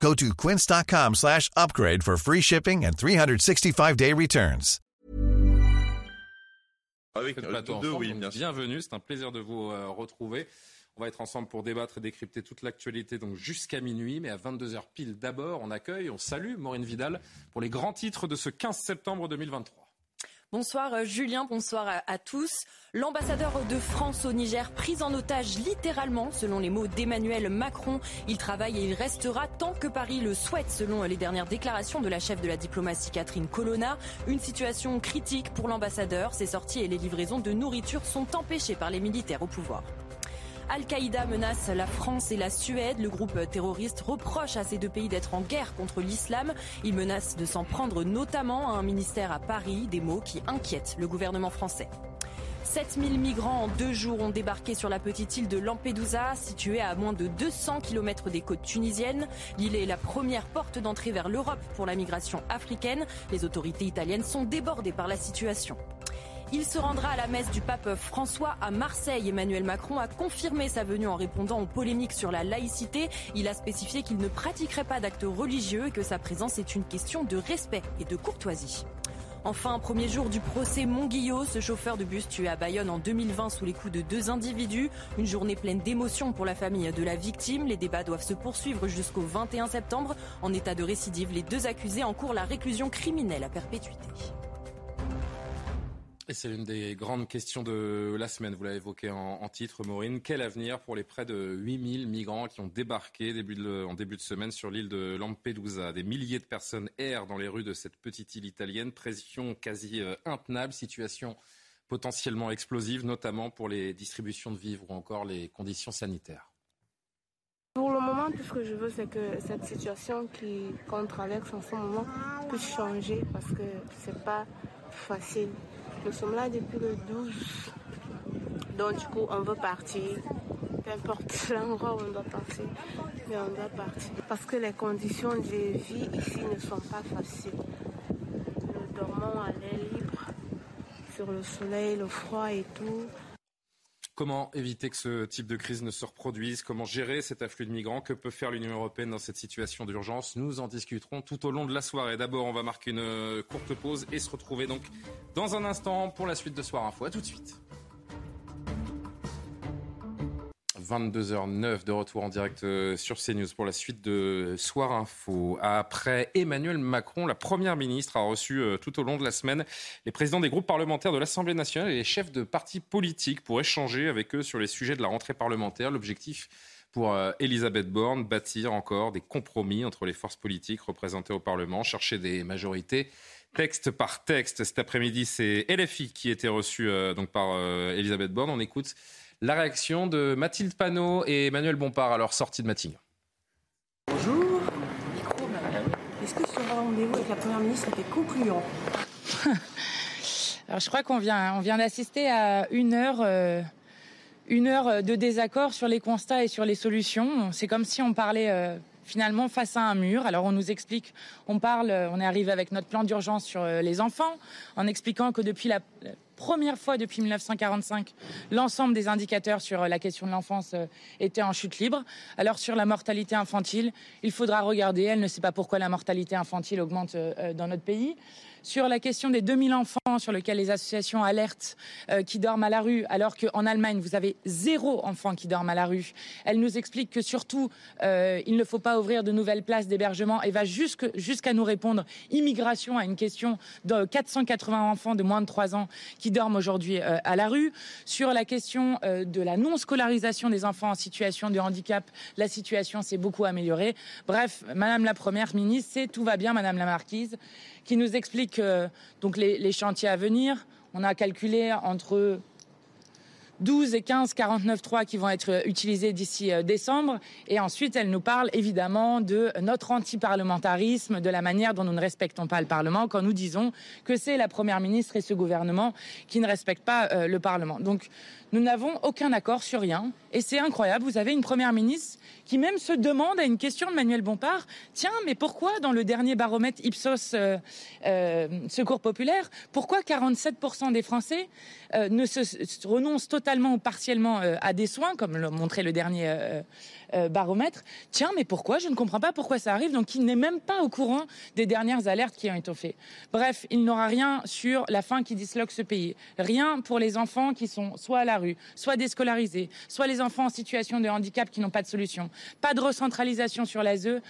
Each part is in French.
Go to quince.com slash upgrade for free shipping and 365-day returns. Avec euh, deux, oui, bien bienvenue, c'est un plaisir de vous euh, retrouver. On va être ensemble pour débattre et décrypter toute l'actualité donc jusqu'à minuit, mais à 22h pile d'abord, on accueille, on salue Maureen Vidal pour les grands titres de ce 15 septembre 2023. Bonsoir euh, Julien, bonsoir à, tous. L'ambassadeur de France au Niger pris en otage littéralement, selon les mots d'Emmanuel Macron. Il travaille et il restera tant que Paris le souhaite, selon les dernières déclarations de la chef de la diplomatie Catherine Colonna. Une situation critique pour l'ambassadeur. Ses sorties et les livraisons de nourriture sont empêchées par les militaires au pouvoir. Al-Qaïda menace la France et la Suède. Le groupe terroriste reproche à ces deux pays d'être en guerre contre l'islam. Il menace de s'en prendre notamment à un ministère à Paris, des mots qui inquiètent le gouvernement français. 7000 migrants en deux jours ont débarqué sur la petite île de Lampedusa, située à moins de 200 km des côtes tunisiennes. L'île est la première porte d'entrée vers l'Europe pour la migration africaine. Les autorités italiennes sont débordées par la situation. Il se rendra à la messe du pape François à Marseille. Emmanuel Macron a confirmé sa venue en répondant aux polémiques sur la laïcité. Il a spécifié qu'il ne pratiquerait pas d'actes religieux et que sa présence est une question de respect et de courtoisie. Enfin, premier jour du procès Montguillot, ce chauffeur de bus tué à Bayonne en 2020 sous les coups de deux individus. Une journée pleine d'émotions pour la famille de la victime. Les débats doivent se poursuivre jusqu'au 21 septembre. En état de récidive, les deux accusés encourent la réclusion criminelle à perpétuité. Et c'est l'une des grandes questions de la semaine. Vous l'avez évoqué en, titre, Maureen. Quel avenir pour les près de 8000 migrants qui ont débarqué en début de semaine sur l'île de Lampedusa? Des milliers de personnes errent dans les rues de cette petite île italienne. Pression quasi euh, intenable, situation potentiellement explosive, notamment pour les distributions de vivres ou encore les conditions sanitaires. Pour le moment, tout ce que je veux, c'est que cette situation qu'on traverse en ce moment puisse changer parce que c'est pas facile. Nous sommes là depuis le 12. Donc du coup, on veut partir. Peu importe l'endroit où on doit partir, mais on doit partir. Parce que les conditions de vie ici ne sont pas faciles. Nous dormons à l'air libre, sur le soleil, le froid et tout. Comment éviter que ce type de crise ne se reproduise? Comment gérer cet afflux de migrants? Que peut faire l'Union européenne dans cette situation d'urgence? Nous en discuterons tout au long de la soirée. D'abord, on va marquer une courte pause et se retrouver donc dans un instant pour la suite de Soir Info. A tout de suite. 22h09 de retour en direct euh, sur CNews pour la suite de Soir Info. Après Emmanuel Macron, la Première ministre a reçu euh, tout au long de la semaine les présidents des groupes parlementaires de l'Assemblée nationale et les chefs de partis politiques pour échanger avec eux sur les sujets de la rentrée parlementaire. L'objectif pour euh, Elisabeth Borne, bâtir encore des compromis entre les forces politiques représentées au Parlement, chercher des majorités texte par texte. Cet après-midi, c'est LFI qui était reçu donc par Elisabeth Borne. On écoute la réaction de Mathilde Panot et Emmanuel Bompard à leur sortie de Matignon. Bonjour. Est-ce que ce rendez-vous avec la Première ministre était concluant? Alors, je crois qu'on vient, on vient d'assister à une heure, euh, une heure de désaccord sur les constats et sur les solutions. C'est comme si on parlait euh, finalement face à un mur. Alors on nous explique, on parle, on est arrivé avec notre plan d'urgence sur euh, les enfants, en expliquant que depuis la première fois depuis 1945, l'ensemble des indicateurs sur euh, la question de l'enfance euh, étaient en chute libre. Alors sur la mortalité infantile, il faudra regarder. Elle ne sait pas pourquoi la mortalité infantile augmente dans notre pays sur la question des 2000 enfants sur lesquels les associations alertent euh, qui dorment à la rue, alors qu'en Allemagne, vous avez zéro enfant qui dorment à la rue. Elle nous explique que surtout, euh, il ne faut pas ouvrir de nouvelles places d'hébergement et va jusqu'à nous répondre immigration à une question de 480 enfants de moins de 3 ans qui dorment aujourd'hui euh, à la rue. Sur la question de la non-scolarisation des enfants en situation de handicap, la situation s'est beaucoup améliorée. Bref, Madame la Première ministre, c'est tout va bien, Madame la Marquise qui nous explique donc les, chantiers à venir. On a calculé entre 12 et 15 49.3 qui vont être utilisés d'ici euh, décembre. Et ensuite, elle nous parle évidemment de notre anti-parlementarisme, de la manière dont nous ne respectons pas le Parlement quand nous disons que c'est la Première ministre et ce gouvernement qui ne respectent pas euh, le Parlement. Donc, nous n'avons aucun accord sur rien. Et c'est incroyable. Vous avez une première ministre qui même se demande à une question de Manuel Bompard, tiens, mais pourquoi dans le dernier baromètre Ipsos euh, euh, Secours Populaire, pourquoi 47% des Français euh, ne se, renoncent totalement ou partiellement à des soins, comme le montrait le dernier baromètre Tiens, mais pourquoi Je ne comprends pas pourquoi ça arrive. Donc il n'est même pas au courant des dernières alertes qui ont été faites. Bref, il n'aura rien sur la fin qui disloque ce pays. Rien pour les enfants qui sont soit à la rue, soit déscolarisés, soit les enfants en situation de handicap qui n'ont pas de solution. Pas de recentralisation sur l'ASE.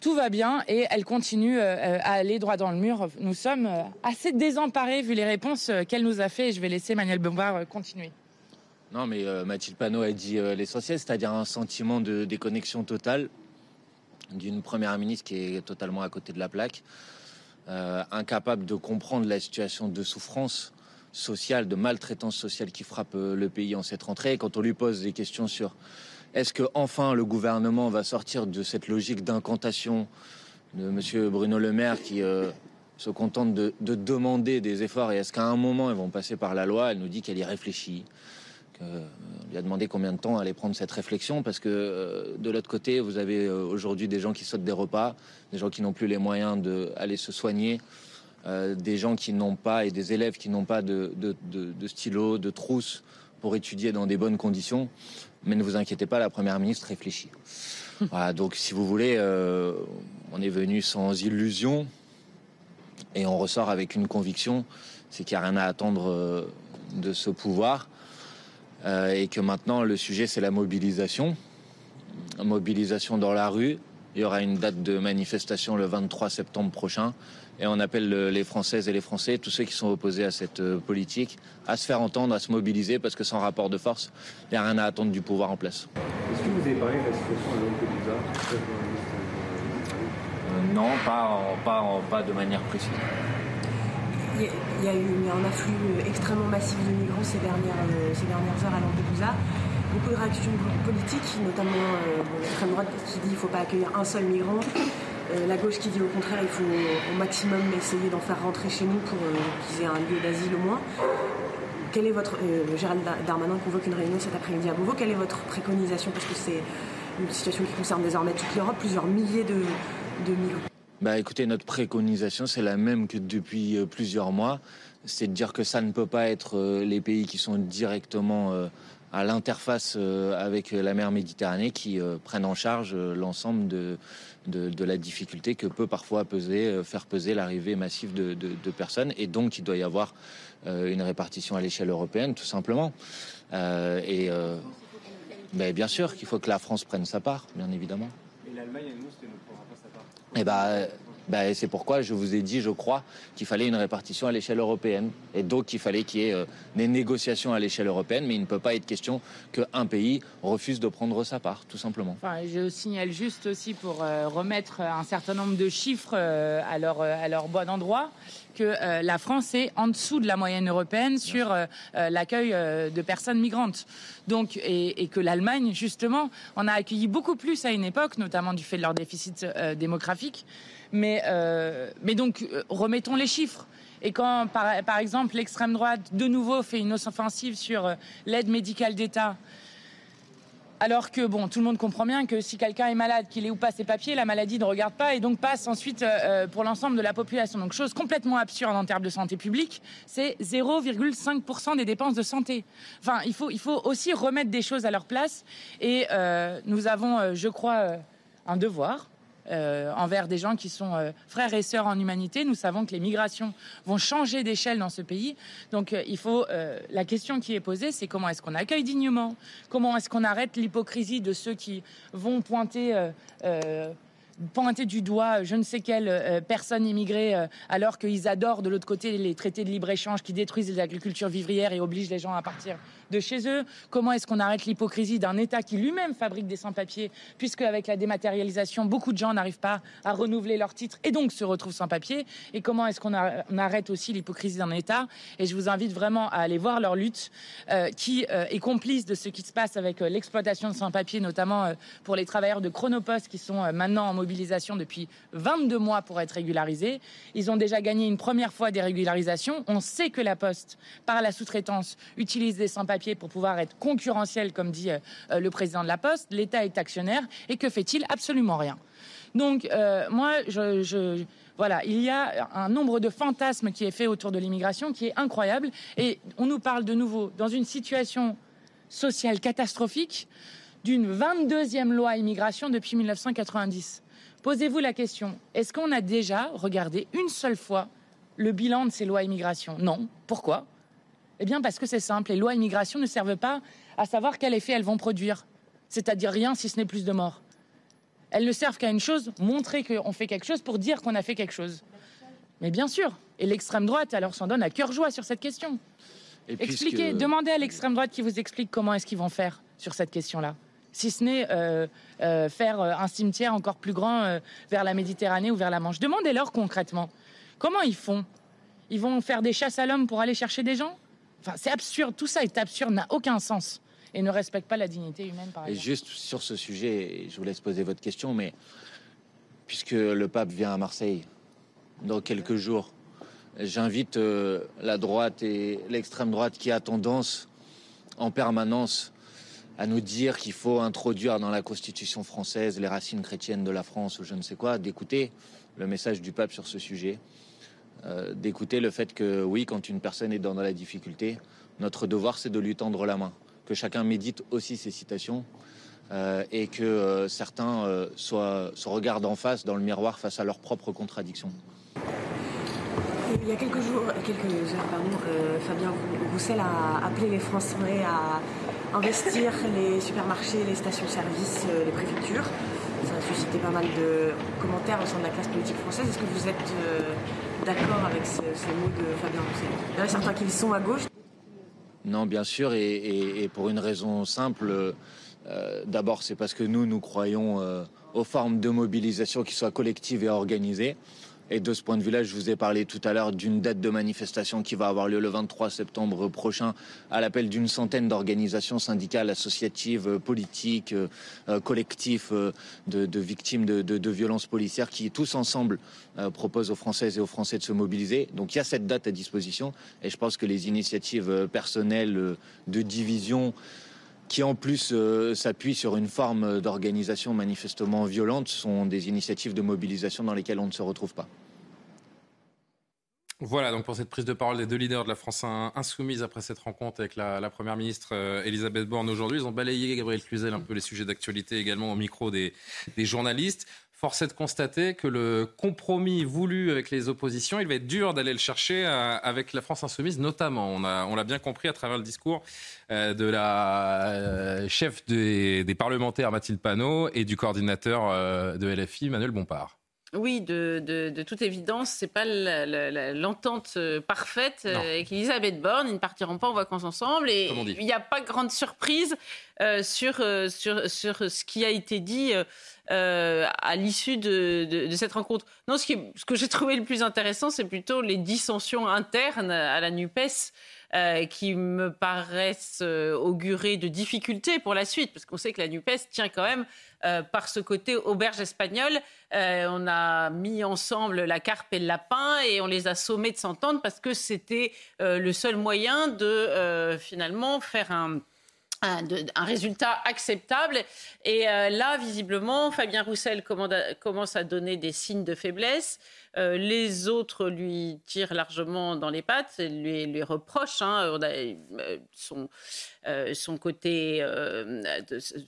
Tout va bien et elle continue euh, à aller droit dans le mur. Nous sommes euh, assez désemparés vu les réponses euh, qu'elle nous a fait. Je vais laisser Manuel Bombard continuer. Non, mais Mathilde Panot a dit l'essentiel, c'est-à-dire un sentiment de déconnexion totale d'une première ministre qui est totalement à côté de la plaque, incapable de comprendre la situation de souffrance sociale, de maltraitance sociale qui frappe le pays en cette rentrée. quand on lui pose des questions sur est-ce que enfin le gouvernement va sortir de cette logique d'incantation de Monsieur Bruno Le Maire qui euh, se contente de, demander des efforts et est-ce qu'à un moment ils vont passer par la loi? Elle nous dit qu'elle y réfléchit. On euh, lui a demandé combien de temps allait prendre cette réflexion parce que euh, de l'autre côté, vous avez aujourd'hui des gens qui sautent des repas, des gens qui n'ont plus les moyens d'aller se soigner, des gens qui n'ont pas et des élèves qui n'ont pas de, de, de stylo, de trousse pour étudier dans des bonnes conditions. Mais ne vous inquiétez pas, la Première ministre réfléchit. voilà, donc si vous voulez, euh, on est venu sans illusion et on ressort avec une conviction, c'est qu'il n'y a rien à attendre euh, de ce pouvoir euh, et que maintenant le sujet c'est la mobilisation. Mobilisation dans la rue. Il y aura une date de manifestation le 23 septembre prochain et on appelle les Françaises et les Français, tous ceux qui sont opposés à cette euh, politique, à se faire entendre, à se mobiliser, parce que sans rapport de force, il n'y a rien à attendre du pouvoir en place. Est-ce que vous avez parlé de la situation à Lampedusa euh, Non, pas, pas, pas de manière précise. Il y, a, eu un afflux extrêmement massif de migrants ces dernières, euh, ces dernières heures à Lampedusa. Beaucoup de réactions politiques, notamment l'extrême droite qui dit qu'il ne faut pas accueillir un seul migrant. Euh, la gauche qui dit au contraire il faut au maximum essayer d'en faire rentrer chez nous pour euh, qu'ils aient un lieu d'asile au moins. Quel est votre euh, Gérald Darmanin convoque une réunion cet après-midi à Beauvau. Quelle est votre préconisation? Parce que c'est une situation qui concerne désormais toute l'Europe, plusieurs milliers de, migrants. Bah écoutez, notre préconisation c'est la même que depuis plusieurs mois, c'est de dire que ça ne peut pas être les pays qui sont directement à l'interface avec la mer Méditerranée qui prennent en charge l'ensemble de, de, la difficulté que peut parfois peser, euh, faire peser l'arrivée massive de, personnes. Et donc, il doit y avoir euh, une répartition à l'échelle européenne, tout simplement. Euh, et ben, bien sûr qu'il faut que la France prenne sa part, bien évidemment. Et l'Allemagne, ne prendra pas sa part. Eh ben, ben, c'est pourquoi je vous ai dit, je crois, qu'il fallait une répartition à l'échelle européenne. Et donc qu'il fallait qu'il y ait des négociations à l'échelle européenne, mais il ne peut pas être question qu'un pays refuse de prendre sa part, tout simplement. je signale juste aussi pour remettre un certain nombre de chiffres à leur bon endroit que la France est en dessous de la moyenne européenne sur l'accueil de personnes migrantes. Donc, et, et que l'Allemagne, justement, en a accueilli beaucoup plus à une époque, notamment du fait de leur déficit démographique. Mais, euh, mais donc, euh, remettons les chiffres. Et quand, par, exemple, l'extrême droite, de nouveau, fait une offensive sur euh, l'aide médicale d'État, alors que, bon, tout le monde comprend bien que si quelqu'un est malade, qu'il ait ou pas ses papiers, la maladie ne regarde pas et donc passe ensuite pour l'ensemble de la population. Donc, chose complètement absurde en termes de santé publique, c'est 0,5% des dépenses de santé. Enfin, il faut, il faut aussi remettre des choses à leur place. Et nous avons, je crois, un devoir euh, envers des gens qui sont euh, frères et sœurs en humanité. Nous savons que les migrations vont changer d'échelle dans ce pays. Donc euh, il faut la question qui est posée, c'est comment est-ce qu'on accueille dignement? Comment est-ce qu'on arrête l'hypocrisie de ceux qui vont pointer pointer du doigt je ne sais quelle personne immigrée alors qu'ils adorent de l'autre côté les traités de libre-échange qui détruisent les agricultures vivrières et obligent les gens à partir de chez eux Comment est-ce qu'on arrête l'hypocrisie d'un État qui lui-même fabrique des sans-papiers puisque avec la dématérialisation, beaucoup de gens n'arrivent pas à renouveler leur titre et donc se retrouvent sans papier Et comment est-ce qu'on arrête aussi l'hypocrisie d'un État? Et je vous invite vraiment à aller voir leur lutte euh, qui est complice de ce qui se passe avec l'exploitation de sans-papiers, notamment pour les travailleurs de Chronopost qui sont maintenant en mobilisation depuis 22 mois pour être régularisés. Ils ont déjà gagné une première fois des régularisations. On sait que la Poste, par la sous-traitance, utilise des sans-papiers pour pouvoir être concurrentiel, comme dit euh, le président de la Poste. L'État est actionnaire et que fait-il? Absolument rien. Donc, euh, moi, voilà, il y a un nombre de fantasmes qui est fait autour de l'immigration qui est incroyable. Et on nous parle de nouveau dans une situation sociale catastrophique d'une 22e loi immigration depuis 1990. Posez-vous la question, est-ce qu'on a déjà regardé une seule fois le bilan de ces lois immigration? Non. Pourquoi? Eh bien parce que c'est simple, les lois immigration ne servent pas à savoir quel effet elles vont produire, c'est-à-dire rien si ce n'est plus de morts. Elles ne servent qu'à une chose, montrer qu'on fait quelque chose pour dire qu'on a fait quelque chose. Mais bien sûr, et l'extrême droite alors s'en donne à cœur joie sur cette question. Expliquez, demandez à l'extrême droite qui vous explique comment est-ce qu'ils vont faire sur cette question-là si ce n'est euh, euh, faire euh, un cimetière encore plus grand vers la Méditerranée ou vers la Manche. Demandez-leur concrètement. Comment ils font? Ils vont faire des chasses à l'homme pour aller chercher des gens? Enfin, c'est absurde. Tout ça est absurde, n'a aucun sens et ne respecte pas la dignité humaine. Par et juste sur ce sujet, je vous laisse poser votre question, mais puisque le pape vient à Marseille dans quelques jours, j'invite la droite et l'extrême droite qui a tendance en permanence à nous dire qu'il faut introduire dans la Constitution française les racines chrétiennes de la France ou je ne sais quoi, d'écouter le message du pape sur ce sujet, euh, d'écouter le fait que oui, quand une personne est dans la difficulté, notre devoir c'est de lui tendre la main, que chacun médite aussi ces citations euh, et que euh, certains se regardent en face dans le miroir face à leurs propres contradictions. Il y a quelques jours, quelques heures, pardon, Fabien Roussel a appelé les Français à investir les supermarchés, les stations-service, euh, les préfectures. Ça a suscité pas mal de commentaires au sein de la classe politique française. Est-ce que vous êtes euh, d'accord avec ces mots de Fabien Roussel? Il y en a certains qui sont à gauche. Non, bien sûr, et, pour une raison simple. Euh, d'abord, c'est parce que nous, nous croyons aux formes de mobilisation qui soient collectives et organisées. Et de ce point de vue-là, je vous ai parlé tout à l'heure d'une date de manifestation qui va avoir lieu le 23 septembre prochain à l'appel d'une centaine d'organisations syndicales, associatives, politiques, euh, euh, collectifs euh, de, victimes de, violences policières qui tous ensemble proposent aux Françaises et aux Français de se mobiliser. Donc il y a cette date à disposition et je pense que les initiatives personnelles de division qui en plus s'appuient sur une forme d'organisation manifestement violente, sont des initiatives de mobilisation dans lesquelles on ne se retrouve pas. Voilà donc pour cette prise de parole des deux leaders de la France insoumise après cette rencontre avec la, Première ministre euh, Elisabeth Borne aujourd'hui. Ils ont balayé, Gabriel Cluzel, un peu les sujets d'actualité également au micro des journalistes. Force est de constater que le compromis voulu avec les oppositions, il va être dur d'aller le chercher euh, avec la France insoumise, notamment. On l'a on bien compris à travers le discours euh, de la chef des, des, parlementaires Mathilde Panot et du coordinateur de LFI Manuel Bompard. Oui, de, toute évidence, c'est pas l'entente euh, parfaite euh, avec Elisabeth Borne. Ils ne partiront pas en vacances ensemble et il n'y a pas grande surprise euh, sur, sur, sur ce qui a été dit à l'issue de, cette rencontre. Non, ce, qui, ce que j'ai trouvé le plus intéressant, c'est plutôt les dissensions internes à la NUPES. Qui me paraissent augurer de difficultés pour la suite, parce qu'on sait que la NUPES tient quand même euh, par ce côté auberge espagnole. Euh, on a mis ensemble la carpe et le lapin et on les a sommés de s'entendre parce que c'était euh, le seul moyen de finalement faire un un, résultat acceptable. Et là, visiblement, Fabien Roussel commence à donner des signes de faiblesse. Euh, les autres lui tirent largement dans les pattes, lui, lui reprochent hein, euh, son, euh, son côté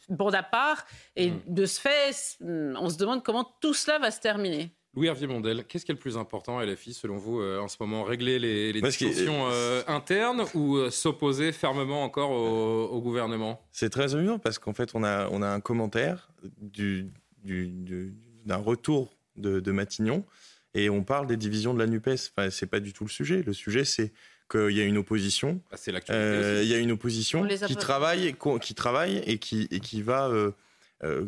bon à part. Et mm. de ce fait, on se demande comment tout cela va se terminer. Louis-Hervier Mondel, qu'est-ce qui est le plus important à LFI selon vous en ce moment Régler les, les discussions internes ou s'opposer fermement encore au, gouvernement? C'est très amusant parce qu'en fait on a, on a un commentaire du, du d'un retour de, Matignon et on parle des divisions de la NUPES. Enfin, c'est pas du tout le sujet. Le sujet, c'est qu'il y a une opposition. Bah, euh, il y a une opposition qui travaille, qui travaille et qui, et qui va euh, euh,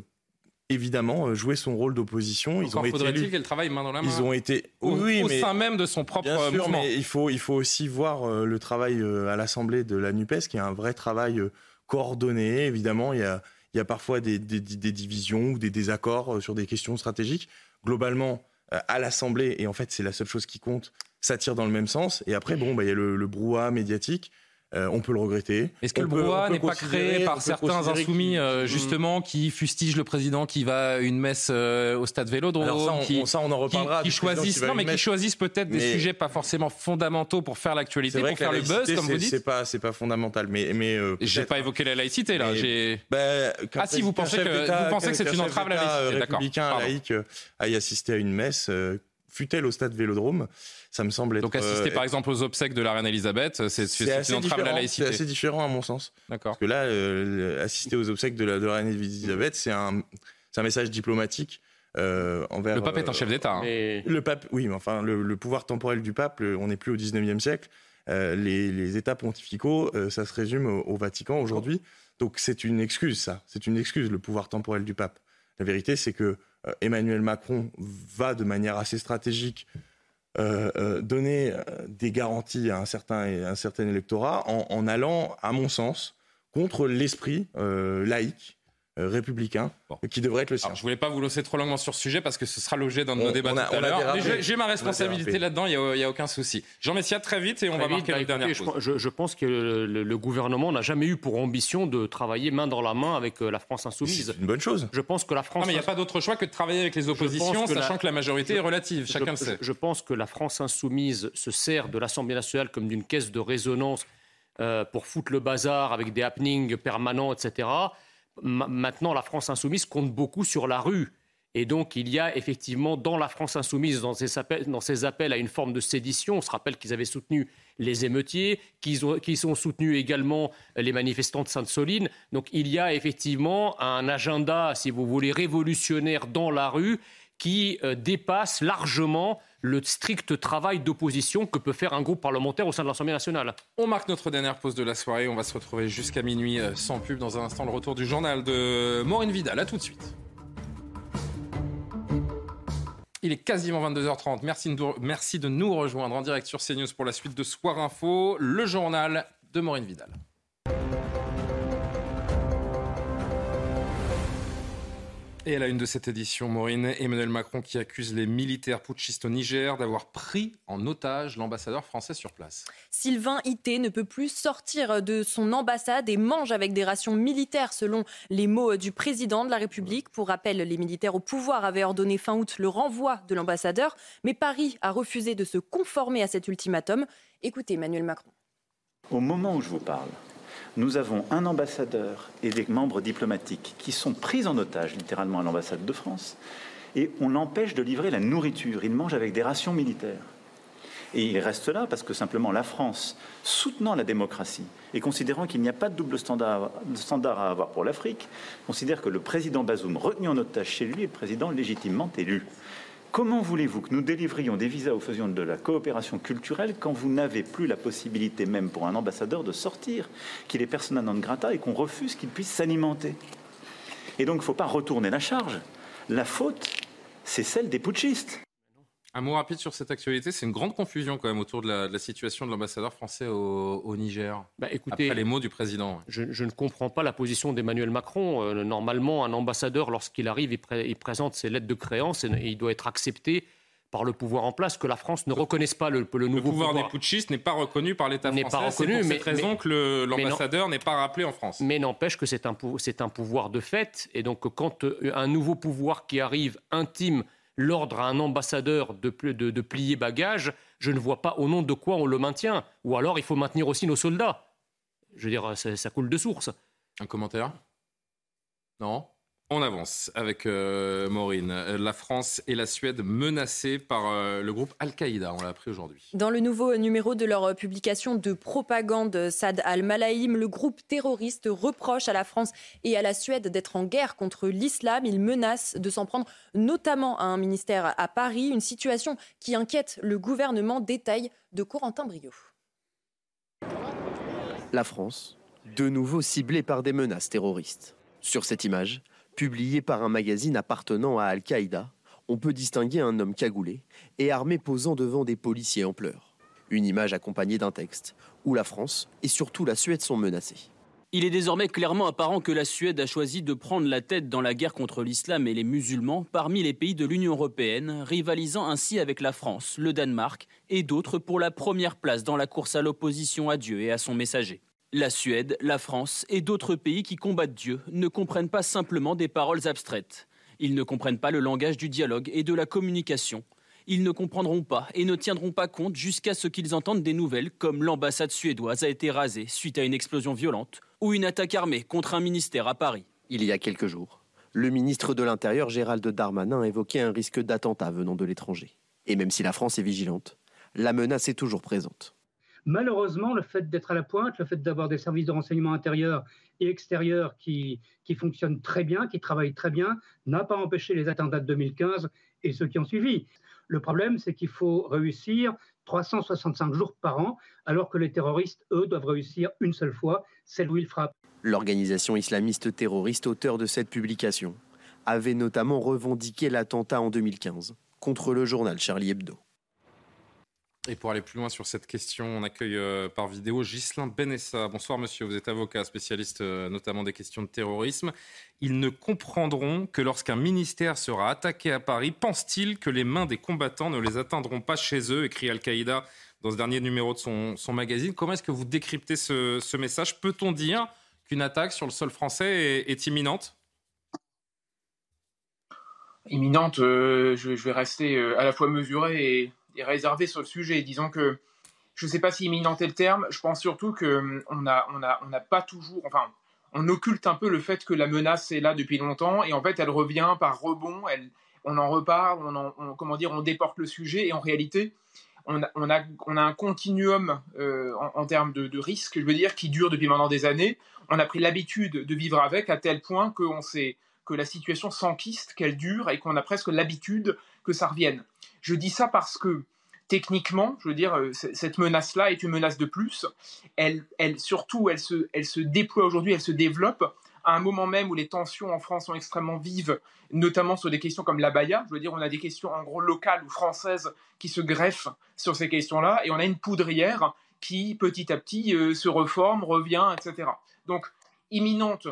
évidemment jouer son rôle d'opposition. Ils ont faudrait-il qu'elle travaille main dans la main Ils ont été au, oui, au sein même de son propre bien sûr, Mais il faut, il faut aussi voir le travail à l'Assemblée de la NUPES, qui est un vrai travail coordonné. Évidemment, il y a, il y a parfois des, des, des divisions ou des désaccords sur des questions stratégiques. Globalement, à l'Assemblée, et en fait c'est la seule chose qui compte, ça tire dans le même sens. Et après, bon, bah, il y a le, le brouhaha médiatique. Euh, on peut le regretter. Est-ce que le brouhaha n'est pas créé par certains insoumis, euh, justement, qui fustigent le président qui va à une messe euh, au stade Vélodrome ça, on, qui, ça, on en reparlera. Qui, choisissent, non, mais qui choisissent peut-être des sujets pas forcément fondamentaux pour faire l'actualité, pour faire le buzz, comme vous dites. C'est pas, c'est pas fondamental, mais, mais j'ai pas évoqué la laïcité là. Bah, ah si, vous pensez que vous pensez que c'est une entrave à la laïcité, d'accord Républicain laïque aille assister à une messe, fut-elle au stade Vélodrome? Ça me semble être. Donc assister par exemple aux obsèques de la reine Elisabeth, c'est une entrave à la laïcité. C'est assez différent à mon sens. D'accord. Parce que là, euh, assister aux obsèques de la, de la reine Elisabeth, c'est un, un message diplomatique. Euh, envers, le pape est un chef d'État. Hein. Le pape, oui, mais enfin, le, pouvoir temporel du pape, on n'est plus au 19e siècle. Euh, les, les, États pontificaux, ça se résume au, Vatican aujourd'hui. Donc c'est une excuse, ça. C'est une excuse, le pouvoir temporel du pape. La vérité, c'est que Emmanuel Macron va de manière assez stratégique euh, euh, donner euh, des garanties à un certain, un certain électorat en allant, à mon sens, contre l'esprit laïque euh, républicain qui devrait être le sien. je voulais pas vous lancer trop longuement sur ce sujet parce que ce sera l'objet d'un de nos débats tout à l'heure. Mais j'ai ma responsabilité là-dedans, il n'y a, aucun souci. Jean Messia, très vite et on va marquer bah, la dernière je, je, pense que le, gouvernement n'a jamais eu pour ambition de travailler main dans la main avec euh, la France insoumise. C'est une bonne chose. Je pense que la France. Non, mais il n'y a pas d'autre choix que de travailler avec les oppositions, sachant que la majorité est relative. Chacun le sait. Je pense que la France insoumise se sert de l'Assemblée nationale comme d'une caisse de résonance euh, pour foutre le bazar avec des happenings permanents, etc maintenant, la France insoumise compte beaucoup sur la rue. Et donc, il y a effectivement dans la France insoumise, dans ces appels, à une forme de sédition, on se rappelle qu'ils avaient soutenu les émeutiers, qu'ils ont, ont, soutenu également les manifestants de Sainte-Soline. Donc, il y a effectivement un agenda, si vous voulez, révolutionnaire dans la rue qui euh, dépasse largement le strict travail d'opposition que peut faire un groupe parlementaire au sein de l'Assemblée nationale. On marque notre dernière pause de la soirée. On va se retrouver jusqu'à minuit euh, sans pub. Dans un instant, le retour du journal de Maureen Vidal. A tout de suite. Il est quasiment 22h30. Merci de, merci de nous rejoindre en direct sur CNews pour la suite de Soir Info, le journal de Maureen Vidal. Et à la une de cette édition, Maureen, Emmanuel Macron qui accuse les militaires putschistes au Niger d'avoir pris en otage l'ambassadeur français sur place. Sylvain Ité ne peut plus sortir de son ambassade et mange avec des rations militaires selon les mots du président de la République. Pour rappel, les militaires au pouvoir avaient ordonné fin août le renvoi de l'ambassadeur, mais Paris a refusé de se conformer à cet ultimatum. Écoutez Emmanuel Macron. Au moment où je vous parle, nous avons un ambassadeur et des membres diplomatiques qui sont pris en otage littéralement à l'ambassade de France et on l'empêche de livrer la nourriture. Il mange avec des rations militaires. Et il reste là parce que simplement la France, soutenant la démocratie et considérant qu'il n'y a pas de double standard, à avoir pour l'Afrique, considère que le président Bazoum, retenu en otage chez lui, est le président légitimement élu. Comment voulez-vous que nous délivrions des visas ou faisions de la coopération culturelle quand vous n'avez plus la possibilité même pour un ambassadeur de sortir, qu'il est persona non grata et qu'on refuse qu'il puisse s'alimenter? Et donc il ne faut pas retourner la charge. La faute, c'est celle des putschistes. Un mot rapide sur cette actualité. C'est une grande confusion quand même autour de la, situation de l'ambassadeur français au, Niger. Bah, écoutez, après les mots du président. Je, ne comprends pas la position d'Emmanuel Macron. Euh, normalement, un ambassadeur, lorsqu'il arrive, il, présente ses lettres de créance et, il doit être accepté par le pouvoir en place, que la France ne reconnaisse pas le, le nouveau le pouvoir. des putschistes n'est pas reconnu par l'État français. Pas reconnu, c'est pour mais, cette raison que l'ambassadeur n'est pas rappelé en France. Mais n'empêche que c'est un, un pouvoir de fait. Et donc, quand euh, un nouveau pouvoir qui arrive intime l'ordre à un ambassadeur de, plier bagages, je ne vois pas au nom de quoi on le maintient. Ou alors il faut maintenir aussi nos soldats. Je veux dire, ça, coule de source. Un commentaire? Non? On avance avec euh, Maureen. La France et la Suède menacées par euh, le groupe Al-Qaïda, on l'a appris aujourd'hui. Dans le nouveau numéro de leur publication de propagande Sad al-Malaïm, le groupe terroriste reproche à la France et à la Suède d'être en guerre contre l'islam. Il menace de s'en prendre notamment à un ministère à Paris, une situation qui inquiète le gouvernement. Détail de Corentin Brio. La France, de nouveau ciblée par des menaces terroristes. Sur cette image, publié par un magazine appartenant à Al-Qaïda, on peut distinguer un homme cagoulé et armé posant devant des policiers en pleurs. Une image accompagnée d'un texte où la France et surtout la Suède sont menacées. Il est désormais clairement apparent que la Suède a choisi de prendre la tête dans la guerre contre l'islam et les musulmans parmi les pays de l'Union européenne, rivalisant ainsi avec la France, le Danemark et d'autres pour la première place dans la course à l'opposition à Dieu et à son messager. La Suède, la France et d'autres pays qui combattent Dieu ne comprennent pas simplement des paroles abstraites. Ils ne comprennent pas le langage du dialogue et de la communication. Ils ne comprendront pas et ne tiendront pas compte jusqu'à ce qu'ils entendent des nouvelles comme l'ambassade suédoise a été rasée suite à une explosion violente ou une attaque armée contre un ministère à Paris. Il y a quelques jours, le ministre de l'Intérieur Gérald Darmanin évoquait un risque d'attentat venant de l'étranger. Et même si la France est vigilante, la menace est toujours présente. Malheureusement, le fait d'être à la pointe, le fait d'avoir des services de renseignement intérieur et extérieur qui, qui fonctionnent très bien, qui travaillent très bien, n'a pas empêché les attentats de 2015 et ceux qui ont suivi. Le problème, c'est qu'il faut réussir 365 jours par an, alors que les terroristes, eux, doivent réussir une seule fois, celle où ils frappent. L'organisation islamiste terroriste auteur de cette publication avait notamment revendiqué l'attentat en 2015 contre le journal Charlie Hebdo. Et pour aller plus loin sur cette question, on accueille euh, par vidéo Ghislain Benessa. Bonsoir monsieur, vous êtes avocat, spécialiste euh, notamment des questions de terrorisme. Ils ne comprendront que lorsqu'un ministère sera attaqué à Paris, pense-t-il que les mains des combattants ne les atteindront pas chez eux, écrit Al-Qaïda dans ce dernier numéro de son, magazine. Comment est-ce que vous décryptez ce, message? Peut-on dire qu'une attaque sur le sol français est, imminente? Imminente, euh, je, vais rester à la fois mesuré et réservé sur le sujet. Disons que je ne sais pas si imminent est le terme. Je pense surtout que hum, n'a on a, pas toujours, enfin, on occulte un peu le fait que la menace est là depuis longtemps et en fait elle revient par rebond. On en reparle, on, déporte le sujet et en réalité on a, un continuum euh, en, termes de, risque, je veux dire, qui dure depuis maintenant des années. On a pris l'habitude de vivre avec à tel point qu'on sait que la situation s'enquiste, qu'elle dure et qu'on a presque l'habitude que ça revienne. Je dis ça parce que techniquement, je veux dire, euh, cette menace-là est une menace de plus. Elle, elle surtout, elle se, elle se déploie aujourd'hui, elle se développe à un moment même où les tensions en France sont extrêmement vives, notamment sur des questions comme l'abaya. Je veux dire, on a des questions en gros locales ou françaises qui se greffent sur ces questions-là, et on a une poudrière qui petit à petit euh, se reforme, revient, etc. Donc, imminente,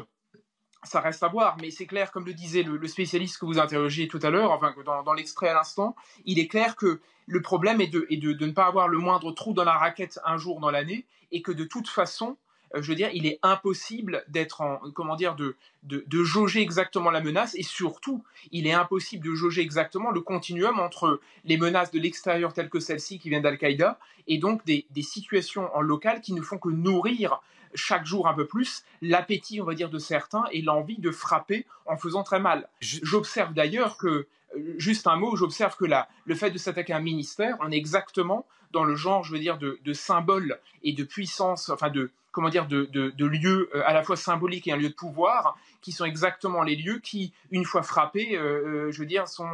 ça reste à voir, mais c'est clair, comme le disait le, spécialiste que vous interrogez tout à l'heure, enfin dans, dans l'extrait à l'instant, il est clair que le problème est, de, ne pas avoir le moindre trou dans la raquette un jour dans l'année, et que de toute façon, euh, je veux dire, il est impossible d'être en, comment dire, de, de, jauger exactement la menace, et surtout, il est impossible de jauger exactement le continuum entre les menaces de l'extérieur telles que celle-ci qui vient d'Al-Qaïda, et donc des, des situations en local qui ne font que nourrir chaque jour un peu plus l'appétit, on va dire, de certains et l'envie de frapper en faisant très mal. J'observe d'ailleurs que, euh, juste un mot, j'observe que là, le fait de s'attaquer à un ministère, on est exactement dans le genre, je veux dire, de, de symbole et de puissance, enfin de, comment dire, de, de, lieux euh, à la fois symboliques et un lieu de pouvoir, qui sont exactement les lieux qui, une fois frappés, euh, euh, je veux dire, sont,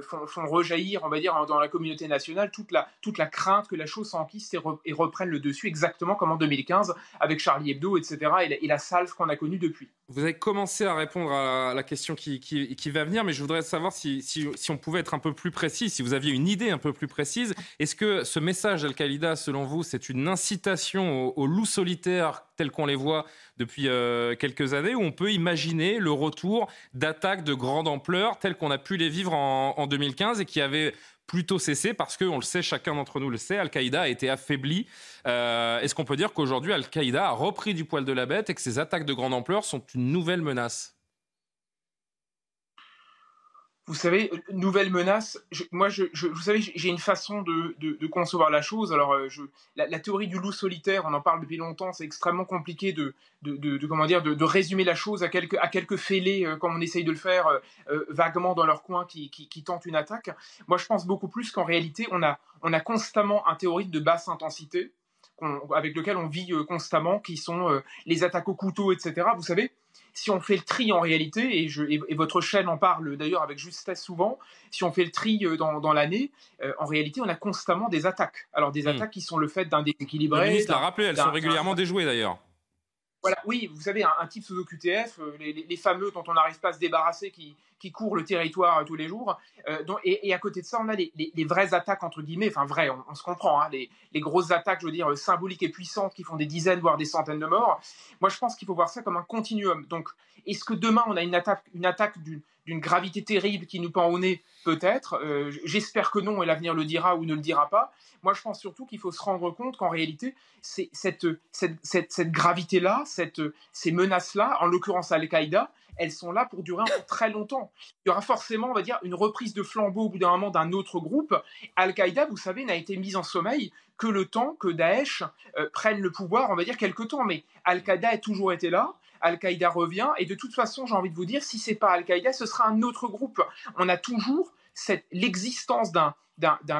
font, rejaillir, on va dire, dans la communauté nationale toute la, toute la crainte que la chose s'enquisse et, et, reprenne le dessus, exactement comme en 2015 avec Charlie Hebdo, etc., et la, salve qu'on a connue depuis. Vous avez commencé à répondre à la question qui, qui, va venir, mais je voudrais savoir si, si, si, on pouvait être un peu plus précis, si vous aviez une idée un peu plus précise. Est-ce que ce message d'Al-Qaïda, selon vous, c'est une incitation au, au loup solitaire tels qu'on les voit depuis euh, quelques années, où on peut imaginer le retour d'attaques de grande ampleur telles qu'on a pu les vivre en, 2015 et qui avaient plutôt cessé parce qu'on le sait, chacun d'entre nous le sait, Al-Qaïda a été affaibli. Euh, est-ce qu'on peut dire qu'aujourd'hui, Al-Qaïda a repris du poil de la bête et que ces attaques de grande ampleur sont une nouvelle menace? Vous savez, nouvelle menace. moi, je, vous savez, j'ai une façon de, concevoir la chose. Alors, euh, la, théorie du loup solitaire, on en parle depuis longtemps. C'est extrêmement compliqué de, comment dire, de, résumer la chose à quelques, fêlés, euh, comme on essaye de le faire euh, vaguement dans leur coin, qui, tentent une attaque. Moi, je pense beaucoup plus qu'en réalité, on a, on a constamment un théoriste de basse intensité, avec lequel on vit constamment, qui sont les attaques au couteau, etc. Vous savez si on fait le tri en réalité, et, je, et, votre chaîne en parle d'ailleurs avec justesse souvent, si on fait le tri euh, dans, dans l'année, euh, en réalité, on a constamment des attaques. Alors des hmm. attaques qui sont le fait d'un déséquilibré. Le ministre l'a rappelé, elles sont régulièrement déjouées d'ailleurs. Voilà, oui, vous savez, un, type sous OQTF, euh, les, fameux dont on n'arrive pas à se débarrasser, qui, qui courent le territoire tous les jours. et, à côté de ça, on a les, vraies attaques, entre guillemets, enfin vraies, on, se comprend, hein, les, grosses attaques, je veux dire, symboliques et puissantes qui font des dizaines, voire des centaines de morts. Moi, je pense qu'il faut voir ça comme un continuum. Donc, est-ce que demain, on a une attaque, une attaque d'une gravité terrible qui nous pend au nez, peut-être. Euh, j'espère que non, et l'avenir le dira ou ne le dira pas. Moi, je pense surtout qu'il faut se rendre compte qu'en réalité, cette, cette, gravité-là, ces menaces-là, en l'occurrence Al-Qaïda, elles sont là pour durer très longtemps. Il y aura forcément, on va dire, une reprise de flambeau au bout d'un moment d'un autre groupe. Al-Qaïda, vous savez, n'a été mise en sommeil que le temps que Daesh euh, prenne le pouvoir, on va dire, quelque temps. Mais Al-Qaïda a toujours été là. Al-Qaïda revient. Et de toute façon, j'ai envie de vous dire, si c'est pas Al-Qaïda, ce sera un autre groupe. On a toujours l'existence d'un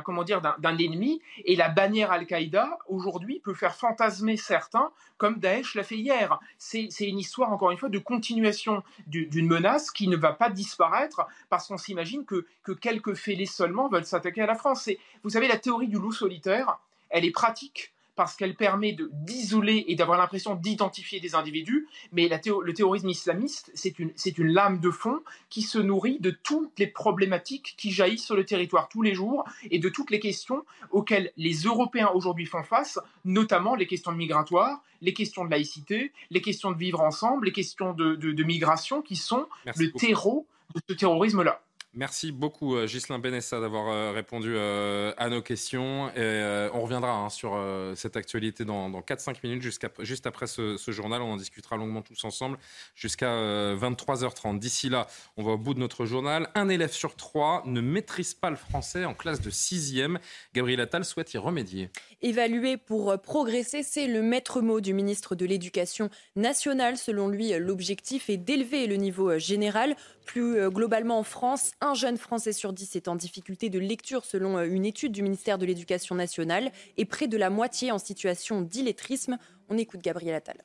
comment dire d'un ennemi et la bannière Al-Qaïda aujourd'hui peut faire fantasmer certains comme Daesh l'a fait hier. C'est une histoire encore une fois de continuation d'une menace qui ne va pas disparaître parce qu'on s'imagine que, que quelques fêlés seulement veulent s'attaquer à la France. Vous savez la théorie du loup solitaire, elle est pratique parce qu'elle permet d'isoler et d'avoir l'impression d'identifier des individus, mais le terrorisme islamiste, c'est une, une lame de fond qui se nourrit de toutes les problématiques qui jaillissent sur le territoire tous les jours et de toutes les questions auxquelles les Européens aujourd'hui font face, notamment les questions migratoires, les questions de laïcité, les questions de vivre ensemble, les questions de, migration qui sont le terreau de ce terrorisme-là. Merci beaucoup, euh, Ghislain Benessa, d'avoir euh, répondu euh, à nos questions. On reviendra hein, sur cette actualité dans, 4-5 minutes, juste après ce, journal. On en discutera longuement tous ensemble jusqu'à 23h30. D'ici là, on va au bout de notre journal. Un élève sur trois ne maîtrise pas le français en classe de 6e. Gabriel Attal souhaite y remédier. Évaluer pour progresser, c'est le maître mot du ministre de l'Éducation nationale. Selon lui, l'objectif est d'élever le niveau général. Plus globalement en France, un jeune Français sur dix est en difficulté de lecture selon euh, une étude du ministère de l'Éducation nationale et près de la moitié en situation d'illettrisme. On écoute Gabriel Attal.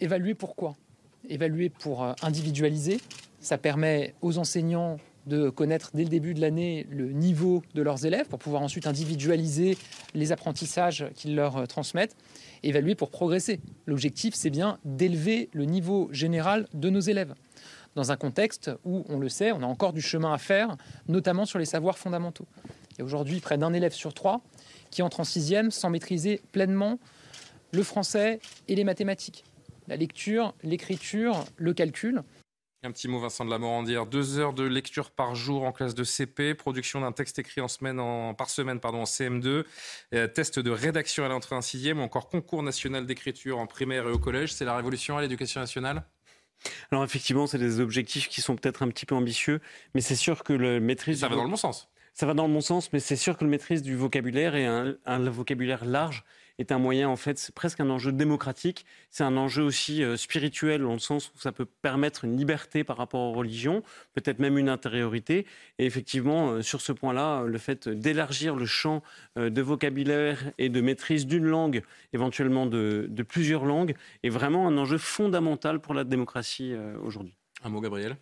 Évaluer pourquoi Évaluer pour euh, individualiser. Ça permet aux enseignants de connaître dès le début de l'année le niveau de leurs élèves pour pouvoir ensuite individualiser les apprentissages qu'ils leur euh, transmettent. Évaluer pour progresser. L'objectif, c'est bien d'élever le niveau général de nos élèves dans un contexte où, on le sait, on a encore du chemin à faire, notamment sur les savoirs fondamentaux. Il y a aujourd'hui près d'un élève sur trois qui entre en sixième sans maîtriser pleinement le français et les mathématiques, la lecture, l'écriture, le calcul. Un petit mot, Vincent de la Morandière. Deux heures de lecture par jour en classe de CP, production d'un texte écrit par semaine en CM2, euh, test de rédaction à l'entrée en sixième, ou encore concours national d'écriture en primaire et au collège. C'est la révolution à l'éducation nationale? Alors effectivement, c'est des objectifs qui sont peut-être un petit peu ambitieux, mais c'est sûr que le maîtrise... Ça va dans le bon sens. Ça va dans le bon sens, mais c'est sûr que le maîtrise du vocabulaire et un vocabulaire large est un moyen, en fait, c'est presque un enjeu démocratique. C'est un enjeu aussi euh, spirituel, dans le sens où ça peut permettre une liberté par rapport aux religions, peut-être même une intériorité. Et effectivement, euh, sur ce point-là, le fait d'élargir le champ euh, de vocabulaire et de maîtrise d'une langue, éventuellement de, de, plusieurs langues, est vraiment un enjeu fondamental pour la démocratie aujourd'hui. Un mot, Gabriel?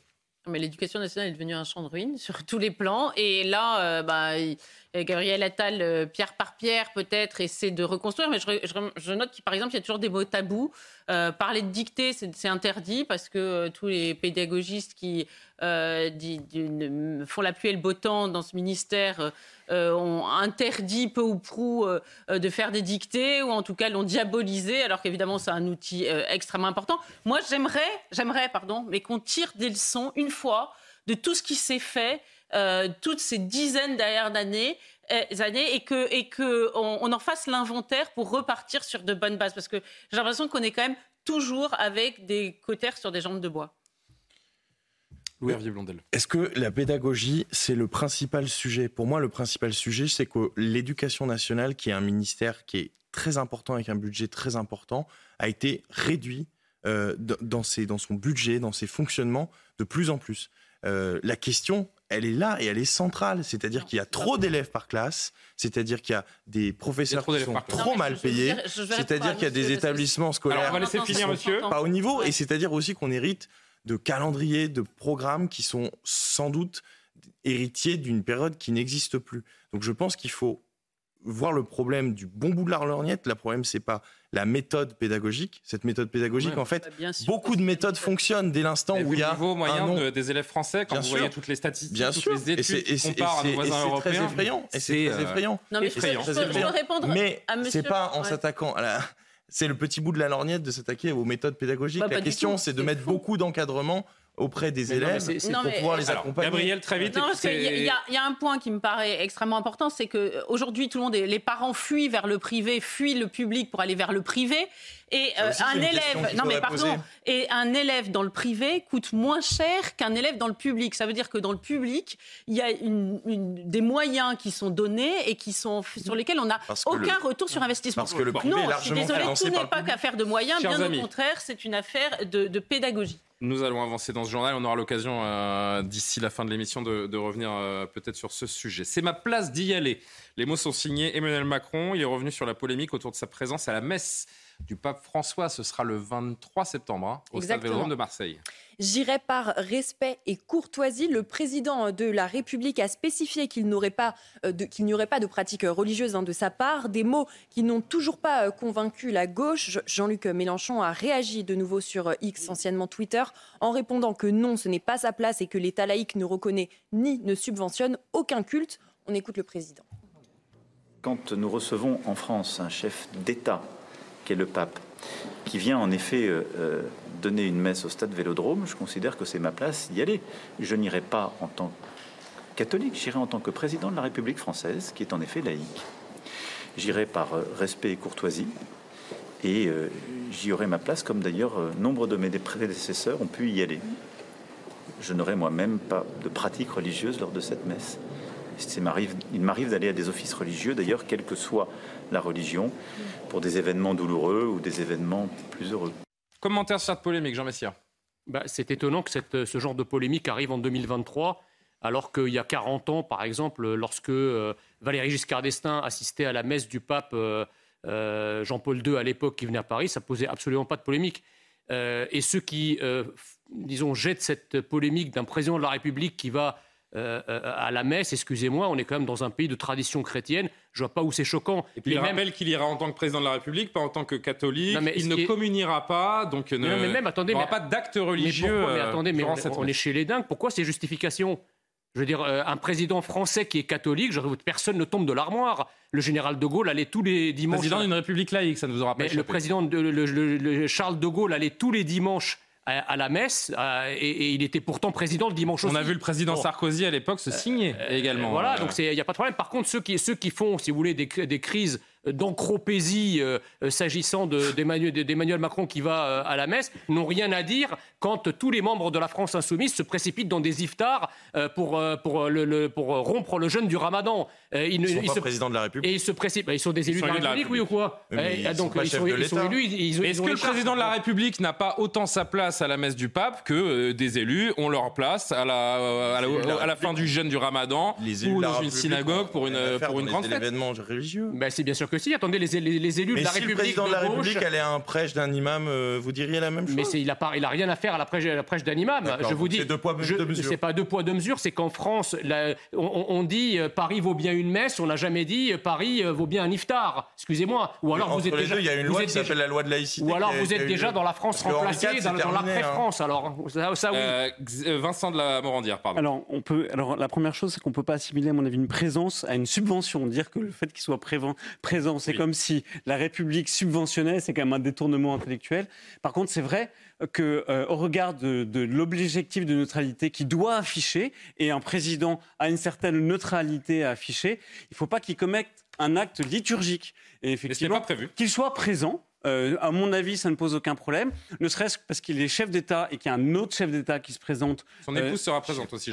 Mais l'éducation nationale est devenue un champ de ruines sur tous les plans. Et là, bah, euh, Gabriel Attal, euh, pierre par pierre, peut-être, essaie de reconstruire. Mais je, note qu'il, par exemple, il y a toujours des mots tabous. Euh, parler de dictée, c'est interdit parce que tous les pédagogistes qui font la pluie et le beau temps dans ce ministère ont interdit peu ou prou de faire des dictées ou en tout cas l'ont diabolisé, alors qu'évidemment c'est un outil extrêmement important. Moi, j'aimerais, j'aimerais, pardon, mais qu'on tire des leçons une fois de tout ce qui s'est fait euh, toutes ces dizaines d'années euh, années et que et que on, en fasse l'inventaire pour repartir sur de bonnes bases parce que j'ai l'impression qu'on est quand même toujours avec des cotères sur des jambes de bois. Est-ce que la pédagogie, c'est le principal sujet? Pour moi, le principal sujet, c'est que l'éducation nationale, qui est un ministère qui est très important avec un budget très important, a été réduit euh, dans, ses, dans son budget, dans ses fonctionnements de plus en plus. Euh, la question, elle est là et elle est centrale. C'est-à-dire qu'il y a trop d'élèves par classe, c'est-à-dire qu'il y a des professeurs qui sont trop mal payés, c'est-à-dire qu'il y a des établissements scolaires on va laisser finir, monsieur. pas au niveau, et c'est-à-dire aussi qu'on hérite de calendriers, de programmes qui sont sans doute héritiers d'une période qui n'existe plus. Donc je pense qu'il faut voir le problème du bon bout de la lorgnette. Le problème, c'est pas la méthode pédagogique. Cette méthode pédagogique, en fait, bah, beaucoup de méthodes fonctionnent dès l'instant où il y a le niveau moyen des élèves français quand vous voyez toutes les statistiques, bien toutes les études qui comparent à nos voisins européens. C'est effrayant. Et c'est très effrayant. Non, mais effrayant. Je, peux, répondre mais à c'est pas en s'attaquant à la c'est le petit bout de la lorgnette de s'attaquer aux méthodes pédagogiques. Bah, la question, c'est de mettre beaucoup d'encadrement auprès des élèves pour pouvoir les accompagner. Gabriel, très vite. il y, a un point qui me paraît extrêmement important, c'est que aujourd'hui tout le monde, les parents fuient vers le privé, fuient le public pour aller vers le privé. Et euh, un élève, non mais pardon, et un élève dans le privé coûte moins cher qu'un élève dans le public. Ça veut dire que dans le public, il y a une, des moyens qui sont donnés et qui sont sur lesquels on n'a aucun retour sur investissement. Parce que le privé non, est largement je suis désolée, tout n'est pas qu'affaire de moyens. bien au contraire, c'est une affaire de, de pédagogie. Nous allons avancer dans ce journal. On aura l'occasion euh, d'ici la fin de l'émission de, revenir euh, peut-être sur ce sujet. C'est ma place d'y aller. Les mots sont signés Emmanuel Macron. Il est revenu sur la polémique autour de sa présence à la messe du pape François. Ce sera le 23 septembre hein, au Stade Vélodrome de Marseille. J'irai par respect et courtoisie. Le président de la République a spécifié qu'il n'y aurait pas euh, de, n'y aurait pas de pratique religieuse hein, de sa part. Des mots qui n'ont toujours pas euh, convaincu la gauche. Jean-Luc Mélenchon a réagi de nouveau sur euh, X, anciennement Twitter, en répondant que non, ce n'est pas sa place et que l'État laïque ne reconnaît ni ne subventionne aucun culte. On écoute le président. Quand nous recevons en France un chef d'État qui est le pape, qui vient en effet euh, euh, donner une messe au stade Vélodrome, je considère que c'est ma place d'y aller. Je n'irai pas en tant que catholique, j'irai en tant que président de la République française, qui est en effet laïque. J'irai par euh, respect et courtoisie, et j'y aurai ma place, comme d'ailleurs nombre de mes prédécesseurs ont pu y aller. Je n'aurai moi-même pas de pratique religieuse lors de cette messe. Il m'arrive d'aller à des offices religieux, d'ailleurs, quelle que soit la religion, pour des événements douloureux ou des événements plus heureux. Commentaire sur cette polémique, Jean Messia bah, C'est étonnant que cette, ce genre de polémique arrive en 2023, alors qu'il y a 40 ans, par exemple, lorsque euh, Valéry Giscard d'Estaing assistait à la messe du pape euh, euh, Jean-Paul II à l'époque qui venait à Paris, ça posait absolument pas de polémique. et ceux qui, disons, jettent cette polémique d'un président de la République qui va euh, euh, à la messe, excusez-moi, on est quand même dans un pays de tradition chrétienne. Je vois pas où c'est choquant. Et puis il rappelle qu'il ira en tant que président de la République, pas en tant que catholique. il ne communiera pas, donc ne, mais même, attendez, aura pas d'acte religieux. Mais, attendez, mais on, est chez les dingues. Pourquoi ces justifications? Je veux dire, euh, un président français qui est catholique, je, personne ne tombe de l'armoire. Le général de Gaulle allait tous les dimanches. Le président d'une république laïque, ça ne vous aura pas mais Le président de Charles de Gaulle allait tous les dimanches à, la messe et, il était pourtant président le dimanche On a vu le président Sarkozy à l'époque se signer euh, également. Voilà, donc il n'y a pas de problème. Par contre, ceux qui, ceux qui font, si vous voulez, des, des crises d'encropésie euh, euh, s'agissant d'Emmanuel Macron qui va euh, à la messe n'ont rien à dire quand tous les membres de la France insoumise se précipitent dans des iftars pour, pour, le, pour rompre le jeûne du ramadan. ils ne sont pas présidents de la République. Et ils se précipitent. Bah, ils sont des élus de la République, oui ou quoi ils Donc ils sont, ils sont, élus. Est-ce que le président de la République n'a pas autant sa place à la messe du pape que des élus ont leur place à la, à la, fin du jeûne du ramadan ou dans une synagogue pour une, pour une grande fête? religieux bah, C'est bien sûr que si. Attendez, les, les, élus de la République. le président de, la République allait à un prêche d'un imam, euh, vous diriez la même chose Mais il n'a il a rien à faire à la prêche, la prêche d'un imam. Je vous dis. C'est deux poids, deux mesures. C'est pas deux poids, deux mesures. C'est qu'en France, on, dit euh, Paris vaut bien une messe. On n'a jamais dit euh, Paris vaut bien un iftar. Excusez-moi. Ou alors vous êtes déjà. Il y a une loi qui s'appelle la loi de laïcité. Ou alors vous êtes déjà dans la France remplacée, dans, l'après-France. Hein. Alors ça, oui. Vincent de la Morandière, pardon. Alors on peut. Alors la première chose, c'est qu'on peut pas assimiler, à mon avis, une présence à une subvention. Dire que le fait qu'il soit présent, c'est comme si la République subventionnait, c'est quand même un détournement intellectuel. Par contre, c'est vrai qu'au euh, regard de, l'objectif de neutralité qui doit afficher, et un président a une certaine neutralité à afficher, il ne faut pas qu'il commette un acte liturgique. Et effectivement, qu'il soit présent, euh, à mon avis, ça ne pose aucun problème, ne serait-ce que parce qu'il est chef d'État et qu'il y a un autre chef d'État qui se présente. Son épouse sera présente aussi.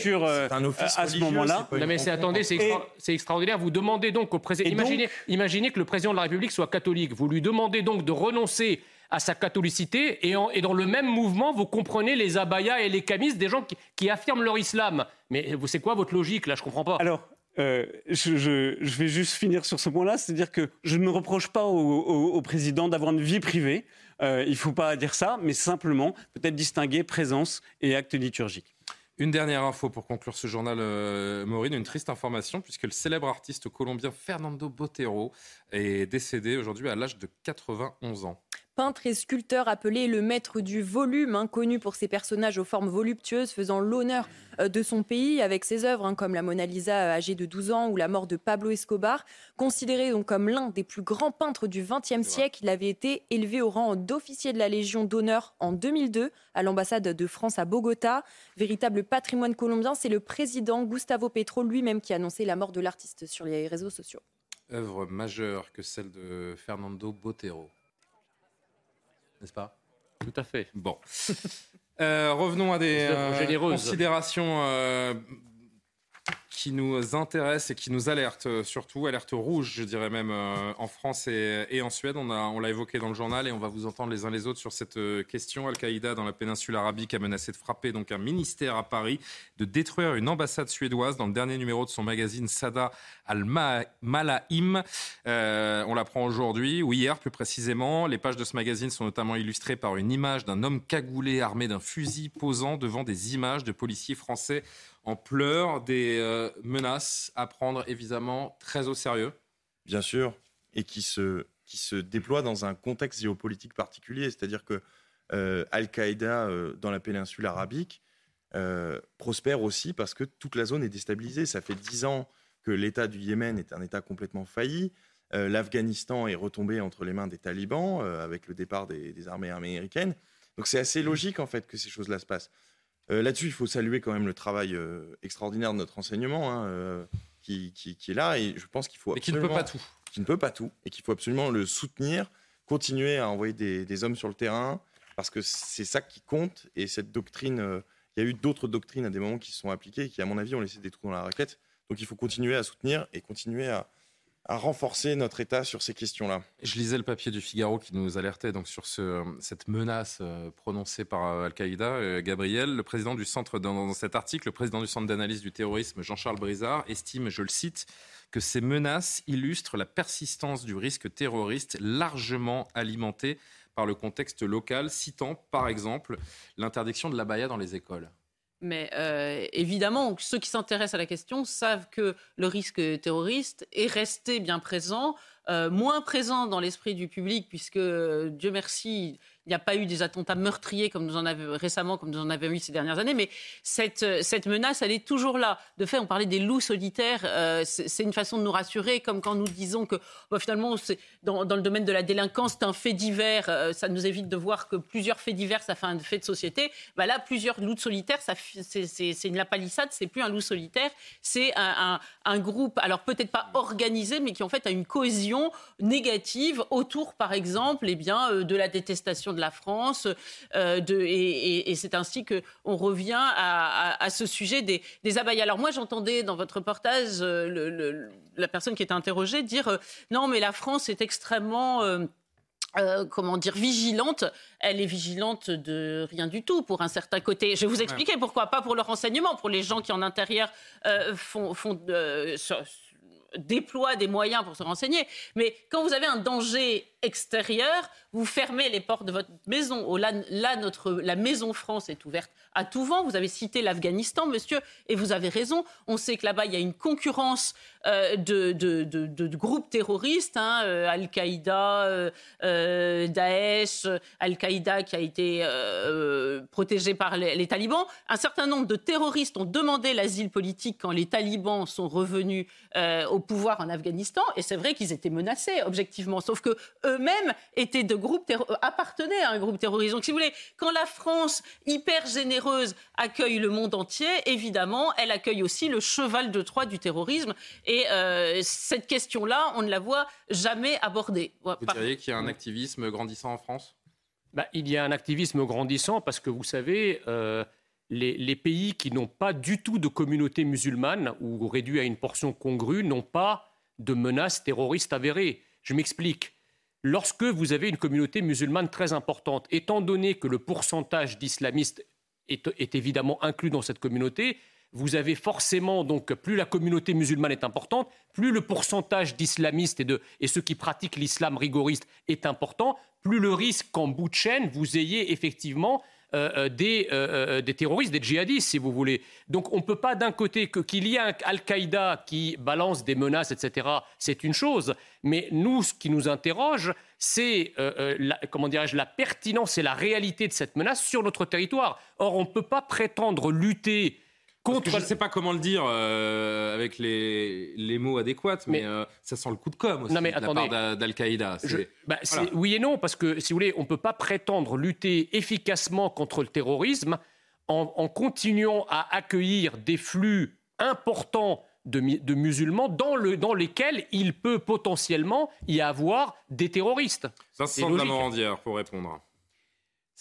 sur, un office à ce moment-là. Non, mais c'est attendez, c'est extra- c'est extraordinaire. Vous demandez donc au président. Imaginez, imaginez que le président de la République soit catholique. Vous lui demandez donc de renoncer à sa catholicité et, en- et dans le même mouvement, vous comprenez les abayas et les camis des gens qui, qui affirment leur islam. Mais vous- c'est quoi votre logique là? Je comprends pas. Alors, euh, je, vais juste finir sur ce point-là, c'est-à-dire que je ne reproche pas au président d'avoir une vie privée. Euh, il ne faut pas dire ça, mais simplement peut-être distinguer présence et acte liturgique. Une dernière info pour conclure ce journal, euh, Maureen, une triste information, puisque le célèbre artiste colombien Fernando Botero est décédé aujourd'hui à l'âge de 91 ans. Peintre et sculpteur appelé le maître du volume, hein, connu pour ses personnages aux formes voluptueuses, faisant l'honneur euh, de son pays avec ses œuvres hein, comme la Mona Lisa euh, âgée de 12 ans ou la mort de Pablo Escobar. Considéré donc comme l'un des plus grands peintres du XXe siècle, il avait été élevé au rang d'officier de la Légion d'honneur en 2002 à l'ambassade de France à Bogota. Véritable patrimoine colombien, c'est le président Gustavo Petro lui-même qui a annoncé la mort de l'artiste sur les réseaux sociaux. Œuvre majeure que celle de Fernando Botero. N'est-ce pas? Tout à fait. Bon. Euh, revenons à des euh, considérations euh, qui nous intéressent et qui nous alertent euh, surtout, alerte rouge, je dirais même, euh, en France et, en Suède. On, l'a évoqué dans le journal et on va vous entendre les uns les autres sur cette euh, question. Al-Qaïda dans la péninsule arabique a menacé de frapper donc un ministère à Paris, de détruire une ambassade suédoise dans le dernier numéro de son magazine Sada Al-Malaim. Euh, on l'apprend aujourd'hui, ou hier plus précisément. Les pages de ce magazine sont notamment illustrées par une image d'un homme cagoulé armé d'un fusil posant devant des images de policiers français en pleurs, des euh, menaces à prendre évidemment très au sérieux. bien sûr, et qui se, qui se déploie dans un contexte géopolitique particulier. C'est-à-dire que euh, Al-Qaïda euh, dans la péninsule arabique prospère aussi parce que toute la zone est déstabilisée. Ça fait dix ans que l'État du Yémen est un État complètement failli. L'Afghanistan est retombé entre les mains des talibans avec le départ des, des armées américaines. Donc c'est assez logique en fait que ces choses-là se passent. Euh, Là-dessus, il faut saluer quand même le travail euh, extraordinaire de notre enseignement hein, euh, qui, qui- qui est là et je pense qu'il faut Mais qui ne peut pas tout. qui ne peut pas tout et qu'il faut absolument le soutenir, continuer à envoyer des, des hommes sur le terrain parce que c'est ça qui compte et cette doctrine, il y a eu d'autres doctrines à des moments qui se sont appliquées et qui, à mon avis, ont laissé des trous dans la raquette. Donc il faut continuer à soutenir et continuer à, à renforcer notre État sur ces questions-là. Je lisais le papier du Figaro qui nous alertait sur ce- cette menace euh, prononcée par euh, Al-Qaïda. Euh, Gabriel, le président du centre, dans, dans cet article, le président du centre d'analyse du terrorisme, Jean-Charles Brizard, estime, je le cite, que ces menaces illustrent la persistance du risque terroriste largement alimenté par le contexte local, citant par exemple l'interdiction de l'abaya dans les écoles. Mais euh, évidemment, ceux qui s'intéressent à la question savent que le risque terroriste est resté bien présent, euh, moins présent dans l'esprit du public, puisque euh, Dieu merci, il n'y a pas eu des attentats meurtriers comme nous en avons récemment, comme nous en avons eu ces dernières années. Mais cette, euh, menace, elle est toujours là. De fait, on parlait des loups solitaires. c'est une façon de nous rassurer, comme quand nous disons que finalement, dans, le domaine de la délinquance, c'est un fait divers. ça nous évite de voir que plusieurs faits divers, ça fait un fait de société. Bah là, plusieurs loups solitaires, c'est- la palissade, c'est plus un loup solitaire, c'est un groupe, alors peut-être pas organisé, mais qui en fait a une cohésion négative autour, par exemple, eh bien, euh, de la détestation de la France. euh, de, et et- et c'est ainsi que on revient à, à- à ce sujet des, des. Alors moi, j'entendais dans votre reportage euh, le- le- la personne qui était interrogée dire euh, non, mais la France est extrêmement euh, comment dire, vigilante. Elle est vigilante de rien du tout pour un certain côté. Je vais vous expliquer pourquoi. Pas pour le renseignement, pour les gens qui en intérieur euh, font, font euh, déploient des moyens pour se renseigner. Mais quand vous avez un danger vous fermez les portes de votre maison. Là, notre, la Maison France est ouverte à tout vent. Vous avez cité l'Afghanistan, monsieur, et vous avez raison. On sait que là-bas, il y a une concurrence euh, de, de- de- groupes terroristes, hein, euh, Al-Qaïda, euh, Daesh, Al-Qaïda qui a été protégé par les, les talibans. Un certain nombre de terroristes ont demandé l'asile politique quand les talibans sont revenus au pouvoir en Afghanistan, et c'est vrai qu'ils étaient menacés, objectivement. Sauf que eux eux-mêmes étaient de groupes appartenaient à un groupe terroriste. Donc, si vous voulez, quand la France, hyper généreuse, accueille le monde entier, évidemment, elle accueille aussi le cheval de Troie du terrorisme. Et cette question-là, on ne la voit jamais abordée. Vous diriez qu'il y a un activisme grandissant en France? Bah, Il y a un activisme grandissant parce que vous savez, euh, les, pays qui n'ont pas du tout de communauté musulmane ou réduit à une portion congrue n'ont pas de menaces terroristes avérées. Je m'explique. Lorsque vous avez une communauté musulmane très importante, étant donné que le pourcentage d'islamistes est, évidemment inclus dans cette communauté, vous avez forcément, donc, plus la communauté musulmane est importante, plus le pourcentage d'islamistes et, et ceux qui pratiquent l'islam rigoriste est important, plus le risque qu'en bout de chaîne, vous ayez effectivement euh, euh, des, euh, des, terroristes, des djihadistes, si vous voulez. Donc on ne peut pas d'un côté que qu'il y un Al-Qaïda qui balance des menaces, etc. C'est une chose, mais nous, ce qui nous interroge, c'est la pertinence et la réalité de cette menace sur notre territoire. Or, on ne peut pas prétendre lutter je ne sais pas comment le dire euh, avec les, les, mots adéquats, mais, euh, ça sent le coup de com' aussi non, mais de attendez, la part d'Al-Qaïda. Bah, oui et non, parce que si vous voulez, on ne peut pas prétendre lutter efficacement contre le terrorisme en, en continuant à accueillir des flux importants de, de, musulmans dans, le, dans lesquels il peut potentiellement y avoir des terroristes. Ça se sent de pour répondre.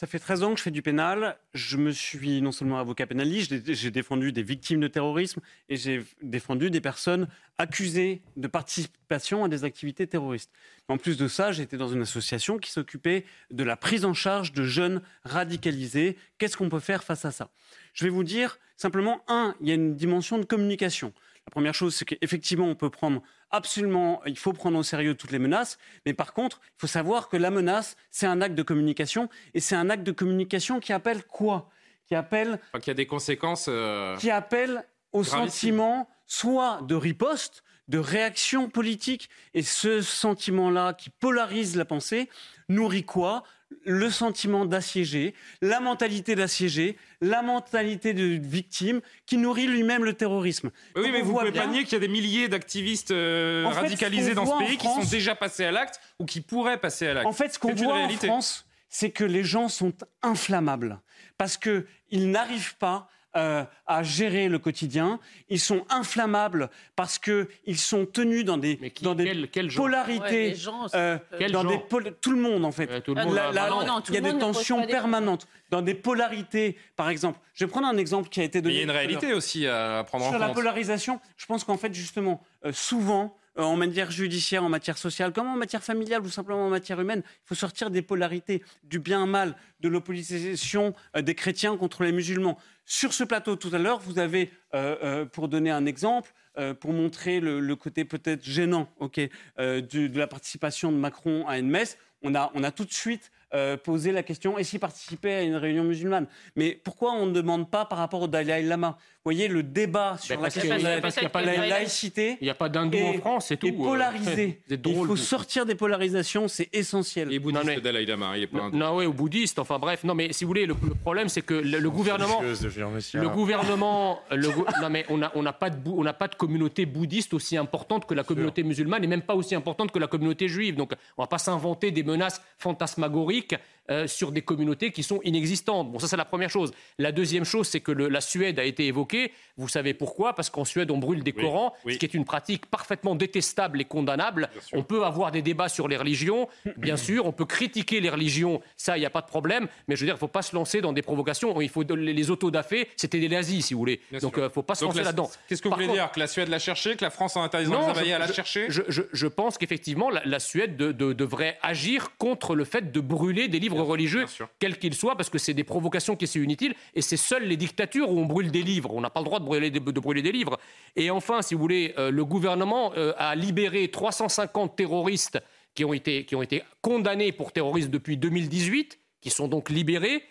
Ça fait 13 ans que je fais du pénal. Je me suis non seulement avocat pénaliste, j'ai défendu des victimes de terrorisme et j'ai défendu des personnes accusées de participation à des activités terroristes. En plus de ça, j'étais dans une association qui s'occupait de la prise en charge de jeunes radicalisés. Qu'est-ce qu'on peut faire face à ça? Je vais vous dire simplement, un, il y a une dimension de communication. La première chose, c'est qu'effectivement, on peut prendre absolument, il faut prendre au sérieux toutes les menaces, mais par contre, il faut savoir que la menace, c'est un acte de communication, et c'est un acte de communication qui appelle quoi? Qui appelle... qui a des conséquences... Euh, qui appelle au sentiment soit de riposte, de réaction politique, et ce sentiment-là qui polarise la pensée nourrit quoi? Le sentiment d'assiéger, la mentalité d'assiéger, la mentalité de victime qui nourrit lui-même le terrorisme. Oui, mais vous pouvez pas nier qu'il y a des milliers d'activistes euh, radicalisés dans ce pays qui sont déjà passés à l'acte ou qui pourraient passer à l'acte. En fait, ce qu'on voit en France, c'est que les gens sont inflammables parce qu'ils n'arrivent pas euh, à gérer le quotidien. Ils sont inflammables parce qu'ils sont tenus dans des, dans des polarités. Euh, dans des tout le monde, en fait. il y a des tensions permanentes. Dans des polarités, par exemple. Je vais prendre un exemple qui a été donné. il y a une réalité aussi à prendre en compte. Sur la polarisation, je pense qu'en fait, justement, euh, souvent, euh, en matière judiciaire, en matière sociale, comme en matière familiale ou simplement en matière humaine. Il faut sortir des polarités, du bien-mal, de l'opposition euh, des chrétiens contre les musulmans. Sur ce plateau tout à l'heure, vous avez, euh, pour donner un exemple, pour montrer le, côté peut-être gênant de, la participation de Macron à une messe, on a, on a tout de suite euh, poser la question et s'y participer à une réunion musulmane. Mais pourquoi on ne demande pas par rapport au Dalai Lama? Vous voyez, le débat sur la question de la, laïcité. Il n'y a pas d'hindou en France, c'est tout. Et polarisé. il faut sortir des polarisations, c'est essentiel. Et bouddhiste, non, le Dalai Lama, il est pas Non, oui, ou bouddhiste, enfin bref. Non, mais si vous voulez, le, problème, c'est que le, gouvernement. Le gouvernement. Le, non, mais on n'a on a pas, de, on pas de communauté bouddhiste aussi importante que la communauté musulmane et même pas aussi importante que la communauté juive. Donc, on ne va pas s'inventer des menaces fantasmagoriques olika. Euh, sur des communautés qui sont inexistantes. Bon, ça c'est la première chose. La deuxième chose, c'est que la Suède a été évoquée. Vous savez pourquoi? Parce qu'en Suède, on brûle des Corans, ce qui est une pratique parfaitement détestable et condamnable. On peut avoir des débats sur les religions, bien sûr. On peut critiquer les religions, ça, il n'y a pas de problème. Mais je veux dire, il ne faut pas se lancer dans des provocations. Il faut les autodafés, c'était des nazis, si vous voulez. Donc, il ne faut pas se lancer là-dedans. Qu'est-ce que vous voulez dire? Que la Suède l'a cherché Que la France les abbayes à la chercher? je, je, pense qu'effectivement, la, Suède devrait agir contre le fait de brûler des livres religieux, quels qu'ils soient, parce que c'est des provocations qui sont inutiles, et c'est seules les dictatures où on brûle des livres. On n'a pas le droit de brûler, de, brûler, des livres. Et enfin, si vous voulez, euh, le gouvernement euh, a libéré 350 terroristes qui ont, été, qui ont été condamnés pour terrorisme depuis 2018, qui sont donc libérés.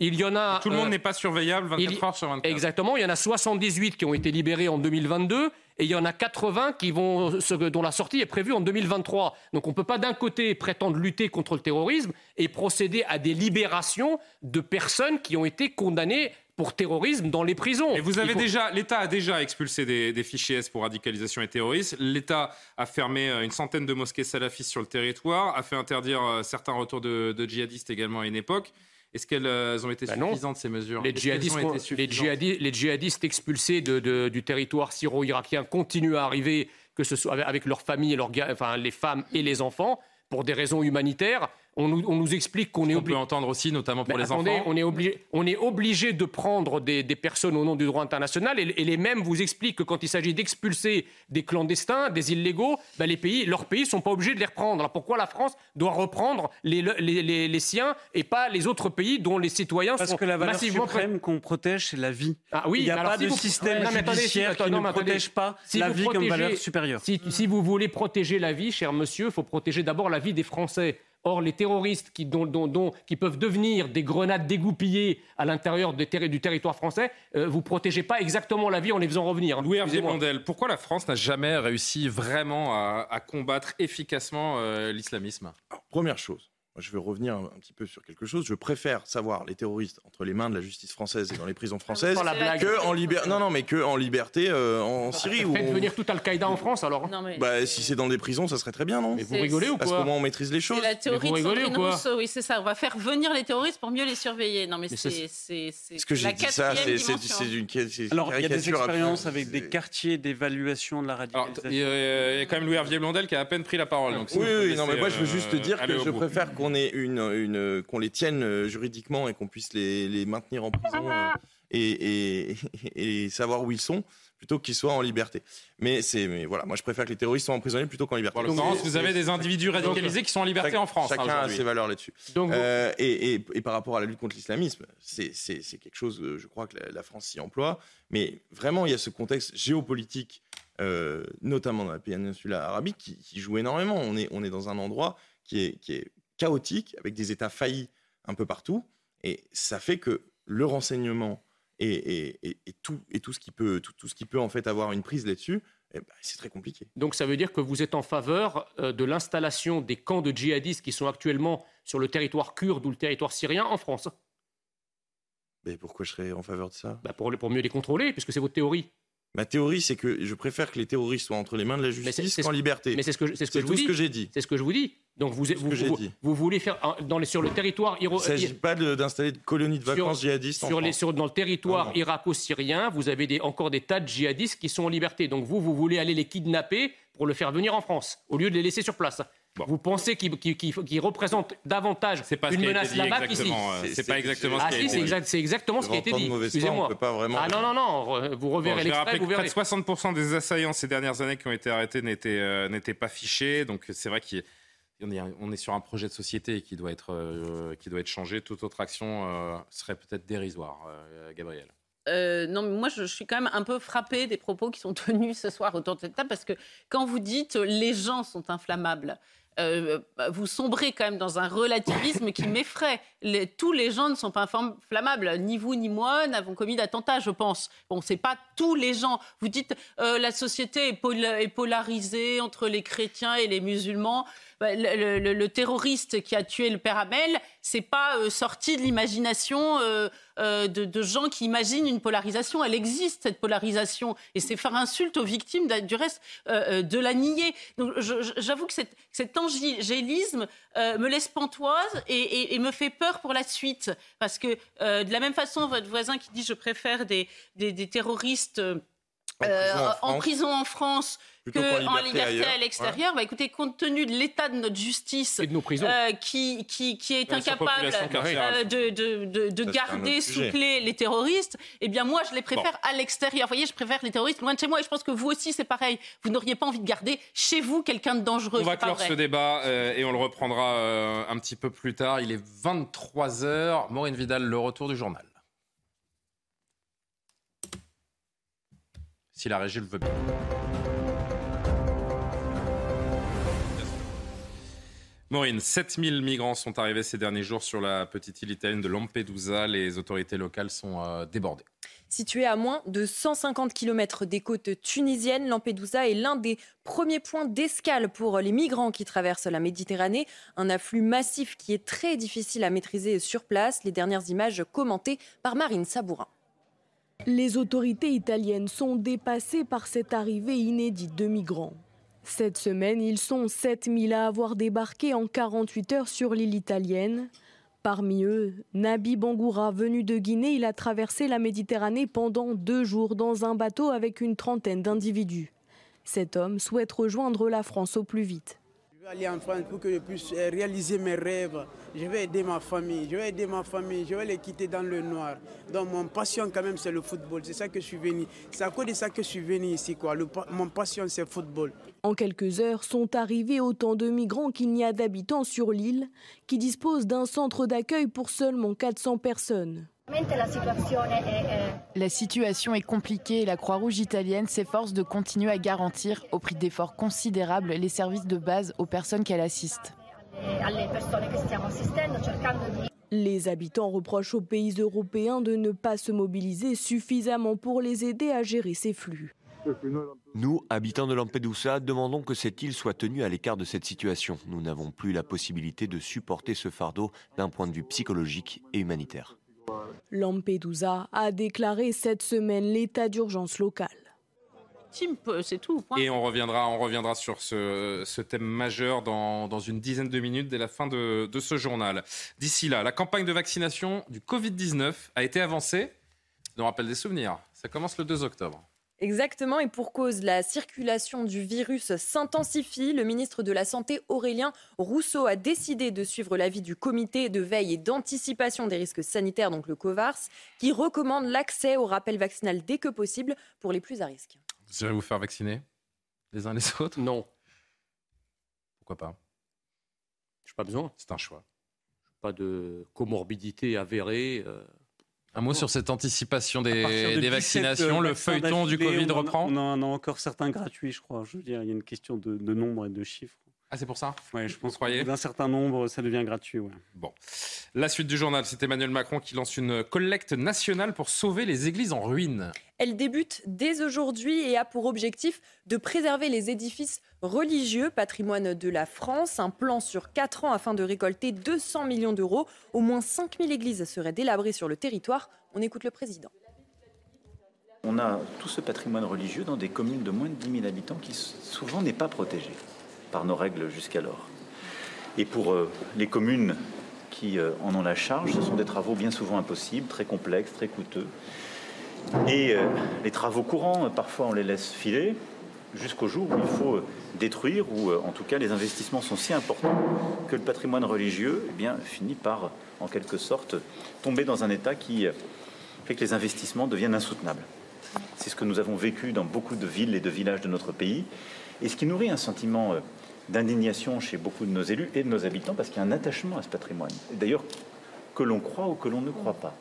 Il y en a. Tout le monde euh, n'est pas surveillable 24 heures sur 24. Exactement. Il y en a 78 qui ont été libérés en 2022 et il y en a 80 qui vont, dont la sortie est prévue en 2023. Donc on ne peut pas d'un côté prétendre lutter contre le terrorisme et procéder à des libérations de personnes qui ont été condamnées pour terrorisme dans les prisons. Et vous avez déjà, l'État a déjà expulsé des, fichiers S pour radicalisation et terrorisme. L'État a fermé euh, une centaine de mosquées salafistes sur le territoire, a fait interdire euh, certains retours de, djihadistes également à une époque. Est-ce qu'elles euh, ont été bah suffisantes, ces mesures les djihadistes, les, djihadistes, expulsés du territoire syro-irakien continuent à arriver, que ce soit avec leurs familles, enfin, les femmes et les enfants, pour des raisons humanitaires on nous, explique qu'on est obligé. On peut entendre aussi, notamment pour les enfants. On est, obligé, on est obligé de prendre des, personnes au nom du droit international et, les mêmes vous expliquent que quand il s'agit d'expulser des clandestins, des illégaux, ben les pays, leurs pays ne sont pas obligés de les reprendre. Alors pourquoi la France doit reprendre les, les, siens et pas les autres pays dont les citoyens Parce sont que la valeur massivement suprême qu'on protège, c'est la vie. Ah oui, il n'y a pas de système judiciaire qui ne protège pas la vie comme valeur supérieure. Si, si vous voulez protéger la vie, cher monsieur, il faut protéger d'abord la vie des Français. Or, les terroristes qui, qui peuvent devenir des grenades dégoupillées à l'intérieur du territoire français, euh, vous protégez pas exactement la vie en les faisant revenir. Louis Hervé Blondel, pourquoi la France n'a jamais réussi vraiment à, combattre efficacement euh, l'islamisme? Première chose, je vais revenir un, petit peu sur quelque chose. Je préfère savoir les terroristes entre les mains de la justice française et dans les prisons françaises que en liberté. Non, non, mais que en liberté euh, en Syrie. Faites venir tout Al-Qaïda en France alors. Bah, si c'est dans des prisons, ça serait très bien, non Mais vous rigolez ou quoi Parce comment on maîtrise les choses. C'est la théorie de Sandrine Rousseau. Oui, c'est ça. On va faire venir les terroristes pour mieux les surveiller. Non, mais, c'est. Ce que j'ai dit ça, c'est une. Alors, il y a des expériences avec des quartiers d'évaluation de la radicalisation. Il y a quand même Louis Hervier Blondel qui a à peine pris la parole. Oui, oui, non, mais moi je veux juste dire que je préfère qu'on ait une, une qu'on les tienne euh, juridiquement et qu'on puisse les, les, maintenir en prison euh, et, et, et, savoir où ils sont plutôt qu'ils soient en liberté. Mais c'est, mais voilà, moi je préfère que les terroristes soient emprisonnés plutôt qu'en liberté. En vous avez des individus radicalisés qui sont en liberté en France. Chacun a ses valeurs là-dessus. Euh, et, et, par rapport à la lutte contre l'islamisme, c'est, quelque chose, je crois que la, France s'y emploie. Mais vraiment, il y a ce contexte géopolitique, euh, notamment dans la péninsule arabique, qui, qui, joue énormément. On est, on est dans un endroit qui est, qui est chaotique, avec des États faillis un peu partout. Et ça fait que le renseignement et, tout, et tout, ce qui peut, tout, ce qui peut en fait avoir une prise là-dessus, eh ben, c'est très compliqué. Donc ça veut dire que vous êtes en faveur euh, de l'installation des camps de djihadistes qui sont actuellement sur le territoire kurde ou le territoire syrien en France? Mais pourquoi je serais en faveur de ça? Bah, pour, pour mieux les contrôler, puisque c'est votre théorie. Ma théorie, c'est que je préfère que les terroristes soient entre les mains de la justice qu'en liberté. Mais c'est ce que, c'est ce que je vous tout ce que j'ai dit. C'est ce que je vous dis. Donc vous, vous, vous, voulez faire dans les, sur le territoire Il ne s'agit pas d'installer de colonies de vacances djihadistes sur en les, sur, Dans le territoire irako-syrien, vous avez des, encore des tas de djihadistes qui sont en liberté. Donc vous, vous voulez aller les kidnapper pour le faire venir en France, au lieu de les laisser sur place. Vous pensez qu'il représente davantage une menace là-bas qu'ici euh, C'est pas exactement ce ah, qui a été dit. C'est exactement ce qui a été dit. Excusez-moi. Ah non, non, non. Vous reverrez l'extrait, vous verrez. Près de 60% des assaillants ces dernières années qui ont été arrêtés n'étaient euh, pas fichés. Donc c'est vrai qu'on est, on est sur un projet de société qui doit être, euh, qui doit être changé. Toute autre action serait peut-être dérisoire, Gabriel. non, mais moi, je, suis quand même un peu frappée des propos qui sont tenus ce soir autour de cette table, parce que quand vous dites les gens sont inflammables, euh, vous sombrez quand même dans un relativisme qui m'effraie. tous les gens ne sont pas inflammables. Ni vous ni moi n'avons commis d'attentat, je pense. Bon, c'est pas tous les gens. Vous dites euh, la société est, polarisée entre les chrétiens et les musulmans. Bah, le, terroriste qui a tué le père Abel, c'est pas euh, sorti de l'imagination euh, euh, de, gens qui imaginent une polarisation. Elle existe cette polarisation et c'est faire insulte aux victimes du reste de la nier. Donc j'avoue que cet, cet angélisme me laisse pantoise et, me fait peur pour la suite parce que de la même façon votre voisin qui dit je préfère des, des terroristes en prison en France qu'en liberté, à l'extérieur. Bah, écoutez, compte tenu de l'état de notre justice, euh, qui, qui, qui, est incapable euh, de, de, de, garder sous clé les terroristes, eh bien moi, je les préfère à l'extérieur. Vous voyez, je préfère les terroristes loin de chez moi. Et je pense que vous aussi, c'est pareil. Vous n'auriez pas envie de garder chez vous quelqu'un de dangereux. On va clore ce débat euh, et on le reprendra un petit peu plus tard. Il est 23 h Maureen Vidal, le retour du journal. Si la régie le veut bien. Maureen, 7000 migrants sont arrivés ces derniers jours sur la petite île italienne de Lampedusa. Les autorités locales sont euh, débordées. Située à moins de 150 km des côtes tunisiennes, Lampedusa est l'un des premiers points d'escale pour les migrants qui traversent la Méditerranée. Un afflux massif qui est très difficile à maîtriser sur place. Les dernières images commentées par Marine Sabourin. Les autorités italiennes sont dépassées par cette arrivée inédite de migrants. Cette semaine, ils sont 7000 à avoir débarqué en 48 heures sur l'île italienne. Parmi eux, Nabi Bangoura, venu de Guinée, il a traversé la Méditerranée pendant deux jours dans un bateau avec une trentaine d'individus. Cet homme souhaite rejoindre la France au plus vite. Vais aller en France pour que je puisse euh, réaliser mes rêves. Je vais aider ma famille. Je vais aider ma famille. Je vais les quitter dans le noir. Donc mon passion quand même c'est le football. C'est ça que je suis venu. C'est à cause de ça que je suis venu ici quoi. mon passion c'est le football. En quelques heures sont arrivés autant de migrants qu'il n'y a d'habitants sur l'île, qui dispose d'un centre d'accueil pour seulement 400 personnes. La situation est compliquée et la Croix-Rouge italienne s'efforce de continuer à garantir, au prix d'efforts considérables, les services de base aux personnes qu'elle assiste. Les habitants reprochent aux pays européens de ne pas se mobiliser suffisamment pour les aider à gérer ces flux. Nous, habitants de Lampedusa, demandons que cette île soit tenue à l'écart de cette situation. Nous n'avons plus la possibilité de supporter ce fardeau d'un point de vue psychologique et humanitaire. Lampedusa a déclaré cette semaine l'état d'urgence local. C'est tout. Et on reviendra, on reviendra sur ce, thème majeur dans, une dizaine de minutes dès la fin de, de ce journal. D'ici là, la campagne de vaccination du Covid-19 a été avancée. Je nous rappelle des souvenirs. Ça commence le 2 octobre. Exactement, et pour cause, la circulation du virus s'intensifie. Le ministre de la Santé, Aurélien Rousseau, a décidé de suivre l'avis du comité de veille et d'anticipation des risques sanitaires, donc le COVARS, qui recommande l'accès au rappel vaccinal dès que possible pour les plus à risque. Vous irez vous faire vacciner les uns les autres? Non. Pourquoi pas? Je n'ai pas besoin. C'est un choix. Pas de comorbidité avérée. Euh, un mot sur cette anticipation des, vaccinations. Le feuilleton du Covid reprend on en a encore certains gratuits, je crois. Je veux dire, il y a une question de, nombre et de chiffres. Ah, c'est pour ça? Oui, je pense d'un certain nombre, ça devient gratuit. Ouais. Bon. La suite du journal, c'est Emmanuel Macron qui lance une collecte nationale pour sauver les églises en ruine. Elle débute dès aujourd'hui et a pour objectif de préserver les édifices religieux, patrimoine de la France. Un plan sur 4 ans afin de récolter 200 millions d'euros. Au moins 5000 églises seraient délabrées sur le territoire. On écoute le président. On a tout ce patrimoine religieux dans des communes de moins de 10 000 habitants qui souvent n'est pas protégé par nos règles jusqu'alors. Et pour euh, les communes qui euh, en ont la charge, ce sont des travaux bien souvent impossibles, très complexes, très coûteux. Et euh, les travaux courants, parfois on les laisse filer jusqu'au jour où il faut détruire, ou en tout cas les investissements sont si importants que le patrimoine religieux eh bien, finit par, en quelque sorte, tomber dans un état qui fait que les investissements deviennent insoutenables. C'est ce que nous avons vécu dans beaucoup de villes et de villages de notre pays, et ce qui nourrit un sentiment d'indignation chez beaucoup de nos élus et de nos habitants, parce qu'il y a un attachement à ce patrimoine. D'ailleurs, que l'on croit ou que l'on ne croit pas.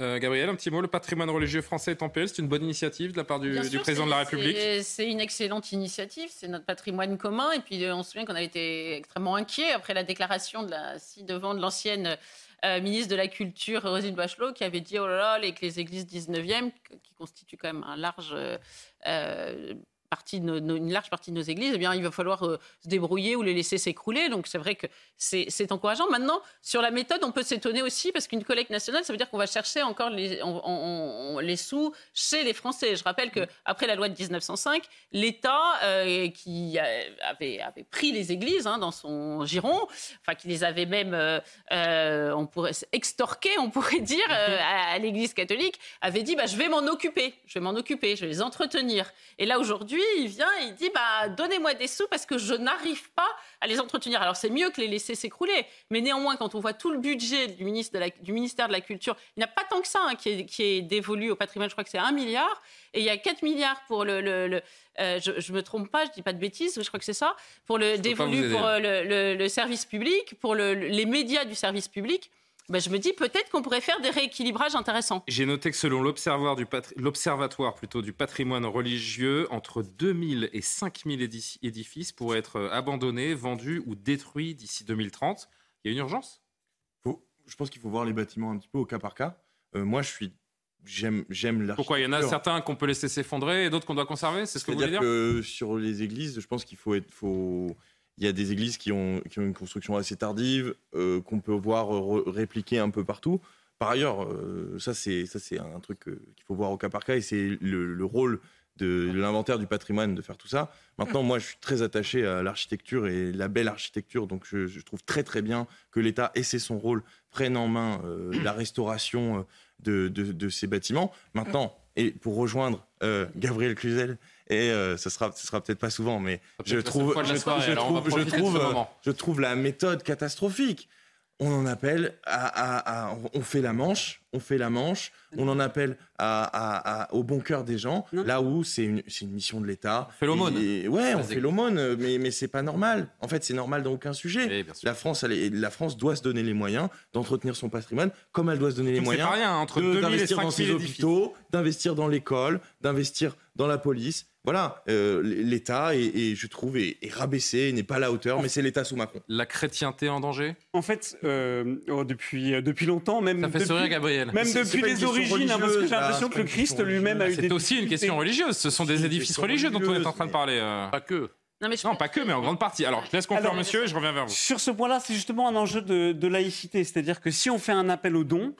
Euh, Gabriel, un petit mot. Le patrimoine religieux français est en PL. C'est une bonne initiative de la part du, président de la République? C'est une excellente initiative. C'est notre patrimoine commun. Et puis, euh, on se souvient qu'on avait été extrêmement inquiets après la déclaration de la ci-devant de l'ancienne euh, ministre de la Culture, Rosine Bachelot, qui avait dit oh là là, les, que les églises 19e, qui constituent quand même un large une large partie de nos églises, eh bien, il va falloir euh, se débrouiller ou les laisser s'écrouler. Donc, c'est vrai que c'est encourageant. Maintenant, sur la méthode, on peut s'étonner aussi parce qu'une collecte nationale, ça veut dire qu'on va chercher encore les, les, sous chez les Français. Je rappelle qu'après la loi de 1905, l'État euh, qui avait, avait, pris les églises hein, dans son giron, enfin, qui les avait même, euh, on pourrait extorquer, on pourrait dire, à, l'Église catholique, avait dit bah, je vais m'en occuper, je vais m'en occuper, je vais les entretenir. Et là, aujourd'hui, il vient et il dit bah, Donnez-moi des sous parce que je n'arrive pas à les entretenir. Alors, c'est mieux que les laisser s'écrouler. Mais néanmoins, quand on voit tout le budget du, ministre du ministère de la Culture, il n'y a pas tant que ça hein, qui, est, qui, est, dévolu au patrimoine. Je crois que c'est 1 milliard. Et il y a 4 milliards pour le. le, euh, je ne me trompe pas, je ne dis pas de bêtises, je crois que c'est ça, pour le dévolu pour le, service public, pour les médias du service public. Bah, je me dis peut-être qu'on pourrait faire des rééquilibrages intéressants. J'ai noté que selon l'Observatoire du, plutôt du patrimoine religieux, entre 2000 et 5000 édifices pourraient être euh, abandonnés, vendus ou détruits d'ici 2030. Il y a une urgence? Je pense qu'il faut voir les bâtiments un petit peu au cas par cas. Euh, moi, je suis j'aime j'aime Pourquoi? Il y en a certains qu'on peut laisser s'effondrer et d'autres qu'on doit conserver C'est ce que vous voulez dire? que sur les églises, je pense qu'il faut être faut il y a des églises qui ont, une construction assez tardive, euh, qu'on peut voir répliquer un peu partout. Par ailleurs, c'est ça c'est un truc qu'il faut voir au cas par cas et c'est le, rôle de l'inventaire du patrimoine de faire tout ça. Maintenant, moi, je suis très attaché à l'architecture et la belle architecture, donc je, trouve très très bien que l'État, et c'est son rôle, prenne en main la restauration de, ces bâtiments. Maintenant, et pour rejoindre Gabriel Cluzel, et euh, ce sera, ce sera peut-être pas souvent, mais je trouve, je, trouve, je, trouve, la méthode catastrophique. On en appelle à, on fait la manche, on fait la manche, on en appelle à, au bon cœur des gens, là où c'est une, une, mission de l'État. On fait l'aumône. Ouais, on fait l'aumône, mais, mais c'est pas normal. En fait, c'est normal dans aucun sujet. la, France, elle, la France doit se donner les moyens d'entretenir son patrimoine, comme elle doit se donner les moyens d'investir dans ses hôpitaux, d'investir dans l'école, d'investir dans la police. Voilà, euh, l'État, et, je trouve, est, rabaissé, n'est pas à la hauteur, mais c'est l'État sous Macron. La chrétienté en danger? En fait, euh, oh, depuis, euh, depuis longtemps, même. Ça fait depuis, sourire, Gabriel. Même depuis les origines, hein, parce que j'ai l'impression que le Christ lui-même a eu C'est aussi une question religieuse. Ce sont des édifices religieux dont on est en train de parler. Pas que. Non, mais pas que, mais en grande partie. Alors, je laisse conclure, monsieur, et je reviens vers vous. Sur ce point-là, c'est justement un enjeu de, laïcité. C'est-à-dire que si on fait un appel aux dons,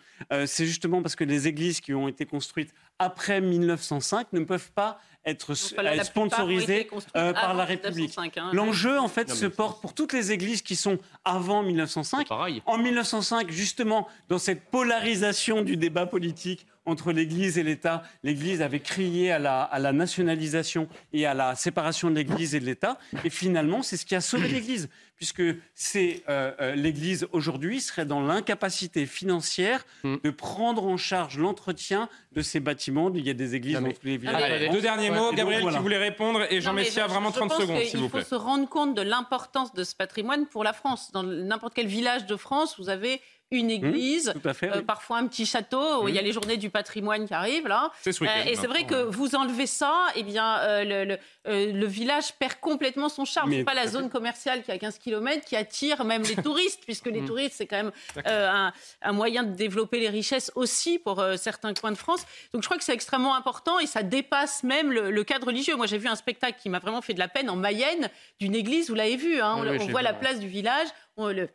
c'est justement parce que les églises qui ont été construites après 1905 ne peuvent pas être sponsorisé euh, par la République. Hein, L'enjeu, en fait, se porte pour toutes les églises qui sont avant 1905. En 1905, justement, dans cette polarisation du débat politique entre l'Église et l'État, l'Église avait crié à la, à la, nationalisation et à la séparation de l'Église et de l'État. Et finalement, c'est ce qui a sauvé l'Église, puisque c'est euh, euh, l'Église aujourd'hui serait dans l'incapacité financière mm. de prendre en charge l'entretien de ces bâtiments. Il y a des églises dans tous les villages. deux derniers mots, Gabriel, qui voulait répondre, et Jean Messia, vraiment 30 secondes, s'il vous plaît. Il faut se rendre compte de l'importance de ce patrimoine pour la France. Dans n'importe quel village de France, vous avez une mmh, église, euh, parfois un petit château. Où il y a mmh. les journées du patrimoine qui arrivent là. Euh, et c'est vrai que vous enlevez ça, et eh bien euh, le, village perd complètement son charme. C'est pas la zone commerciale qui a 15 km qui attire même les touristes, puisque les mmh. touristes c'est quand même un, moyen de développer les richesses aussi pour certains coins de France. Donc je crois que c'est extrêmement important et ça dépasse même le, cadre religieux. Moi j'ai vu un spectacle qui m'a vraiment fait de la peine en Mayenne d'une église. Vous l'avez vu, hein, on, voit la place du village. On, le,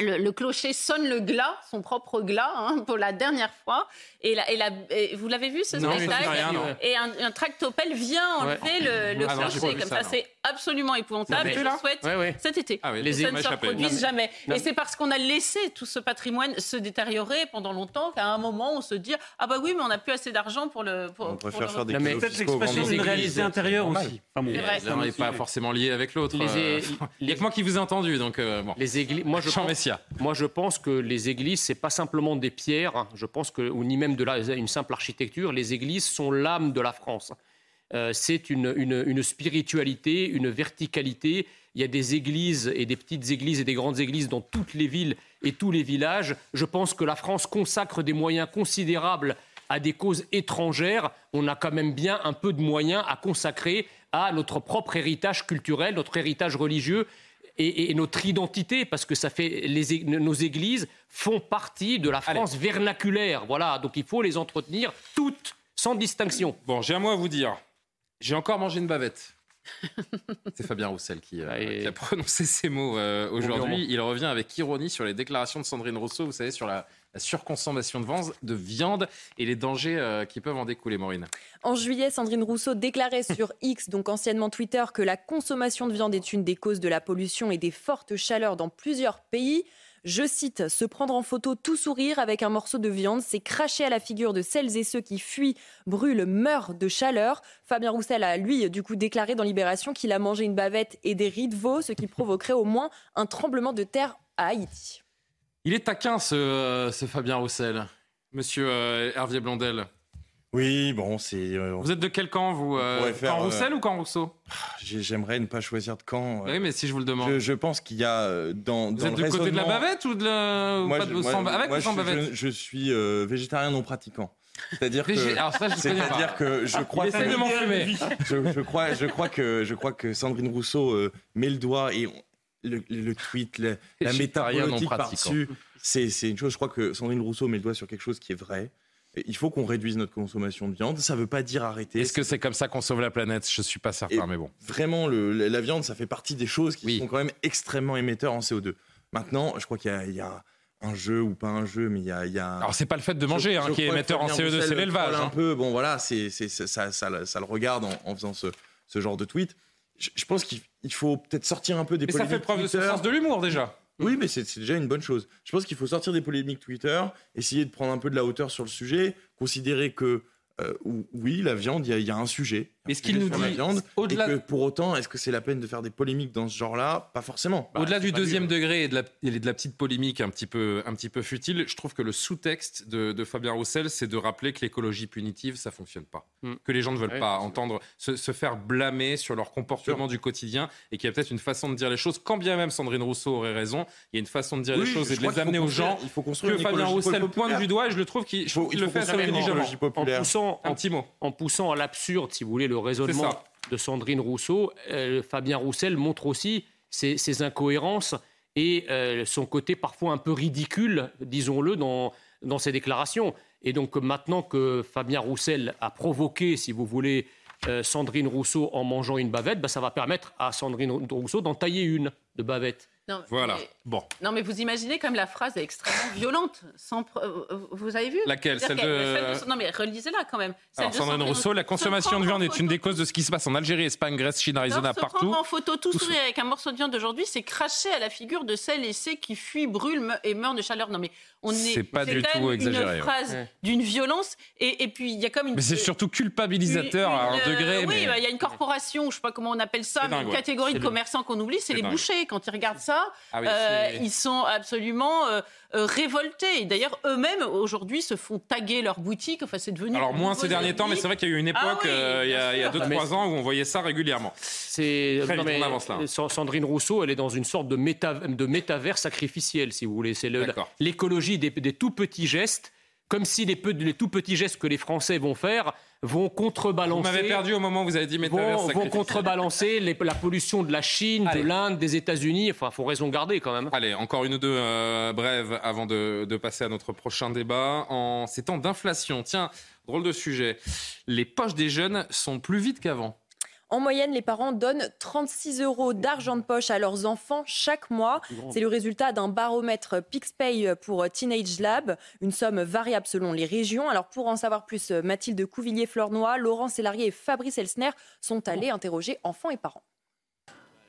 le, clocher sonne le glas, son propre glas, hein, pour la dernière fois. Et, la, et, la, vous l'avez vu ce spectacle Et un, tractopelle vient enlever le, ah clocher comme ça. C'est absolument épouvantable. Et je souhaite cet été ah que ça ne se reproduise jamais. Et c'est parce qu'on a laissé tout ce patrimoine se détériorer pendant longtemps qu'à un moment on se dit ah bah oui mais on n'a plus assez d'argent pour le. Pour, on préfère faire des peut-être l'expression d'une réalité intérieure aussi. L'un n'est pas forcément lié avec l'autre. Euh, il n'y a que moi qui vous ai entendu donc euh. Les églises. Moi je moi, je pense que les églises, c'est pas simplement des pierres. Hein. Je pense que, ou ni même de la, une simple architecture. Les églises sont l'âme de la France. Euh, c'est une, une, spiritualité, une verticalité. Il y a des églises et des petites églises et des grandes églises dans toutes les villes et tous les villages. Je pense que la France consacre des moyens considérables à des causes étrangères. On a quand même bien un peu de moyens à consacrer à notre propre héritage culturel, notre héritage religieux et, notre identité, parce que ça fait les, nos églises font partie de la France vernaculaire. Voilà, donc il faut les entretenir toutes, sans distinction. Bon, j'ai un mot à vous dire. J'ai encore mangé une bavette. C'est Fabien Roussel qui, euh, a prononcé ces mots euh, aujourd'hui. Il revient avec ironie sur les déclarations de Sandrine Rousseau, vous savez, sur la, surconsommation de, viande et les dangers euh, qui peuvent en découler, Maureen. En juillet, Sandrine Rousseau déclarait sur X, donc anciennement Twitter, que la consommation de viande est une des causes de la pollution et des fortes chaleurs dans plusieurs pays. Je cite, se prendre en photo tout sourire avec un morceau de viande, c'est cracher à la figure de celles et ceux qui fuient, brûlent, meurent de chaleur. Fabien Roussel a, lui, du coup, déclaré dans Libération qu'il a mangé une bavette et des riz de veau, ce qui provoquerait au moins un tremblement de terre à Haïti. Il est taquin, ce, euh, ce Fabien Roussel. Monsieur euh, Hervier Blondel. Oui, bon, c'est. Euh, vous êtes de quel camp, vous euh, Camp Roussel ou camp Rousseau? J'aimerais ne pas choisir de camp. Oui, mais si je vous le demande. Je, pense qu'il y a dans. Vous êtes du côté de la bavette ou de la. Moi, pas de... sans... Avec ou sans je, bavette? je, suis végétarien non pratiquant. C'est-à-dire que. Je C'est-à-dire que je crois. que... de je, je, crois, je crois que je crois que Sandrine Rousseau met le doigt et le, le, tweet, la méta politique par-dessus, c'est une chose. Je crois que Sandrine Rousseau met le doigt sur quelque chose qui est vrai il faut qu'on réduise notre consommation de viande. Ça ne veut pas dire arrêter. Est-ce que c'est comme ça qu'on sauve la planète? Je ne suis pas certain, mais bon. Vraiment, la viande, ça fait partie des choses qui sont quand même extrêmement émetteurs en CO2. Maintenant, je crois qu'il y, a un jeu ou pas un jeu, mais il y a, y a... Alors c'est pas le fait de manger hein, qui est émetteur en CO2, c'est l'élevage. Un hein. peu, bon voilà, c'est, ça, ça, le regarde en, faisant ce, ce, genre de tweet. Je, pense qu'il faut peut-être sortir un peu des mais polémiques. Ça fait preuve de sens de l'humour déjà. Oui, mais c'est déjà une bonne chose. Je pense qu'il faut sortir des polémiques Twitter, essayer de prendre un peu de la hauteur sur le sujet, considérer que euh, oui, la viande, il y, a un sujet. Mais ce qu'il nous dit, que pour autant, est-ce que c'est la peine de faire des polémiques dans ce genre-là? Pas forcément. Bah, Au-delà du deuxième degré et de, la, de, la, petite polémique un petit peu, un petit peu futile, je trouve que le sous-texte de, Fabien Roussel, c'est de rappeler que l'écologie punitive, ça fonctionne pas, mm. que les gens ne veulent pas entendre se, faire blâmer sur leur comportement du quotidien, et qu'il y a peut-être une façon de dire les choses. Quand bien même Sandrine Rousseau aurait raison, il y a une façon de dire les choses et de les amener aux gens. Il faut que Fabien Roussel pointe du doigt, et je le trouve qu'il le fait assez intelligemment. un petit mot. En poussant à l'absurde, si vous voulez, le raisonnement de Sandrine Rousseau, euh, Fabien Roussel montre aussi ses, incohérences et euh, son côté parfois un peu ridicule, disons-le, dans, dans ses déclarations. Et donc maintenant que Fabien Roussel a provoqué, si vous voulez, euh, Sandrine Rousseau en mangeant une bavette, bah, ça va permettre à Sandrine Rousseau d'en tailler une de bavette. Non, voilà. bon. Non, mais vous imaginez comme la phrase est extrêmement violente. Sans, vous avez vu? Laquelle? Celle de... Non, mais relisez-la quand même. Alors, Sandrine Rousseau, la consommation de viande est une des causes de ce qui se passe en Algérie, Espagne, Grèce, Chine, Arizona, partout. Prendre en photo tout, sourire avec un morceau de viande d'aujourd'hui, c'est cracher à la figure de celles et ceux qui fuient, brûlent et meurent de chaleur. Non, mais on est. C'est pas du tout exagéré. une phrase d'une violence. Et, et, puis, il y a comme une. Mais c'est surtout culpabilisateur à un degré. Oui, bah, il y a une corporation, je sais pas comment on appelle ça, mais une catégorie de commerçants qu'on oublie, c'est les bouchers. Quand ils regardent ça. Ah euh, ils sont absolument euh, euh, révoltés. d'ailleurs, eux-mêmes, aujourd'hui, se font taguer leur boutique. Enfin, c'est devenu. Alors, moins ces derniers temps, mais c'est vrai qu'il y a eu une époque, ah il y a 2-3 ans, où on voyait ça régulièrement. C'est. Sandrine Rousseau, elle est dans une sorte de, méta... de métavers sacrificiel, si vous voulez. C'est l'écologie des, des tout petits gestes comme si les, les, tout petits gestes que les Français vont faire vont contrebalancer. Vous m'avez perdu au moment où vous avez dit vont, vont contrebalancer la pollution de la Chine, de l'Inde, des États-Unis. Enfin, faut raison garder quand même. Allez, encore une ou deux euh, brèves avant de, de, passer à notre prochain débat. En ces temps d'inflation, tiens, drôle de sujet. Les poches des jeunes sont plus vides qu'avant. En moyenne, les parents donnent 36 euros d'argent de poche à leurs enfants chaque mois. C'est le résultat d'un baromètre PixPay pour Teenage Lab, une somme variable selon les régions. Alors pour en savoir plus, Mathilde Couvillier-Fleurnois, Laurent Sélarié et Fabrice Elsner sont allés interroger enfants et parents.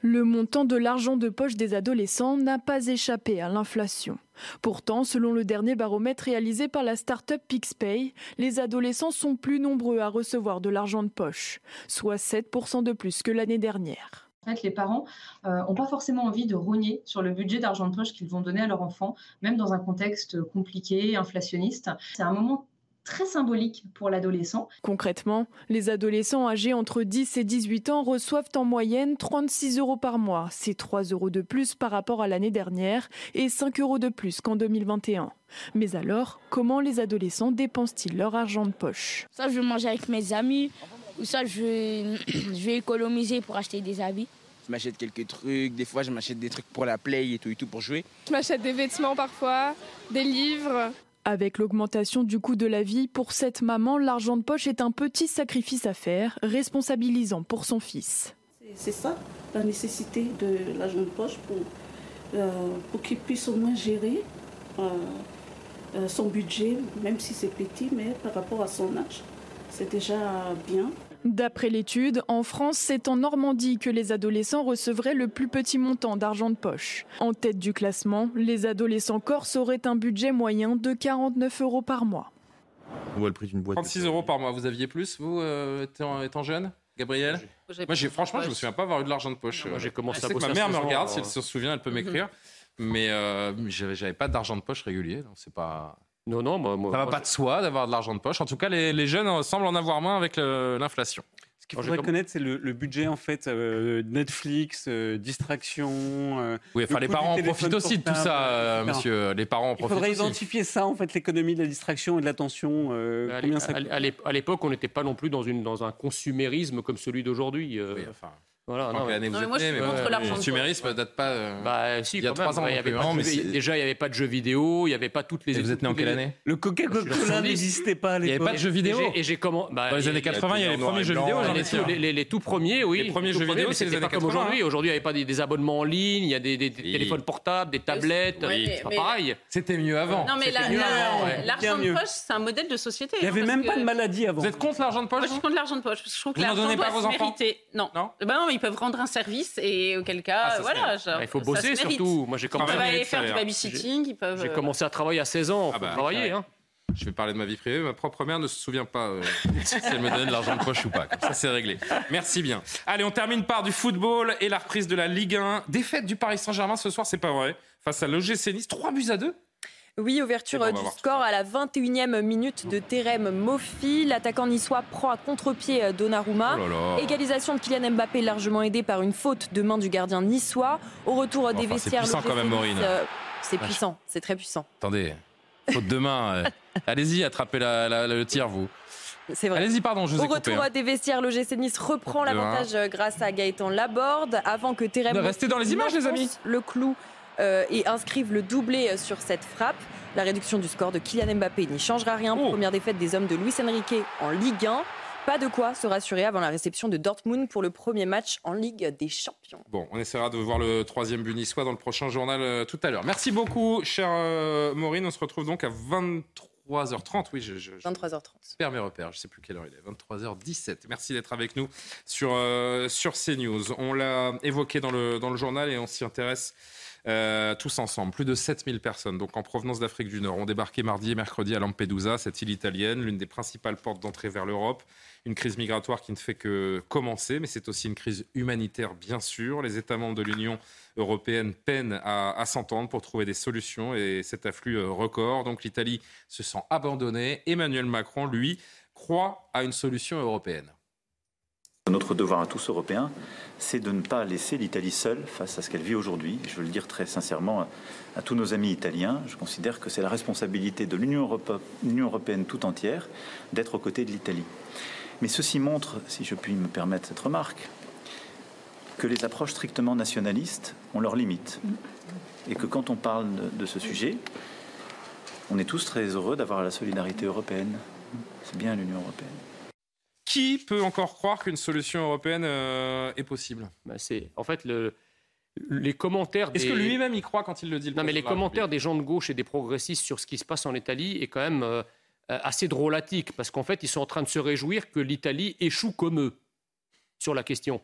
Le montant de l'argent de poche des adolescents n'a pas échappé à l'inflation. Pourtant, selon le dernier baromètre réalisé par la start-up PixPay, les adolescents sont plus nombreux à recevoir de l'argent de poche, soit 7% de plus que l'année dernière. En fait, les parents n'ont euh, pas forcément envie de rogner sur le budget d'argent de poche qu'ils vont donner à leur enfant, même dans un contexte compliqué, inflationniste. C'est un moment très symbolique pour l'adolescent. Concrètement, les adolescents âgés entre 10 et 18 ans reçoivent en moyenne 36 euros par mois. C'est 3 euros de plus par rapport à l'année dernière et 5 euros de plus qu'en 2021. Mais alors, comment les adolescents dépensent-ils leur argent de poche? Ça, je vais manger avec mes amis, ou ça, je vais, je vais économiser pour acheter des habits. Je m'achète quelques trucs, des fois je m'achète des trucs pour la play et tout et tout pour jouer. Je m'achète des vêtements parfois, des livres. Avec l'augmentation du coût de la vie, pour cette maman, l'argent de poche est un petit sacrifice à faire, responsabilisant pour son fils. C'est ça, la nécessité de l'argent de poche pour, euh, qu'il puisse au moins gérer euh, euh, son budget, même si c'est petit, mais par rapport à son âge, c'est déjà bien. D'après l'étude, en France, c'est en Normandie que les adolescents recevraient le plus petit montant d'argent de poche. En tête du classement, les adolescents corses auraient un budget moyen de 49 euros par mois. On voit le prix d'une boîte. 36 euros par mois. Vous aviez plus, vous, euh, étant, jeune Gabriel Moi, franchement, je ne me souviens pas avoir eu de l'argent de poche. Moi, j'ai commencé à Ma mère me regarde, si elle se souvient, elle peut m'écrire. Mais euh, j'avais pas d'argent de poche régulier, donc c'est pas. Non, non, moi, ça va pas de soi d'avoir de l'argent de poche. En tout cas, les, jeunes semblent en avoir moins avec l'inflation. Ce qu'il faudrait connaître, c'est le, budget en fait euh, Netflix, euh, distraction. Euh, oui, enfin les parents en profitent aussi de tout ça, monsieur. Les parents en profitent. Il faudrait identifier ça en fait, l'économie de la distraction et de l'attention. à l'époque, on n'était pas non plus dans, une, dans un consumérisme comme celui d'aujourd'hui. Oui, enfin, Voilà, non, vous Non, mais êtes moi, je né, suis mais contre l'argent le consumérisme date pas. euh, Bah, si, il y a trois ans. Il y avait pas de mais déjà, il n'y avait pas de jeux vidéo, il n'y avait pas toutes les. Et vous êtes né en quelle année? Le Coca-Cola n'existait pas à Il n'y avait l'époque. pas de jeux vidéo. Et j'ai- comment bah, Dans les années 80, il y a les premiers jeux vidéo, j'en les, tout, sûr. les- les- les tout premiers, oui. Les premiers jeux vidéo, mais c'est les c'était pas années comme 80, aujourd'hui. Aujourd'hui, il n'y avait pas des, abonnements en ligne, il y a des, téléphones portables, des tablettes. Ouais, mais- c'est pas mais- pareil. C'était mieux avant. Non, mais l'argent de poche, c'est un modèle de société. Il n'y hein, avait même pas de maladie avant. Vous êtes contre l'argent de poche Moi, je suis contre l'argent de poche, parce que je trouve que l'argent doit se mériter. Non. Non non, ils peuvent rendre un service et auquel cas, Ah, voilà. genre, Bah, il faut ça bosser surtout. Moi, j'ai Ils commencé, peuvent Travail aller faire du babysitting, ils peuvent. j'ai euh, commencé à travailler à 16 ans. Ah bah, travailler. Hein. Je vais parler de ma vie privée. Ma propre mère ne se souvient pas euh, si elle me donnait de l'argent de poche ou pas. Comme ça, c'est réglé. Merci bien. Allez, on termine par du football et la reprise de la Ligue 1. Défaite du Paris Saint-Germain ce soir, c'est pas vrai. Face à l'OGC Nice, 3 buts à 2. Oui, ouverture ben, euh, du score à la 21e minute de Terem Mofi. L'attaquant niçois prend à contre-pied euh, Donnarumma. Oh là là. Égalisation de Kylian Mbappé largement aidé par une faute de main du gardien niçois. Au retour euh, des Enfin, c'est vestiaires, puissant quand même, Maureen. c'est puissant, c'est très puissant. Attendez, faute de main. Allez-y, attrapez la- la- le tir, vous. C'est vrai. Allez-y, pardon, je vous Au ai coupé. retour hein. des vestiaires, l'OGC Nice reprend l'avantage grâce à Gaëtan Laborde avant que Terem restez dans les images, les amis. le clou et inscrive le doublé euh, sur cette frappe. La réduction du score de Kylian Mbappé n'y changera rien. Oh. Première défaite des hommes de Luis Enrique en Ligue 1. Pas de quoi se rassurer avant la réception de Dortmund pour le premier match en Ligue des Champions. Bon, on essaiera de voir le troisième but niçois dans le prochain journal euh, tout à l'heure. Merci beaucoup, chère euh, Maureen. On se retrouve donc à 23h30. Oui, je, je- je 23h30. perds mes repères. Je ne sais plus quelle heure il est. 23h17. Merci d'être avec nous sur, euh, sur CNews. On l'a évoqué dans le, dans le journal et on s'y intéresse. Euh, tous ensemble, plus de 7000 personnes, donc en provenance d'Afrique du Nord, ont débarqué mardi et mercredi à Lampedusa, cette île italienne, l'une des principales portes d'entrée vers l'Europe. Une crise migratoire qui ne fait que commencer, mais c'est aussi une crise humanitaire, bien sûr. Les États membres de l'Union européenne peinent à, s'entendre pour trouver des solutions et cet afflux euh, record. Donc l'Italie se sent abandonnée. Emmanuel Macron, lui, croit à une solution européenne. Notre devoir à tous Européens, c'est de ne pas laisser l'Italie seule face à ce qu'elle vit aujourd'hui. Je veux le dire très sincèrement à, tous nos amis italiens. Je considère que c'est la responsabilité de l'Union européenne tout entière d'être aux côtés de l'Italie. Mais ceci montre, si je puis me permettre cette remarque, que les approches strictement nationalistes ont leurs limites. Et que quand on parle de ce sujet, on est tous très heureux d'avoir la solidarité européenne. C'est bien l'Union européenne. Qui peut encore croire qu'une solution européenne euh, est possible? Bah, c'est en fait le, les commentaires. Est-ce que lui-même y croit quand il le dit le Non, mais les commentaires des gens de gauche et des progressistes sur ce qui se passe en Italie est quand même euh, assez drôlatique, parce qu'en fait, ils sont en train de se réjouir que l'Italie échoue comme eux sur la question.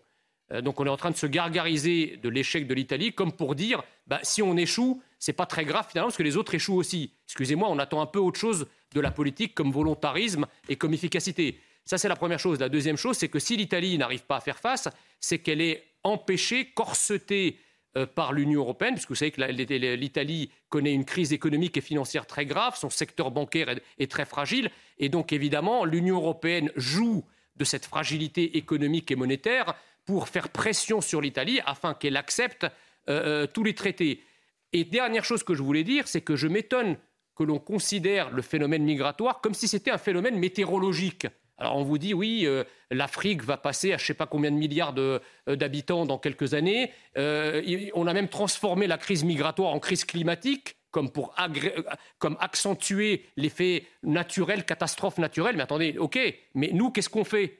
Euh, donc on est en train de se gargariser de l'échec de l'Italie, comme pour dire, bah, si on échoue, c'est pas très grave finalement, parce que les autres échouent aussi. Excusez-moi, on attend un peu autre chose de la politique comme volontarisme et comme efficacité. Ça, c'est la première chose. La deuxième chose, c'est que si l'Italie n'arrive pas à faire face, c'est qu'elle est empêchée, corsetée euh, par l'Union européenne, puisque vous savez que l'Italie connaît une crise économique et financière très grave, son secteur bancaire est, est très fragile, et donc évidemment, l'Union européenne joue de cette fragilité économique et monétaire pour faire pression sur l'Italie afin qu'elle accepte euh, euh, tous les traités. Et dernière chose que je voulais dire, c'est que je m'étonne que l'on considère le phénomène migratoire comme si c'était un phénomène météorologique. On vous dit oui, euh, l'Afrique va passer à je ne sais pas combien de milliards euh, d'habitants dans quelques années. Euh, on a même transformé la crise migratoire en crise climatique comme pour comme accentuer l'effet naturel, catastrophe naturelle. Mais attendez, ok, mais nous, qu'est-ce qu'on fait?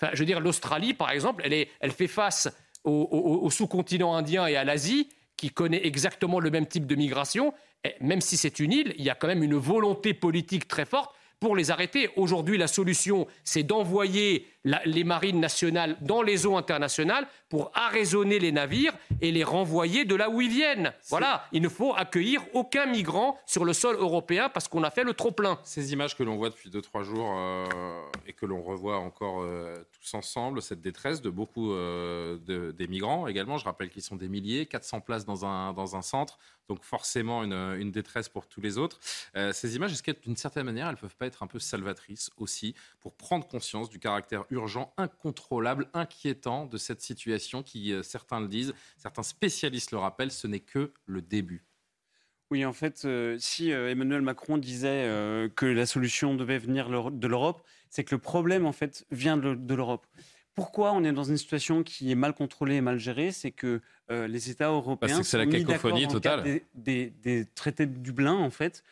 Enfin, je veux dire, l'Australie, par exemple, elle, est, elle fait face au, au- au sous-continent indien et à l'Asie, qui connaît exactement le même type de migration. Et même si c'est une île, il y a quand même une volonté politique très forte pour les arrêter. Aujourd'hui, la solution, c'est d'envoyer les marines nationales dans les eaux internationales pour arraisonner les navires et les renvoyer de là où ils viennent. Voilà, il ne faut accueillir aucun migrant sur le sol européen parce qu'on a fait le trop-plein. Ces images que l'on voit depuis 2-3 jours euh, et que l'on revoit encore euh, tous ensemble, cette détresse de beaucoup euh, de- des migrants également, je rappelle qu'ils sont des milliers, 400 places dans un, dans un centre, donc forcément une, une détresse pour tous les autres. Euh, ces images, est-ce qu'elles, d'une certaine manière, elles peuvent pas être un peu salvatrices aussi pour prendre conscience du caractère urgent, incontrôlable, inquiétant de cette situation qui, euh, certains le disent, certains spécialistes le rappellent, ce n'est que le début Oui, en fait, si Emmanuel Macron disait que la solution devait venir de l'Europe, c'est que le problème, en fait, vient de, l'Europe. pourquoi on est dans une situation qui est mal contrôlée et mal gérée? C'est que euh, les États européens bah, c'est la cacophonie totale. Des, des, traités de Dublin, en fait,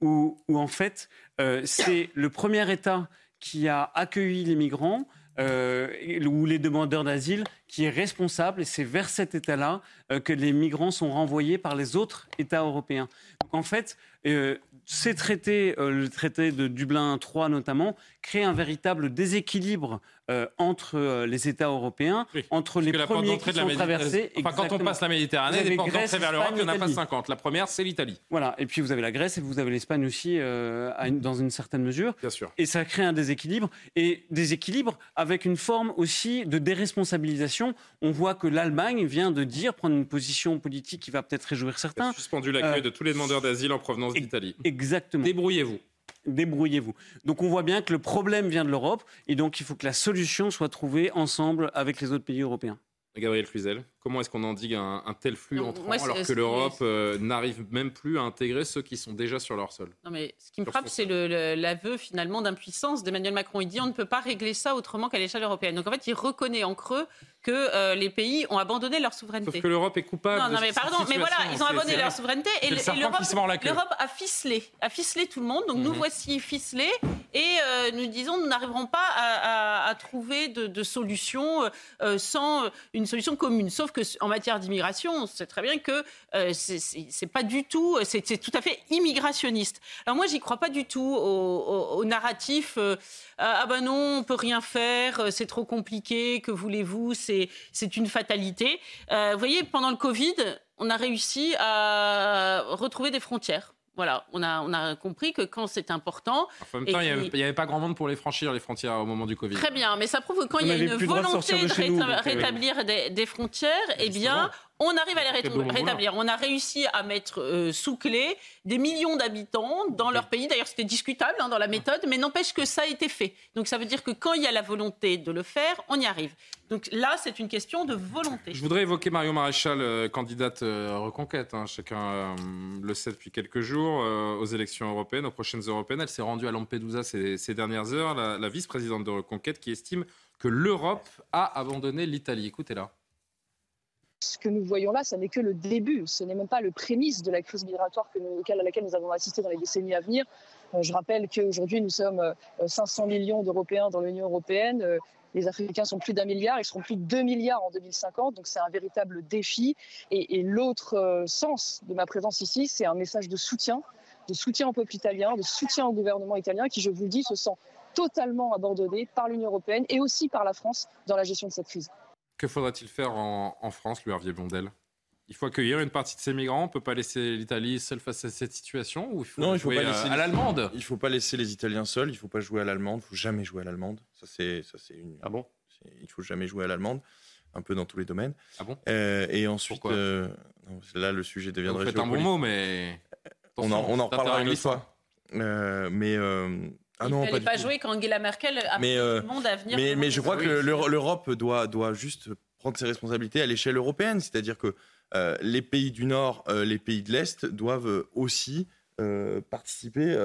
où, où, en fait, euh, c'est le premier État qui a accueilli les migrants. Euh, ou les demandeurs d'asile qui est responsable et c'est vers cet État-là euh, que les migrants sont renvoyés par les autres États européens. Donc en fait, euh, ces traités, le traité de Dublin 3 notamment, créent un véritable déséquilibre euh, entre euh, les États européens, entre les premiers qui sont traversés. Enfin, quand on passe la Méditerranée, les portes d'entrée vers l'Europe, il n'y en a pas 50. La première, c'est l'Italie. Voilà, et puis vous avez la Grèce et vous avez l'Espagne aussi, euh, dans une certaine mesure. Bien sûr. Et ça crée un déséquilibre, et déséquilibre avec une forme aussi de déresponsabilisation. On voit que l'Allemagne vient de dire, prendre une position politique qui va peut-être réjouir certains. suspendu l'accueil de tous les demandeurs d'asile en provenance d'Italie. Exactement. Débrouillez-vous débrouillez-vous. Donc on voit bien que le problème vient de l'Europe et donc il faut que la solution soit trouvée ensemble avec les autres pays européens. Gabriel Cluzel, comment est-ce qu'on endigue un, un tel flux entrant alors que l'Europe euh, n'arrive même plus à intégrer ceux qui sont déjà sur leur sol? Non mais ce qui me frappe, c'est l'aveu finalement d'impuissance d'Emmanuel Macron. Il dit on ne peut pas régler ça autrement qu'à l'échelle européenne. Donc en fait, il reconnaît en creux que euh, les pays ont abandonné leur souveraineté. Sauf que l'Europe est coupable. Non, non mais pardon, mais voilà, ils ont abandonné leur souveraineté et, l'Europe a ficelé, a ficelé tout le monde. Donc nous mhm. voici ficelés et euh, nous disons nous n'arriverons pas à, trouver de, de solution euh, sans une solution commune. Sauf que en matière d'immigration, on sait très bien que c'est pas du tout, c'est tout à fait immigrationniste. Alors moi, j'y crois pas du tout au, au narratif. Ah ben non, on peut rien faire, c'est trop compliqué. Que voulez-vous c'est une fatalité. Euh, vous voyez, pendant le Covid, on a réussi à retrouver des frontières. Voilà, on a, on a compris que quand c'est important. en même temps, il n'y avait, pas grand monde pour les franchir, les frontières, au moment du Covid. Très bien, mais ça prouve que quand il y a une volonté de, rétablir des, des, frontières, eh bien, on arrive à les rétablir. On a réussi à mettre euh, sous clé des millions d'habitants dans leur pays. D'ailleurs, c'était discutable hein, dans la méthode, mais n'empêche que ça a été fait. Donc ça veut dire que quand il y a la volonté de le faire, on y arrive. Donc là, c'est une question de volonté. Je voudrais évoquer Marion Maréchal, euh, candidate euh, Reconquête. Hein. Chacun le sait depuis quelques jours aux élections européennes, aux prochaines européennes. Elle s'est rendue à Lampedusa ces, dernières heures, la, la vice-présidente de Reconquête, qui estime que l'Europe a abandonné l'Italie. Écoutez-la. Ce que nous voyons là, ce n'est que le début, ce n'est même pas le prémisse de la crise migratoire à laquelle nous avons assisté dans les décennies à venir. Euh, je rappelle qu'aujourd'hui, nous sommes 500 euh, millions d'Européens dans l'Union européenne. Euh, les Africains sont plus d'un milliard, ils seront plus de 2 milliards en 2050, donc c'est un véritable défi. Et, l'autre sens de ma présence ici, c'est un message de soutien, de soutien au peuple italien, de soutien au gouvernement italien qui, je vous le dis, se sent totalement abandonné par l'Union européenne et aussi par la France dans la gestion de cette crise. Que faudrait-il faire en, France, lui, Hervier Blondel? Il faut accueillir une partie de ces migrants. On ne peut pas laisser l'Italie seule face à cette situation ou il faut non, il faut pas laisser à l'allemande? Il ne faut pas laisser les Italiens seuls. Il ne faut pas jouer à l'allemande. Il ne faut jamais jouer à l'allemande. Ça c'est ça c'est une. Ah bon? Il faut jamais jouer à l'allemande. Un peu dans tous les domaines. Ah bon? Euh, Et ensuite, euh, là le sujet deviendrait. Vous faites un bon mot, mais on en, on en reparlera une autre fois. Euh, mais ah il ne fallait pas, jouer quand Angela Merkel a mais, le monde à venir. Mais, mais je crois que l'Europe doit, doit juste prendre ses responsabilités à l'échelle européenne. C'est-à-dire que euh, les pays du Nord, euh, les pays de l'Est doivent aussi euh, participer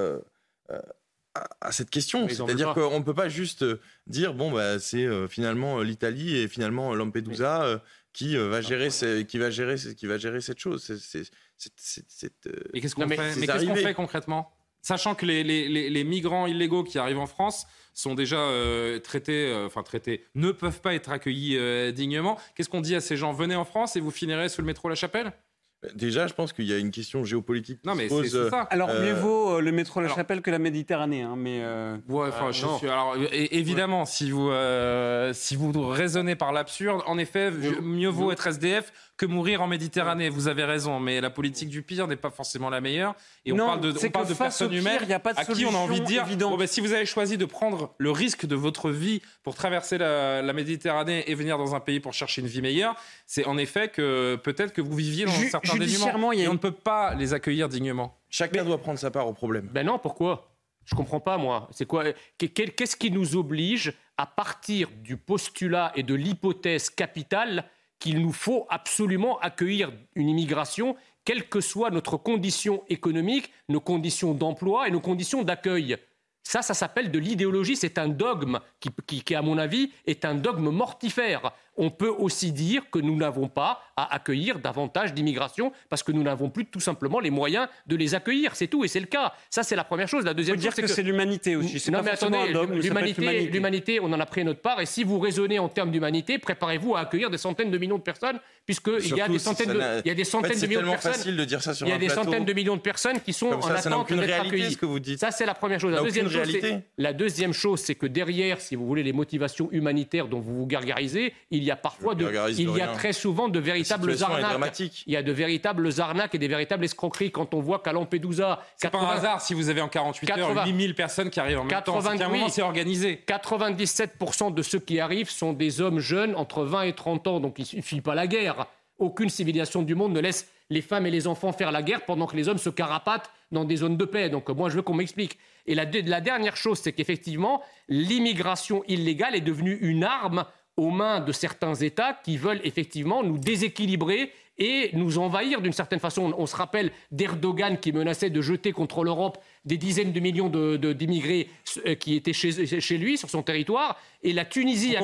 à, cette question. C'est-à-dire qu'on ne peut pas juste dire bon, bah, c'est finalement l'Italie et finalement Lampedusa qui, va gérer qui, va gérer, qui va gérer cette chose. et qu'est-ce qu'on fait, fait concrètement? Sachant que les, les, les, migrants illégaux qui arrivent en France sont déjà euh, traités, euh, enfin traités, ne peuvent pas être accueillis euh, dignement. Qu'est-ce qu'on dit à ces gens? Venez en France et vous finirez sous le métro La Chapelle? Déjà, je pense qu'il y a une question géopolitique. Non, mais c'est ça. Alors, mieux vaut le métro La Chapelle que la Méditerranée. Hein, mais ouais, je suis, alors, évidemment, si vous, si vous raisonnez par l'absurde, en effet, mieux vaut être SDF que mourir en Méditerranée. Vous avez raison, mais la politique du pire n'est pas forcément la meilleure. Et on parle de, on parle de personnes humaines a pas de à qui on a envie de dire ben, si vous avez choisi de prendre le risque de votre vie pour traverser la, Méditerranée et venir dans un pays pour chercher une vie meilleure, c'est en effet que peut-être que vous viviez dans un certain dénuement. Et on ne peut pas les accueillir dignement. Chacun doit prendre sa part au problème. Ben non, pourquoi? Je comprends pas, moi. C'est quoi Qu'est-ce qui nous oblige à partir du postulat et de l'hypothèse capitale qu'il nous faut absolument accueillir une immigration, quelle que soit notre condition économique, nos conditions d'emploi et nos conditions d'accueil. Ça, ça s'appelle de l'idéologie. C'est un dogme qui, qui, à mon avis, est un dogme mortifère on peut aussi dire que nous n'avons pas à accueillir davantage d'immigration parce que nous n'avons plus tout simplement les moyens de les accueillir. C'est tout, et c'est le cas. Ça, c'est la première chose. La deuxième chose, c'est que, c'est l'humanité aussi. Non, mais attendez, l'humanité, l'humanité, on en a pris notre part. Et si vous raisonnez en termes d'humanité, préparez-vous à accueillir des centaines de millions de personnes, puisqu'il y a des centaines de, il y a des centaines de millions de personnes. facile de dire ça sur Il y a des centaines de millions de personnes qui sont en attente d'être accueillies. Ce que vous dites. Ça, c'est la première chose. La deuxième chose, la deuxième chose, c'est que derrière, si vous voulez, les motivations humanitaires dont vous vous gargarisez, il y a parfois de il y a très souvent de véritables arnaques. Il y a de véritables arnaques et des véritables escroqueries quand on voit qu'à Lampedusa. C'est pas un hasard si vous avez en 48 heures 8000 personnes qui arrivent en même temps. C'est un moment, c'est organisé. 97% de ceux qui arrivent sont des hommes jeunes entre 20 et 30 ans, donc il suffit pas la guerre. Aucune civilisation du monde ne laisse les femmes et les enfants faire la guerre pendant que les hommes se carapatent dans des zones de paix. Donc moi, je veux qu'on m'explique. Et la, la dernière chose, c'est qu'effectivement, l'immigration illégale est devenue une arme aux mains de certains États qui veulent effectivement nous déséquilibrer et nous envahir d'une certaine façon. On, se rappelle d'Erdogan qui menaçait de jeter contre l'Europe des dizaines de millions d'immigrés de, euh, qui étaient chez, lui, sur son territoire. Et la Tunisie,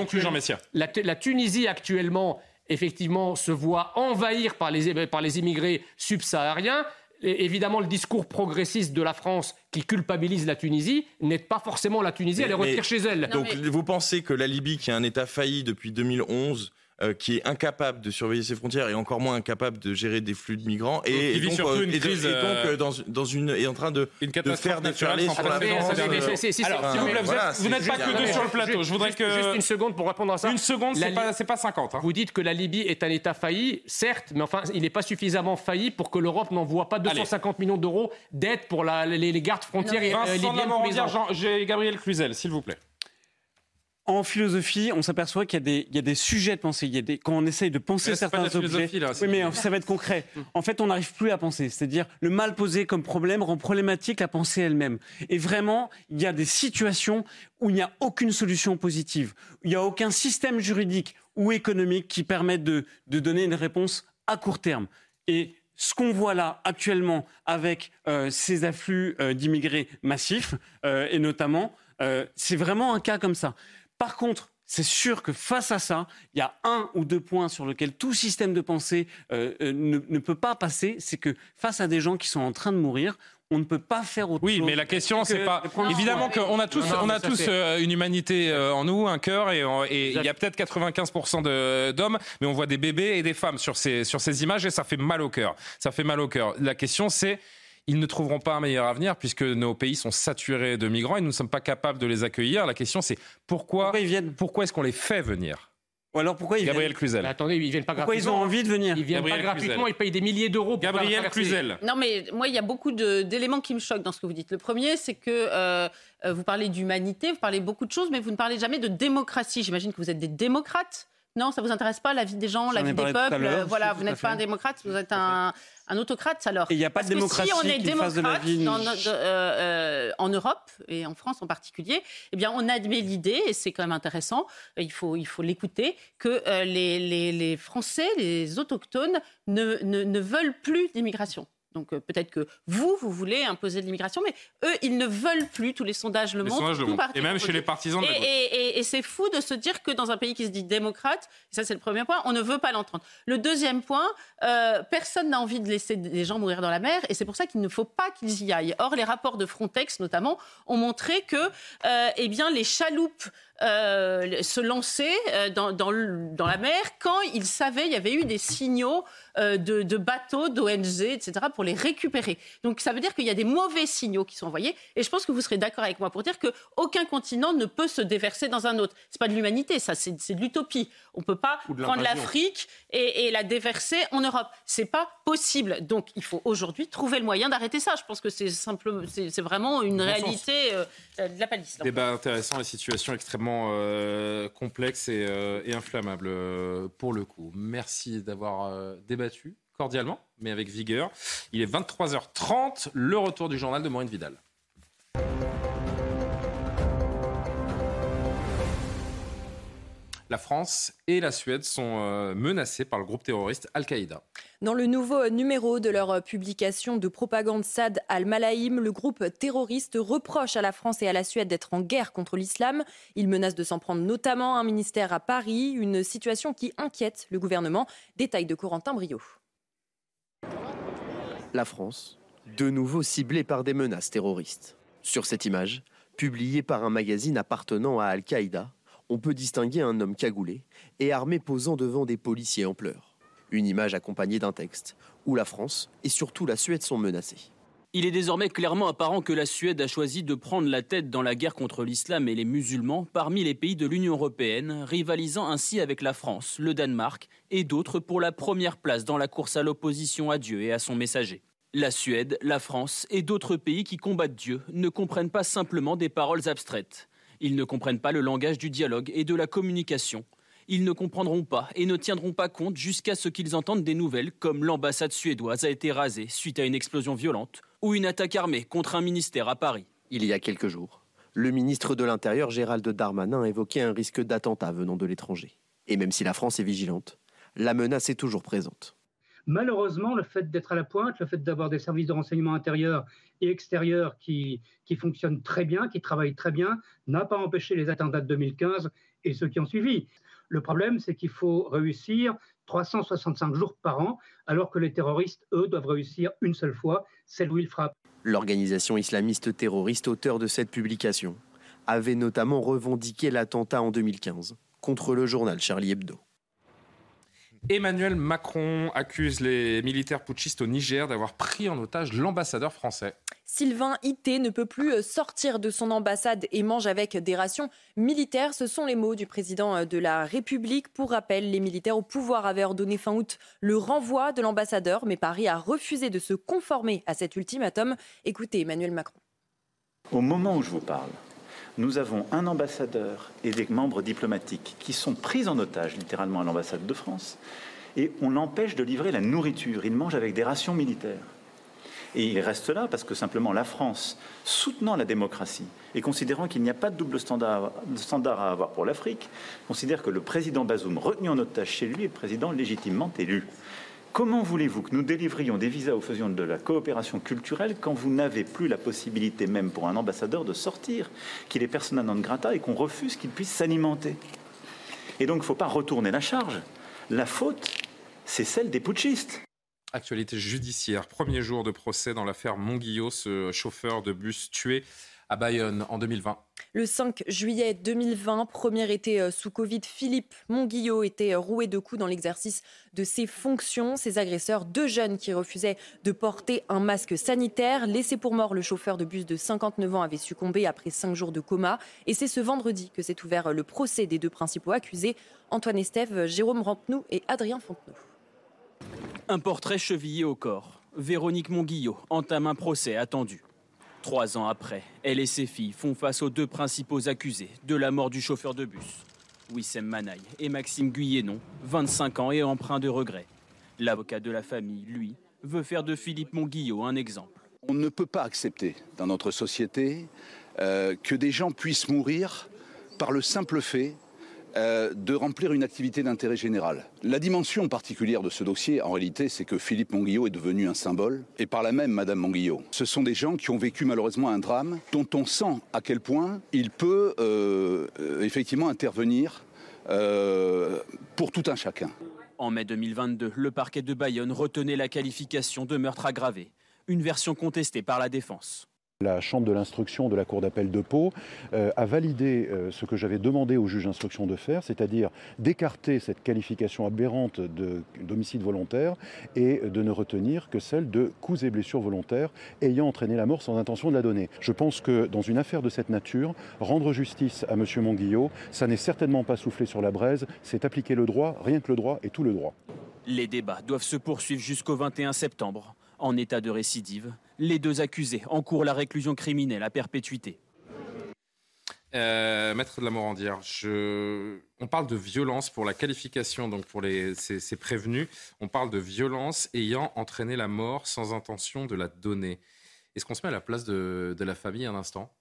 la, Tunisie actuellement, effectivement, se voit envahir par les, par les immigrés subsahariens évidemment, le discours progressiste de la France qui culpabilise la Tunisie n'aide pas forcément la Tunisie à les retirer chez elle. Donc, vous pensez que la Libye, qui est un État failli depuis 2011, euh, qui est incapable de surveiller ses frontières et encore moins incapable de gérer des flux de migrants et, donc, euh, une crise, et donc euh, dans, dans, une est en train de, une de faire déferler sur la France. vous n'êtes pas que deux sur le plateau. Je voudrais que juste une seconde pour répondre à ça. Une seconde, c'est pas c'est pas 50. Hein. Vous dites que la Libye est un État failli, certes, mais enfin, il n'est pas suffisamment failli pour que l'Europe n'envoie pas 250 millions d'euros d'aide pour les, gardes frontières libyennes Gabriel Cluzel, s'il vous plaît en philosophie, on s'aperçoit qu'il y, a des sujets de pensée. Il y a des, quand on essaye de penser certains objets, oui, mais ça va être concret. En fait, on n'arrive plus à penser. C'est-à-dire, le mal posé comme problème rend problématique la pensée elle-même. Et vraiment, il y a des situations où il n'y a aucune solution positive. Il n'y a aucun système juridique ou économique qui permette de, donner une réponse à court terme. Et ce qu'on voit là actuellement avec euh, ces afflux euh, d'immigrés massifs, euh, et notamment, c'est vraiment un cas comme ça. Par contre, c'est sûr que face à ça, il y a un ou deux points sur lesquels tout système de pensée euh, euh, ne, peut pas passer. C'est que face à des gens qui sont en train de mourir, on ne peut pas faire autre oui, chose. Oui, mais la question, c'est pas. Évidemment qu'on a tous, on a tous euh, une humanité en nous, un cœur, et il y a peut-être 95% d'hommes, mais on voit des bébés et des femmes sur ces, sur ces images, et ça fait mal au cœur. Ça fait mal au cœur. La question, c'est ils ne trouveront pas un meilleur avenir puisque nos pays sont saturés de migrants et nous ne sommes pas capables de les accueillir. La question, c'est pourquoi, pourquoi, ils viennent? pourquoi est-ce qu'on les fait venir? Ou alors pourquoi ils Gabriel Cluzel. attendez, ils viennent pas pourquoi gratuitement. ils ont envie de venir? Ils viennent pas gratuitement, ils payent des milliers d'euros pour Gabriel Cluzel. Non mais moi il y a beaucoup d'éléments qui me choquent dans ce que vous dites. Le premier c'est que euh, euh, vous parlez d'humanité, vous parlez beaucoup de choses mais vous ne parlez jamais de démocratie. J'imagine que vous êtes des démocrates. Non, ça vous intéresse pas la vie des gens, la vie des peuples? Voilà, vous n'êtes pas un démocrate, vous êtes un, un autocrate alors. il n'y a pas de démocratie si on est démocrate euh, euh, en Europe et en France en particulier, eh bien on admet l'idée et c'est quand même intéressant. Il faut il faut l'écouter que euh, les, les, les, Français, les autochtones ne, ne, ne veulent plus d'immigration. Donc euh, peut-être que vous, vous voulez imposer de l'immigration, mais eux, ils ne veulent plus. Tous les sondages le montrent. Et même chez les partisans de la Et, et, c'est fou de se dire que dans un pays qui se dit démocrate, et ça c'est le premier point, on ne veut pas l'entendre. Le deuxième point, euh, personne n'a envie de laisser des gens mourir dans la mer, et c'est pour ça qu'il ne faut pas qu'ils y aillent. Or, les rapports de Frontex, notamment, ont montré que euh, eh bien, les chaloupes euh, se lancer euh, dans, dans, dans, la mer quand ils savaient il y avait eu des signaux euh, de, de, bateaux, d'ONG, etc., pour les récupérer. Donc ça veut dire qu'il y a des mauvais signaux qui sont envoyés. Et je pense que vous serez d'accord avec moi pour dire qu'aucun continent ne peut se déverser dans un autre. C'est pas de l'humanité, ça, c'est de l'utopie. On peut pas prendre l'Afrique et, et, la déverser en Europe. C'est pas possible. Donc il faut aujourd'hui trouver le moyen d'arrêter ça. Je pense que c'est simplement, c'est vraiment une réalité de la palisse. Débat intéressant, la situation extrêmement euh, complexe et, euh, inflammable euh, pour le coup. Merci d'avoir débattu cordialement, mais avec vigueur. Il est 23h30, le retour du journal de Maureen Vidal. La France et la Suède sont euh, menacées par le groupe terroriste Al-Qaïda. Dans le nouveau numéro de leur publication de propagande Sad al-Malaïm, le groupe terroriste reproche à la France et à la Suède d'être en guerre contre l'islam. Il menace de s'en prendre notamment un ministère à Paris, une situation qui inquiète le gouvernement. Détail de Corentin Brio. La France, de nouveau ciblée par des menaces terroristes. Sur cette image, publiée par un magazine appartenant à Al-Qaïda, on peut distinguer un homme cagoulé et armé posant devant des policiers en pleurs. Une image accompagnée d'un texte où la France et surtout la Suède sont menacées. Il est désormais clairement apparent que la Suède a choisi de prendre la tête dans la guerre contre l'islam et les musulmans parmi les pays de l'Union européenne, rivalisant ainsi avec la France, le Danemark et d'autres pour la première place dans la course à l'opposition à Dieu et à son messager. La Suède, la France et d'autres pays qui combattent Dieu ne comprennent pas simplement des paroles abstraites. Ils ne comprennent pas le langage du dialogue et de la communication. Ils ne comprendront pas et ne tiendront pas compte jusqu'à ce qu'ils entendent des nouvelles comme l'ambassade suédoise a été rasée suite à une explosion violente ou une attaque armée contre un ministère à Paris. Il y a quelques jours, le ministre de l'Intérieur Gérald Darmanin évoquait un risque d'attentat venant de l'étranger. Et même si la France est vigilante, la menace est toujours présente. Malheureusement, le fait d'être à la pointe, le fait d'avoir des services de renseignement intérieur et extérieur qui, qui fonctionnent très bien, qui travaillent très bien, n'a pas empêché les attentats de 2015 et ceux qui ont suivi. Le problème, c'est qu'il faut réussir 365 jours par an, alors que les terroristes, eux, doivent réussir une seule fois, celle où ils frappent. L'organisation islamiste terroriste auteur de cette publication avait notamment revendiqué l'attentat en 2015 contre le journal Charlie Hebdo. Emmanuel Macron accuse les militaires putschistes au Niger d'avoir pris en otage l'ambassadeur français. Sylvain Ité ne peut plus sortir de son ambassade et mange avec des rations militaires. Ce sont les mots du président de la République. Pour rappel, les militaires au pouvoir avaient ordonné fin août le renvoi de l'ambassadeur, mais Paris a refusé de se conformer à cet ultimatum. Écoutez Emmanuel Macron. Au moment où je vous parle, nous avons un ambassadeur et des membres diplomatiques qui sont pris en otage littéralement à l'ambassade de France et on l'empêche de livrer la nourriture. Il mange avec des rations militaires. Et il reste là parce que simplement la France, soutenant la démocratie et considérant qu'il n'y a pas de double standard, standard à avoir pour l'Afrique, considère que le président Bazoum, retenu en otage chez lui, est président légitimement élu. Comment voulez-vous que nous délivrions des visas ou faisions de la coopération culturelle quand vous n'avez plus la possibilité même pour un ambassadeur de sortir, qu'il est persona non grata et qu'on refuse qu'il puisse s'alimenter? Et donc il ne faut pas retourner la charge. La faute, c'est celle des putschistes. Actualité judiciaire, premier jour de procès dans l'affaire Monguillot, ce chauffeur de bus tué à Bayonne en 2020. Le 5 juillet 2020, premier été euh, sous Covid, Philippe Monguillot était euh, roué de coups dans l'exercice de ses fonctions. Ses agresseurs, deux jeunes qui refusaient de porter un masque sanitaire. Laissé pour mort, le chauffeur de bus de 59 ans avait succombé après cinq jours de coma. Et c'est ce vendredi que s'est ouvert le procès des deux principaux accusés, Antoine Estève, Jérôme Rampenou et Adrien Fontenot. Un portrait chevillé au corps. Véronique Monguillot entame un procès attendu. Trois ans après, elle et ses filles font face aux deux principaux accusés de la mort du chauffeur de bus, Wissem Manaï et Maxime Guyénon, 25 ans et empreint de regret. L'avocat de la famille, lui, veut faire de Philippe Monguillot un exemple. On ne peut pas accepter dans notre société euh, que des gens puissent mourir par le simple fait euh, de remplir une activité d'intérêt général. La dimension particulière de ce dossier, en réalité, c'est que Philippe Monguillot est devenu un symbole, et par la même Madame Monguillot. Ce sont des gens qui ont vécu malheureusement un drame, dont on sent à quel point il peut euh, euh, effectivement intervenir pour tout un chacun. En mai 2022, le parquet de Bayonne retenait la qualification de meurtre aggravé, une version contestée par la défense. La Chambre de l'instruction de la Cour d'appel de Pau euh, a validé euh, ce que j'avais demandé au juge d'instruction de faire, c'est-à-dire d'écarter cette qualification aberrante d'homicide volontaire et de ne retenir que celle de coups et blessures volontaires ayant entraîné la mort sans intention de la donner. Je pense que dans une affaire de cette nature, rendre justice à M. Monguillot, ça n'est certainement pas souffler sur la braise, c'est appliquer le droit, rien que le droit et tout le droit. Les débats doivent se poursuivre jusqu'au 21 septembre. En état de récidive, les deux accusés encourent la réclusion criminelle à perpétuité. Euh, Maître de la Morandière, on parle de violence pour la qualification, donc pour les... ces, prévenus. On parle de violence ayant entraîné la mort sans intention de la donner. Est-ce qu'on se met à la place de, la famille un instant?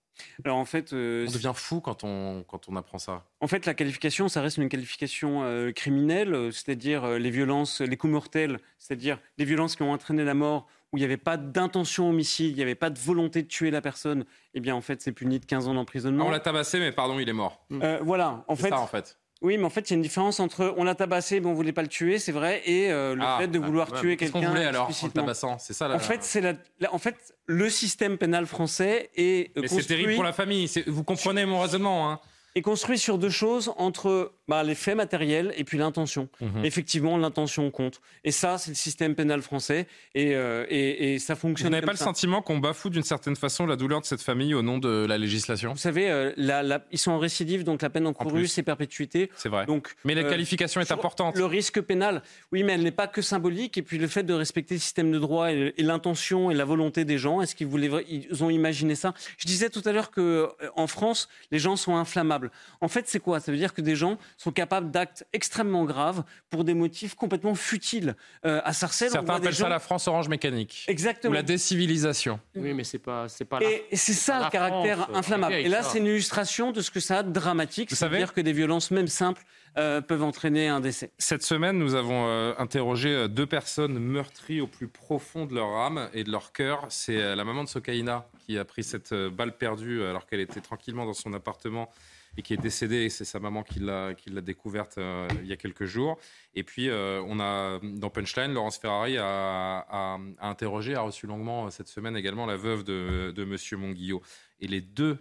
Alors en fait, on devient fou quand on quand on apprend ça. En fait, la qualification, ça reste une qualification criminelle, c'est-à-dire les violences, les coups mortels, c'est-à-dire les violences qui ont entraîné la mort où il n'y avait pas d'intention homicide, il n'y avait pas de volonté de tuer la personne, eh bien en fait c'est puni de 15 ans d'emprisonnement. on l'a tabassé, mais pardon, il est mort. Euh, voilà, en fait. Ça, en fait. Oui, mais en fait, il y a une différence entre on l'a tabassé, mais on voulait pas le tuer, c'est vrai, et euh, le Ah, fait de vouloir tuer qu'est-ce quelqu'un. qu'on voulait alors en le tabassant? C'est ça, la- En fait, c'est la, la- en fait, le système pénal français est Mais c'est terrible pour la famille. Vous comprenez mon raisonnement, hein est construit sur deux choses entre bah, les faits matériels et puis l'intention. Mhm. Effectivement, l'intention compte. Et ça, c'est le système pénal français, et, euh, et, et ça Vous fonctionne. n'avez comme pas le sentiment qu'on bafoue d'une certaine façon la douleur de cette famille au nom de la législation? Vous savez, euh, la- la- ils sont en récidive, donc la peine encourue, c'est perpétuité. C'est vrai. Donc, Mais la euh, qualification est importante. Le risque pénal, oui, mais elle n'est pas que symbolique. Et puis le fait de respecter le système de droit et, et l'intention et la volonté des gens, est-ce qu'ils voulaient, ils ont imaginé ça? Je disais tout à l'heure que euh, en France, les gens sont inflammables. En fait, c'est quoi? Ça veut dire que des gens sont capables d'actes extrêmement graves pour des motifs complètement futiles. Euh, à Sarcelles, on Certains voit des appellent ça la France orange mécanique. Exactement. Ou la décivilisation. Oui, mais c'est pas, c'est pas. Et, et c'est ça le caractère France, inflammable. Et là, ça. c'est une illustration de ce que ça a de dramatique. Vous savez- C'est-à-dire que des violences, même simples, euh, peuvent entraîner un décès. Cette semaine, nous avons euh, interrogé euh, deux personnes meurtries au plus profond de leur âme et de leur cœur. C'est euh, la maman de Sokaina qui a pris cette euh, balle perdue alors qu'elle était tranquillement dans son appartement et qui est décédée. C'est sa maman qui l'a découverte euh, il y a quelques jours. Et puis, euh, on a dans Punchline, Laurence Ferrari a, interrogé, a reçu longuement euh, cette semaine également la veuve de, de Monsieur Monguillot. Et les deux,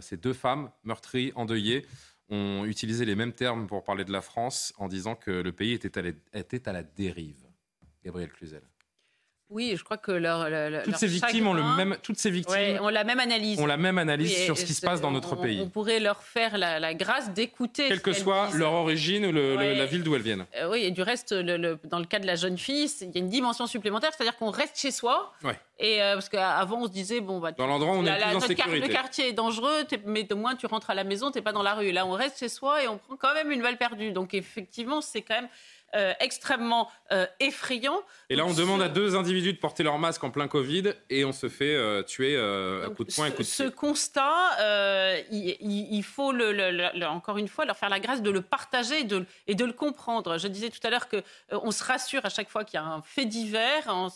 ces deux femmes meurtries, endeuillées, ont utilisé les mêmes termes pour parler de la France en disant que le pays était à la, était à la dérive. Gabriel Cluzel. Oui, je crois que leur, leur- leur Toutes ces victimes ont le même, toutes ces victimes Ouais, ont la même analyse. ont la même analyse Oui, sur ce qui se passe dans notre on- pays, On pourrait leur faire la, la grâce d'écouter. quelle que soit disent. leur origine ou le- le- Ouais. la ville d'où elles viennent. Euh, oui, et du reste, le- dans le cas de la jeune fille, il y a une dimension supplémentaire, c'est-à-dire qu'on reste chez soi. Ouais. Et euh, parce qu'avant, on se disait bon, bah, Dans l'endroit où on est la- la- plus en sécurité. le quartier est dangereux, mais au moins tu rentres à la maison, t'es pas dans la rue. Là, on reste chez soi et on prend quand même une balle perdue. Donc effectivement, c'est quand même euh, extrêmement euh, effrayant. Et là, on Donc, demande ce- à deux individus de porter leur masque en plein Covid et on se fait euh, tuer à coups de poing ce, coups de ce pied. constat, il, faut le, le- le- le- encore une fois leur faire la grâce de le partager et de, et de le comprendre. Je disais tout à l'heure que euh, on se rassure à chaque fois qu'il y a un fait divers en,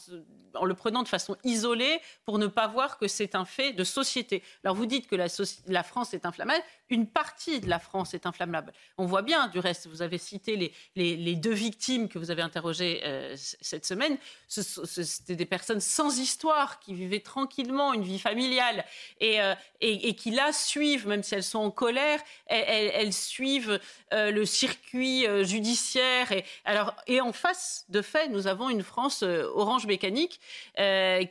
le prenant de façon isolée pour ne pas voir que c'est un fait de société. Alors vous dites que la France est inflammable, une partie de la France est inflammable. On voit bien, du reste, vous avez cité les, les- les deux victimes que vous avez interrogées euh, cette semaine. C'était des personnes sans histoire qui vivaient tranquillement une vie familiale et, euh, qui là suivent, même si elles sont en colère, elles, suivent euh, le circuit judiciaire. Et, alors, et en face, de fait, nous avons une France orange mécanique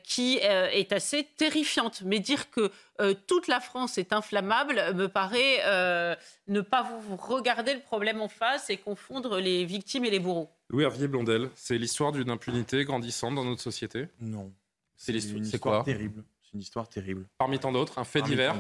qui est assez terrifiante. Mais dire que euh, toute la France est inflammable me paraît euh, ne pas vous, regarder le problème en face et confondre les victimes et les bourreaux. Louis Hervier Blondel, c'est l'histoire d'une impunité grandissante dans notre société? Non. C'est l'histoire. une C'est histoire quoi? terrible. C'est une histoire terrible. Parmi tant d'autres, un fait Parmi divers.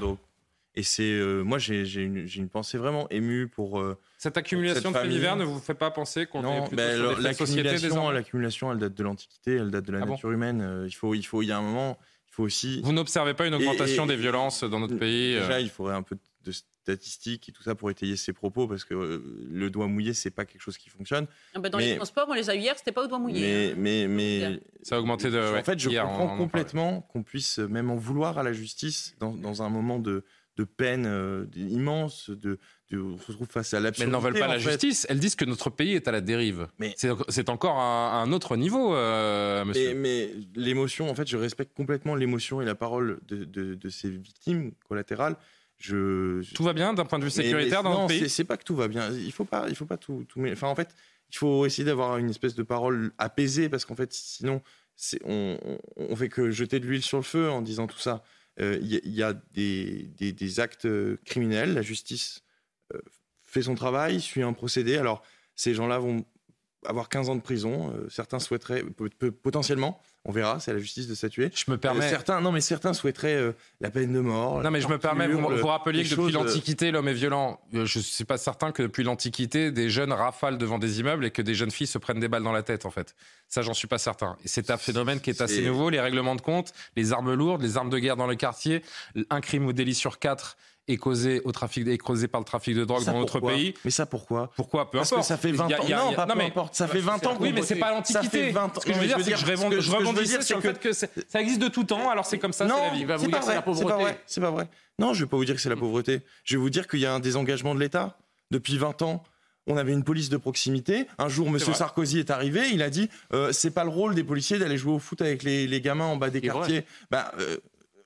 Et c'est euh, moi j'ai une, pensée vraiment émue pour euh, Cette accumulation cette de faits divers ne vous fait pas penser qu'on est ben, l'accumulation, l'accumulation, elle date de l'Antiquité, elle date de la Ah bon? nature humaine. Euh, il faut, il faut, il y a un moment, faut aussi. Vous n'observez pas une augmentation et- des violences dans notre pays euh, Déjà, il faudrait un peu de statistiques et tout ça pour étayer ces propos parce que euh, le doigt mouillé, c'est pas quelque chose qui fonctionne. Ah bah, dans Mais- les transports, on les a eu hier, c'était pas au doigt mouillé. Mais, hein. mais, mais Ça a augmenté de. en ouais, fait, je hier, on- on comprends complètement qu'on puisse même en vouloir à la justice dans, dans un moment de, de peine euh, immense, de, de- on se retrouve face à Mais l'absurdité. elles n'en veulent pas la fait. justice, elles disent que notre pays est à la dérive. Mais- C'est encore un, un autre niveau, euh, monsieur. Mais, mais l'émotion, en fait, je respecte complètement l'émotion et la parole de, de- de ces victimes collatérales. Je, je- Tout va bien d'un point de vue Mais- sécuritaire mais dans non, notre pays C'est pas que tout va bien. Il faut pas, il faut pas tout. Enfin, en fait, il faut essayer d'avoir une espèce de parole apaisée parce qu'en fait, sinon, on, on, on fait que jeter de l'huile sur le feu en disant tout ça. Euh, Il y, a- il y a des, actes criminels. La justice euh, fait son travail, suit un procédé. Alors, ces gens-là vont avoir 15 ans de prison. Euh, certains souhaiteraient, potentiellement, On verra, c'est à la justice de statuer. Je me permets. Euh, certains, non, mais certains souhaiteraient euh, la peine de mort. Non, mais je me permets, vous, le- vous rappeliez que depuis euh, l'Antiquité, l'homme est violent. Euh, Je ne suis pas certain que depuis l'Antiquité, des jeunes rafalent devant des immeubles et que des jeunes filles se prennent des balles dans la tête, en fait. Ça, j'en suis pas certain. C'est un phénomène qui est assez nouveau. Les règlements de compte, les armes lourdes, les armes de guerre dans le quartier, un crime ou délit sur quatre est causé, au trafic, est causé par le trafic de drogue Ça, dans notre pays. Mais ça, pourquoi? Pourquoi? Peu Parce que ça fait 20 Il y a- ans. a- non, a- pas non, peu mais- importe. Ça fait 20 ans qu'on Oui, mais c'est pas Ça l'Antiquité. fait 20 ans. Ce que je veux dire, c'est que je rebond- ce que je veux rebondissais dire, sur le c'est fait que c'est- ça existe de tout temps, alors c'est comme ça, c'est Non, la vie. c'est pas vrai. C'est. C'est pas. Non, je vais pas vous dire que c'est la pauvreté. Je vais vous dire qu'il y a un désengagement de l'État depuis 20 ans. On avait une police de proximité. Un jour, Monsieur vrai. Sarkozy est arrivé. Il a dit euh, c'est pas le rôle des policiers d'aller jouer au foot avec les, les gamins en bas des C'est quartiers. Bah, euh,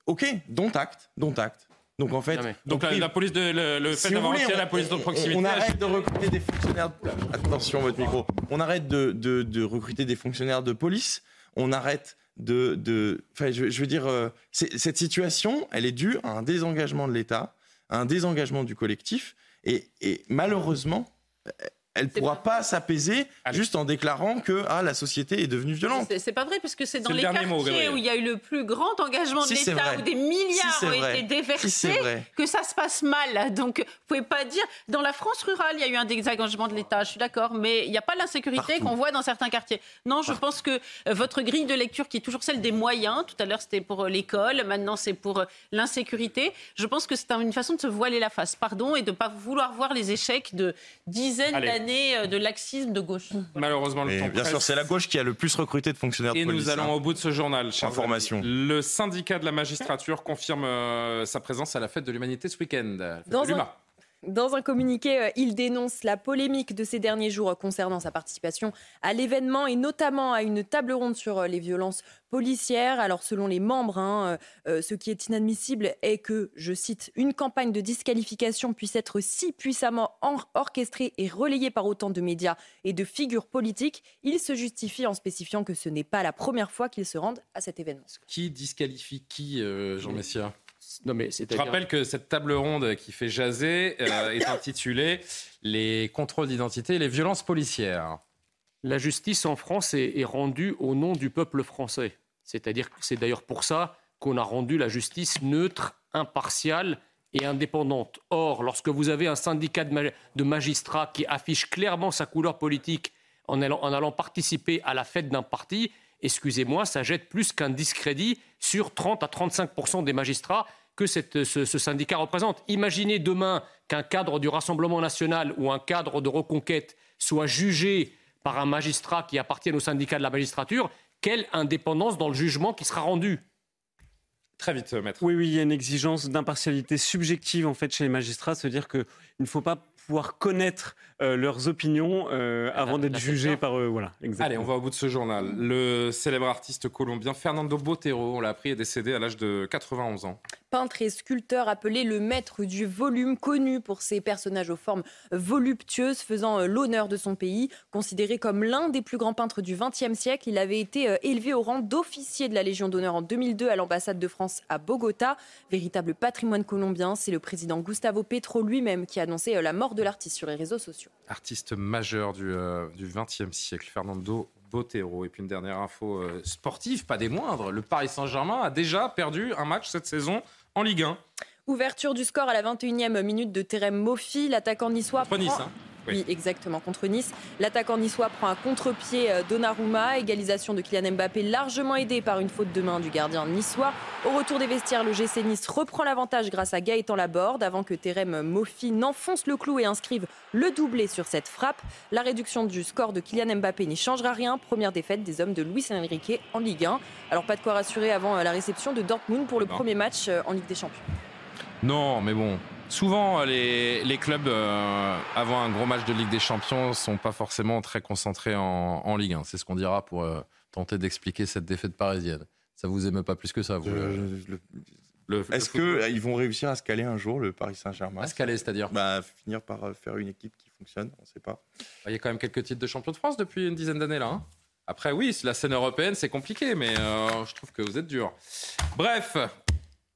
ok, dont acte, dont acte. Donc en fait, Donc on la, la police de le, le si fait d'avoir retiré la police de proximité. On arrête de recruter des fonctionnaires. Attention, votre micro. On arrête de, de- de recruter des fonctionnaires de police. On arrête de. de enfin, je, je veux dire, euh, cette situation, elle est due à un désengagement de l'État, à un désengagement du collectif. Et, et malheureusement, elle ne pourra pas s'apaiser juste en déclarant que ah, la société est devenue violente. C'est- C'est pas vrai, parce que c'est dans le les quartiers où il y a eu le plus grand engagement de Si, l'État, où des milliards Si, ont vrai. été déversés, Si, que ça se passe mal. Donc, vous pouvez pas dire. Dans la France rurale, il y a eu un désengagement de l'État, je suis d'accord, mais il n'y a pas l'insécurité qu'on voit dans certains quartiers. Non, je pense que euh, votre grille de lecture, qui est toujours celle des moyens, tout à l'heure c'était pour euh, l'école, maintenant c'est pour euh, l'insécurité, je pense que c'est un- une façon de se voiler la face, pardon, et de ne pas vouloir voir les échecs de dizaines Allez. d'années euh, de laxisme de gauche. Malheureusement, le Et temps bien sûr, c'est la gauche qui a le plus recruté de fonctionnaires de Et police. nous allons hein. au bout de ce journal. Information. amis. Le syndicat de la magistrature confirme euh, sa présence à la fête de l'humanité ce week-end. Dans de l'humain. Dans un communiqué, euh, il dénonce la polémique de ces derniers jours concernant sa participation à l'événement et notamment à une table ronde sur euh, les violences policières. Alors selon les membres, hein, euh, ce qui est inadmissible est que, je cite, une campagne de disqualification puisse être si puissamment or- orchestrée et relayée par autant de médias et de figures politiques. Il se justifie en spécifiant que ce n'est pas la première fois qu'ils se rendent à cet événement. Qui disqualifie qui, euh, Jean Messia? Non, mais Je rappelle que cette table ronde qui fait jaser euh, est intitulée Les contrôles d'identité et les violences policières. La justice en France est, est rendue au nom du peuple français. C'est-à-dire que c'est d'ailleurs pour ça qu'on a rendu la justice neutre, impartiale et indépendante. Or, lorsque vous avez un syndicat de, ma- de magistrats qui affiche clairement sa couleur politique en allant, en allant participer à la fête d'un parti, excusez-moi, ça jette plus qu'un discrédit sur 30 à 35% des magistrats que cette- ce, ce syndicat représente. Imaginez demain qu'un cadre du Rassemblement national ou un cadre de reconquête soit jugé par un magistrat qui appartient au syndicat de la magistrature, quelle indépendance dans le jugement qui sera rendu Très vite, maître. Oui, oui, il y a une exigence d'impartialité subjective en fait chez les magistrats, c'est-à-dire qu'il ne faut pas pouvoir connaître euh, leurs opinions euh, avant d'être jugé par eux. Voilà, exactement. Allez, on va au bout de ce journal. Le célèbre artiste colombien Fernando Botero, on l'a appris, est décédé à l'âge de 91 ans. Peintre et sculpteur appelé le maître du volume, connu pour ses personnages aux formes voluptueuses, faisant euh, l'honneur de son pays. Considéré comme l'un des plus grands peintres du XXe siècle, il avait été euh, élevé au rang d'officier de la Légion d'honneur en 2002 à l'ambassade de France à Bogota. Véritable patrimoine colombien, c'est le président Gustavo Petro lui-même qui a annoncé euh, la mort de l'artiste sur les réseaux sociaux. Artiste majeur du, XXe siècle, Fernando Botero. Et puis une dernière info sportive, pas des moindres. Le Paris Saint-Germain a déjà perdu un match cette saison en Ligue 1. Ouverture du score à la 21e minute de Terem Moffi. L'attaquant niçois Contre Nice, prend- hein. Oui. exactement, contre Nice. L'attaquant niçois prend un contre-pied euh, Donnarumma. Égalisation de Kylian Mbappé, largement aidé par une faute de main du gardien niçois. Au retour des vestiaires, le GC Nice reprend l'avantage grâce à Gaëtan Laborde avant que Terem Moffi n'enfonce le clou et inscrive le doublé sur cette frappe. La réduction du score de Kylian Mbappé n'y changera rien. Première défaite des hommes de Luis Enrique en Ligue 1. Alors pas de quoi rassurer avant euh, la réception de Dortmund pour le Non. premier match euh, en Ligue des Champions. Non, mais bon. Souvent, euh, les, les clubs, euh, avant un gros match de Ligue des Champions, sont pas forcément très concentrés en, en Ligue 1. C'est ce qu'on dira pour euh, tenter d'expliquer cette défaite parisienne. Ça vous émeut pas plus que ça, vous le- le- Est-ce qu'ils vont réussir à se caler un jour, le Paris Saint-Germain? À se caler, c'est-à-dire bah, Finir par faire une équipe qui fonctionne, on ne sait pas. Il y a quand même quelques titres de champion de France depuis une dizaine d'années là. hein. Après, oui, la scène européenne, c'est compliqué, mais euh, je trouve que vous êtes dur. Bref,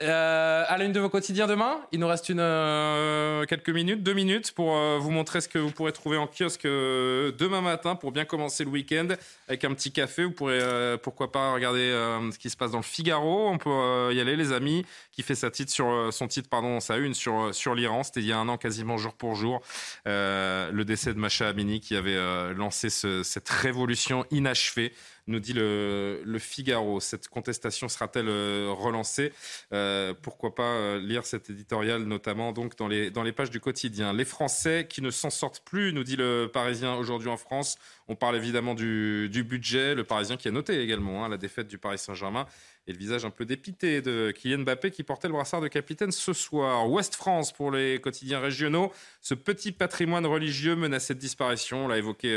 Euh, à l'une de vos quotidiens demain, il nous reste une, euh, quelques minutes, deux minutes pour euh, vous montrer ce que vous pourrez trouver en kiosque demain matin pour bien commencer le week-end avec un petit café. Vous pourrez pourquoi pas regarder ce qui se passe dans le Figaro. On peut y aller, les amis, qui fait sa titre sur son titre, pardon, sa une sur sur l'Iran. C'était il y a un an quasiment jour pour jour. le décès de Macha Amini qui avait lancé ce, cette révolution inachevée nous dit le, Figaro. Cette contestation sera-t-elle euh, relancée? Euh, Pourquoi pas euh, lire cet éditorial, notamment donc dans les, pages du quotidien. Les Français qui ne s'en sortent plus, nous dit le Parisien aujourd'hui en France. On parle évidemment du, budget. Le Parisien qui a noté également hein, la défaite du Paris Saint-Germain et le visage un peu dépité de Kylian Mbappé qui portait le brassard de capitaine ce soir. Ouest France pour les quotidiens régionaux. Ce petit patrimoine religieux menacé de disparition. On l'a évoqué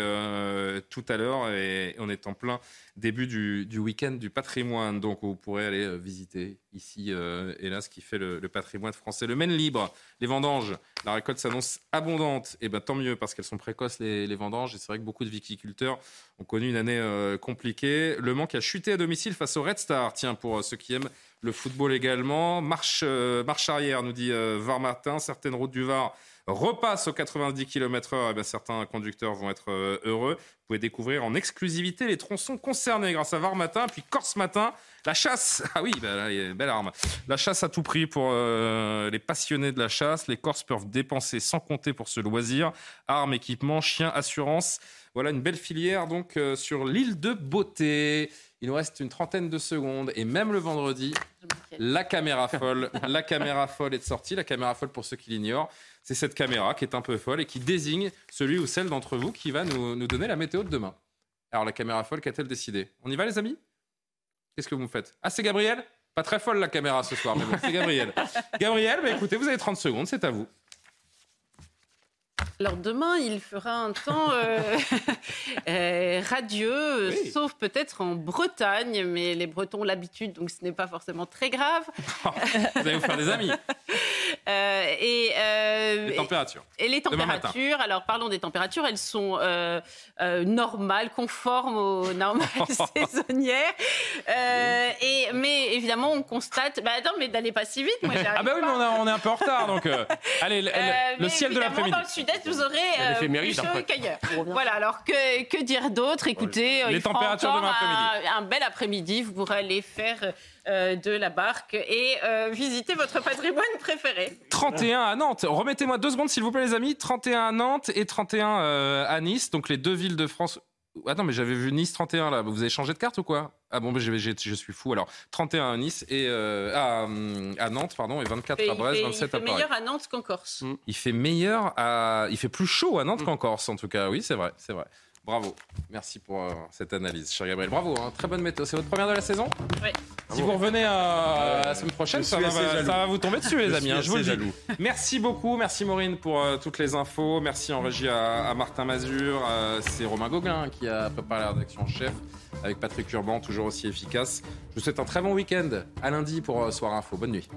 tout à l'heure et on est en plein début du, week-end du patrimoine. Donc, vous pourrez aller euh, visiter ici, euh, hélas, qui fait le, patrimoine français. Le Maine libre, les vendanges, la récolte s'annonce abondante. Et eh bien, tant mieux, parce qu'elles sont précoces, les, vendanges. Et c'est vrai que beaucoup de viticulteurs ont connu une année euh, compliquée. Le manque a chuté à domicile face au Red Star. Tiens, pour ceux qui aiment le football également. Marche, marche arrière, nous dit Var Martin. Certaines routes du Var repasse aux 90 km/h, eh certains conducteurs vont être euh, heureux. Vous pouvez découvrir en exclusivité les tronçons concernés grâce à Var Matin, puis Corse Matin. La chasse, ah oui, bah, belle arme. La chasse à tout prix pour euh, les passionnés de la chasse. Les Corses peuvent dépenser sans compter pour ce loisir. Armes, équipements, chiens, assurance. Voilà une belle filière donc euh, sur l'île de Beauté. Il nous reste une trentaine de secondes et même le vendredi, la caméra folle, la caméra folle est sortie. La caméra folle pour ceux qui l'ignorent, c'est cette caméra qui est un peu folle et qui désigne celui ou celle d'entre vous qui va nous, donner la météo de demain. Alors la caméra folle, qu'a-t-elle décidé? On y va les amis? Qu'est-ce que vous me faites? Ah c'est Gabriel? Pas très folle la caméra ce soir, mais bon, c'est Gabriel. Gabriel, bah, écoutez, vous avez 30 secondes, c'est à vous. Alors demain, il fera un temps euh, euh, radieux, sauf peut-être en Bretagne, mais les Bretons ont l'habitude, donc ce n'est pas forcément très grave. vous allez vous faire des amis. Euh, et, les températures. Et, les températures, alors parlons des températures, elles sont normales, conformes aux normales saisonnières. et, mais évidemment, on constate... Bah attends, mais d'aller pas si vite, moi Ah bah oui, mais on, est un peu en retard, donc allez, le, ciel de l'après-midi vous aurez euh, plus chaud qu'ailleurs. Voilà, alors que, que dire d'autre? Écoutez, euh, les températures demain après-midi. Un, bel après-midi, vous pourrez aller faire euh, de la barque et visiter votre patrimoine préféré. 31 à Nantes. Remettez-moi deux secondes, s'il vous plaît, les amis. 31 à Nantes et 31 à Nice, donc les deux villes de France Attends, mais j'avais vu Nice 31 là. Vous avez changé de carte ou quoi? Ah bon, je, je, suis fou. Alors, 31 à Nice et euh, à, Nantes, pardon, et 24 à Brest, 27 à Paris. Il fait meilleur à Nantes qu'en Corse. Il fait meilleur à, il fait plus chaud à Nantes mm. qu'en Corse en tout cas. Oui, c'est vrai, c'est vrai. Bravo. Merci pour euh, cette analyse, cher Gabriel. Bravo, hein. très bonne méthode. C'est votre première de la saison Oui. Si vous revenez euh, la semaine prochaine, ça va, vous tomber dessus, les amis. Hein, je, vous le dis. Merci beaucoup. Merci Maureen pour euh, toutes les infos. Merci en régie à, Martin Mazur. C'est Romain Gauguin qui a préparé la rédaction chef avec Patrick Urban, toujours aussi efficace. Je vous souhaite un très bon week-end. À lundi pour Soir Info. Bonne nuit.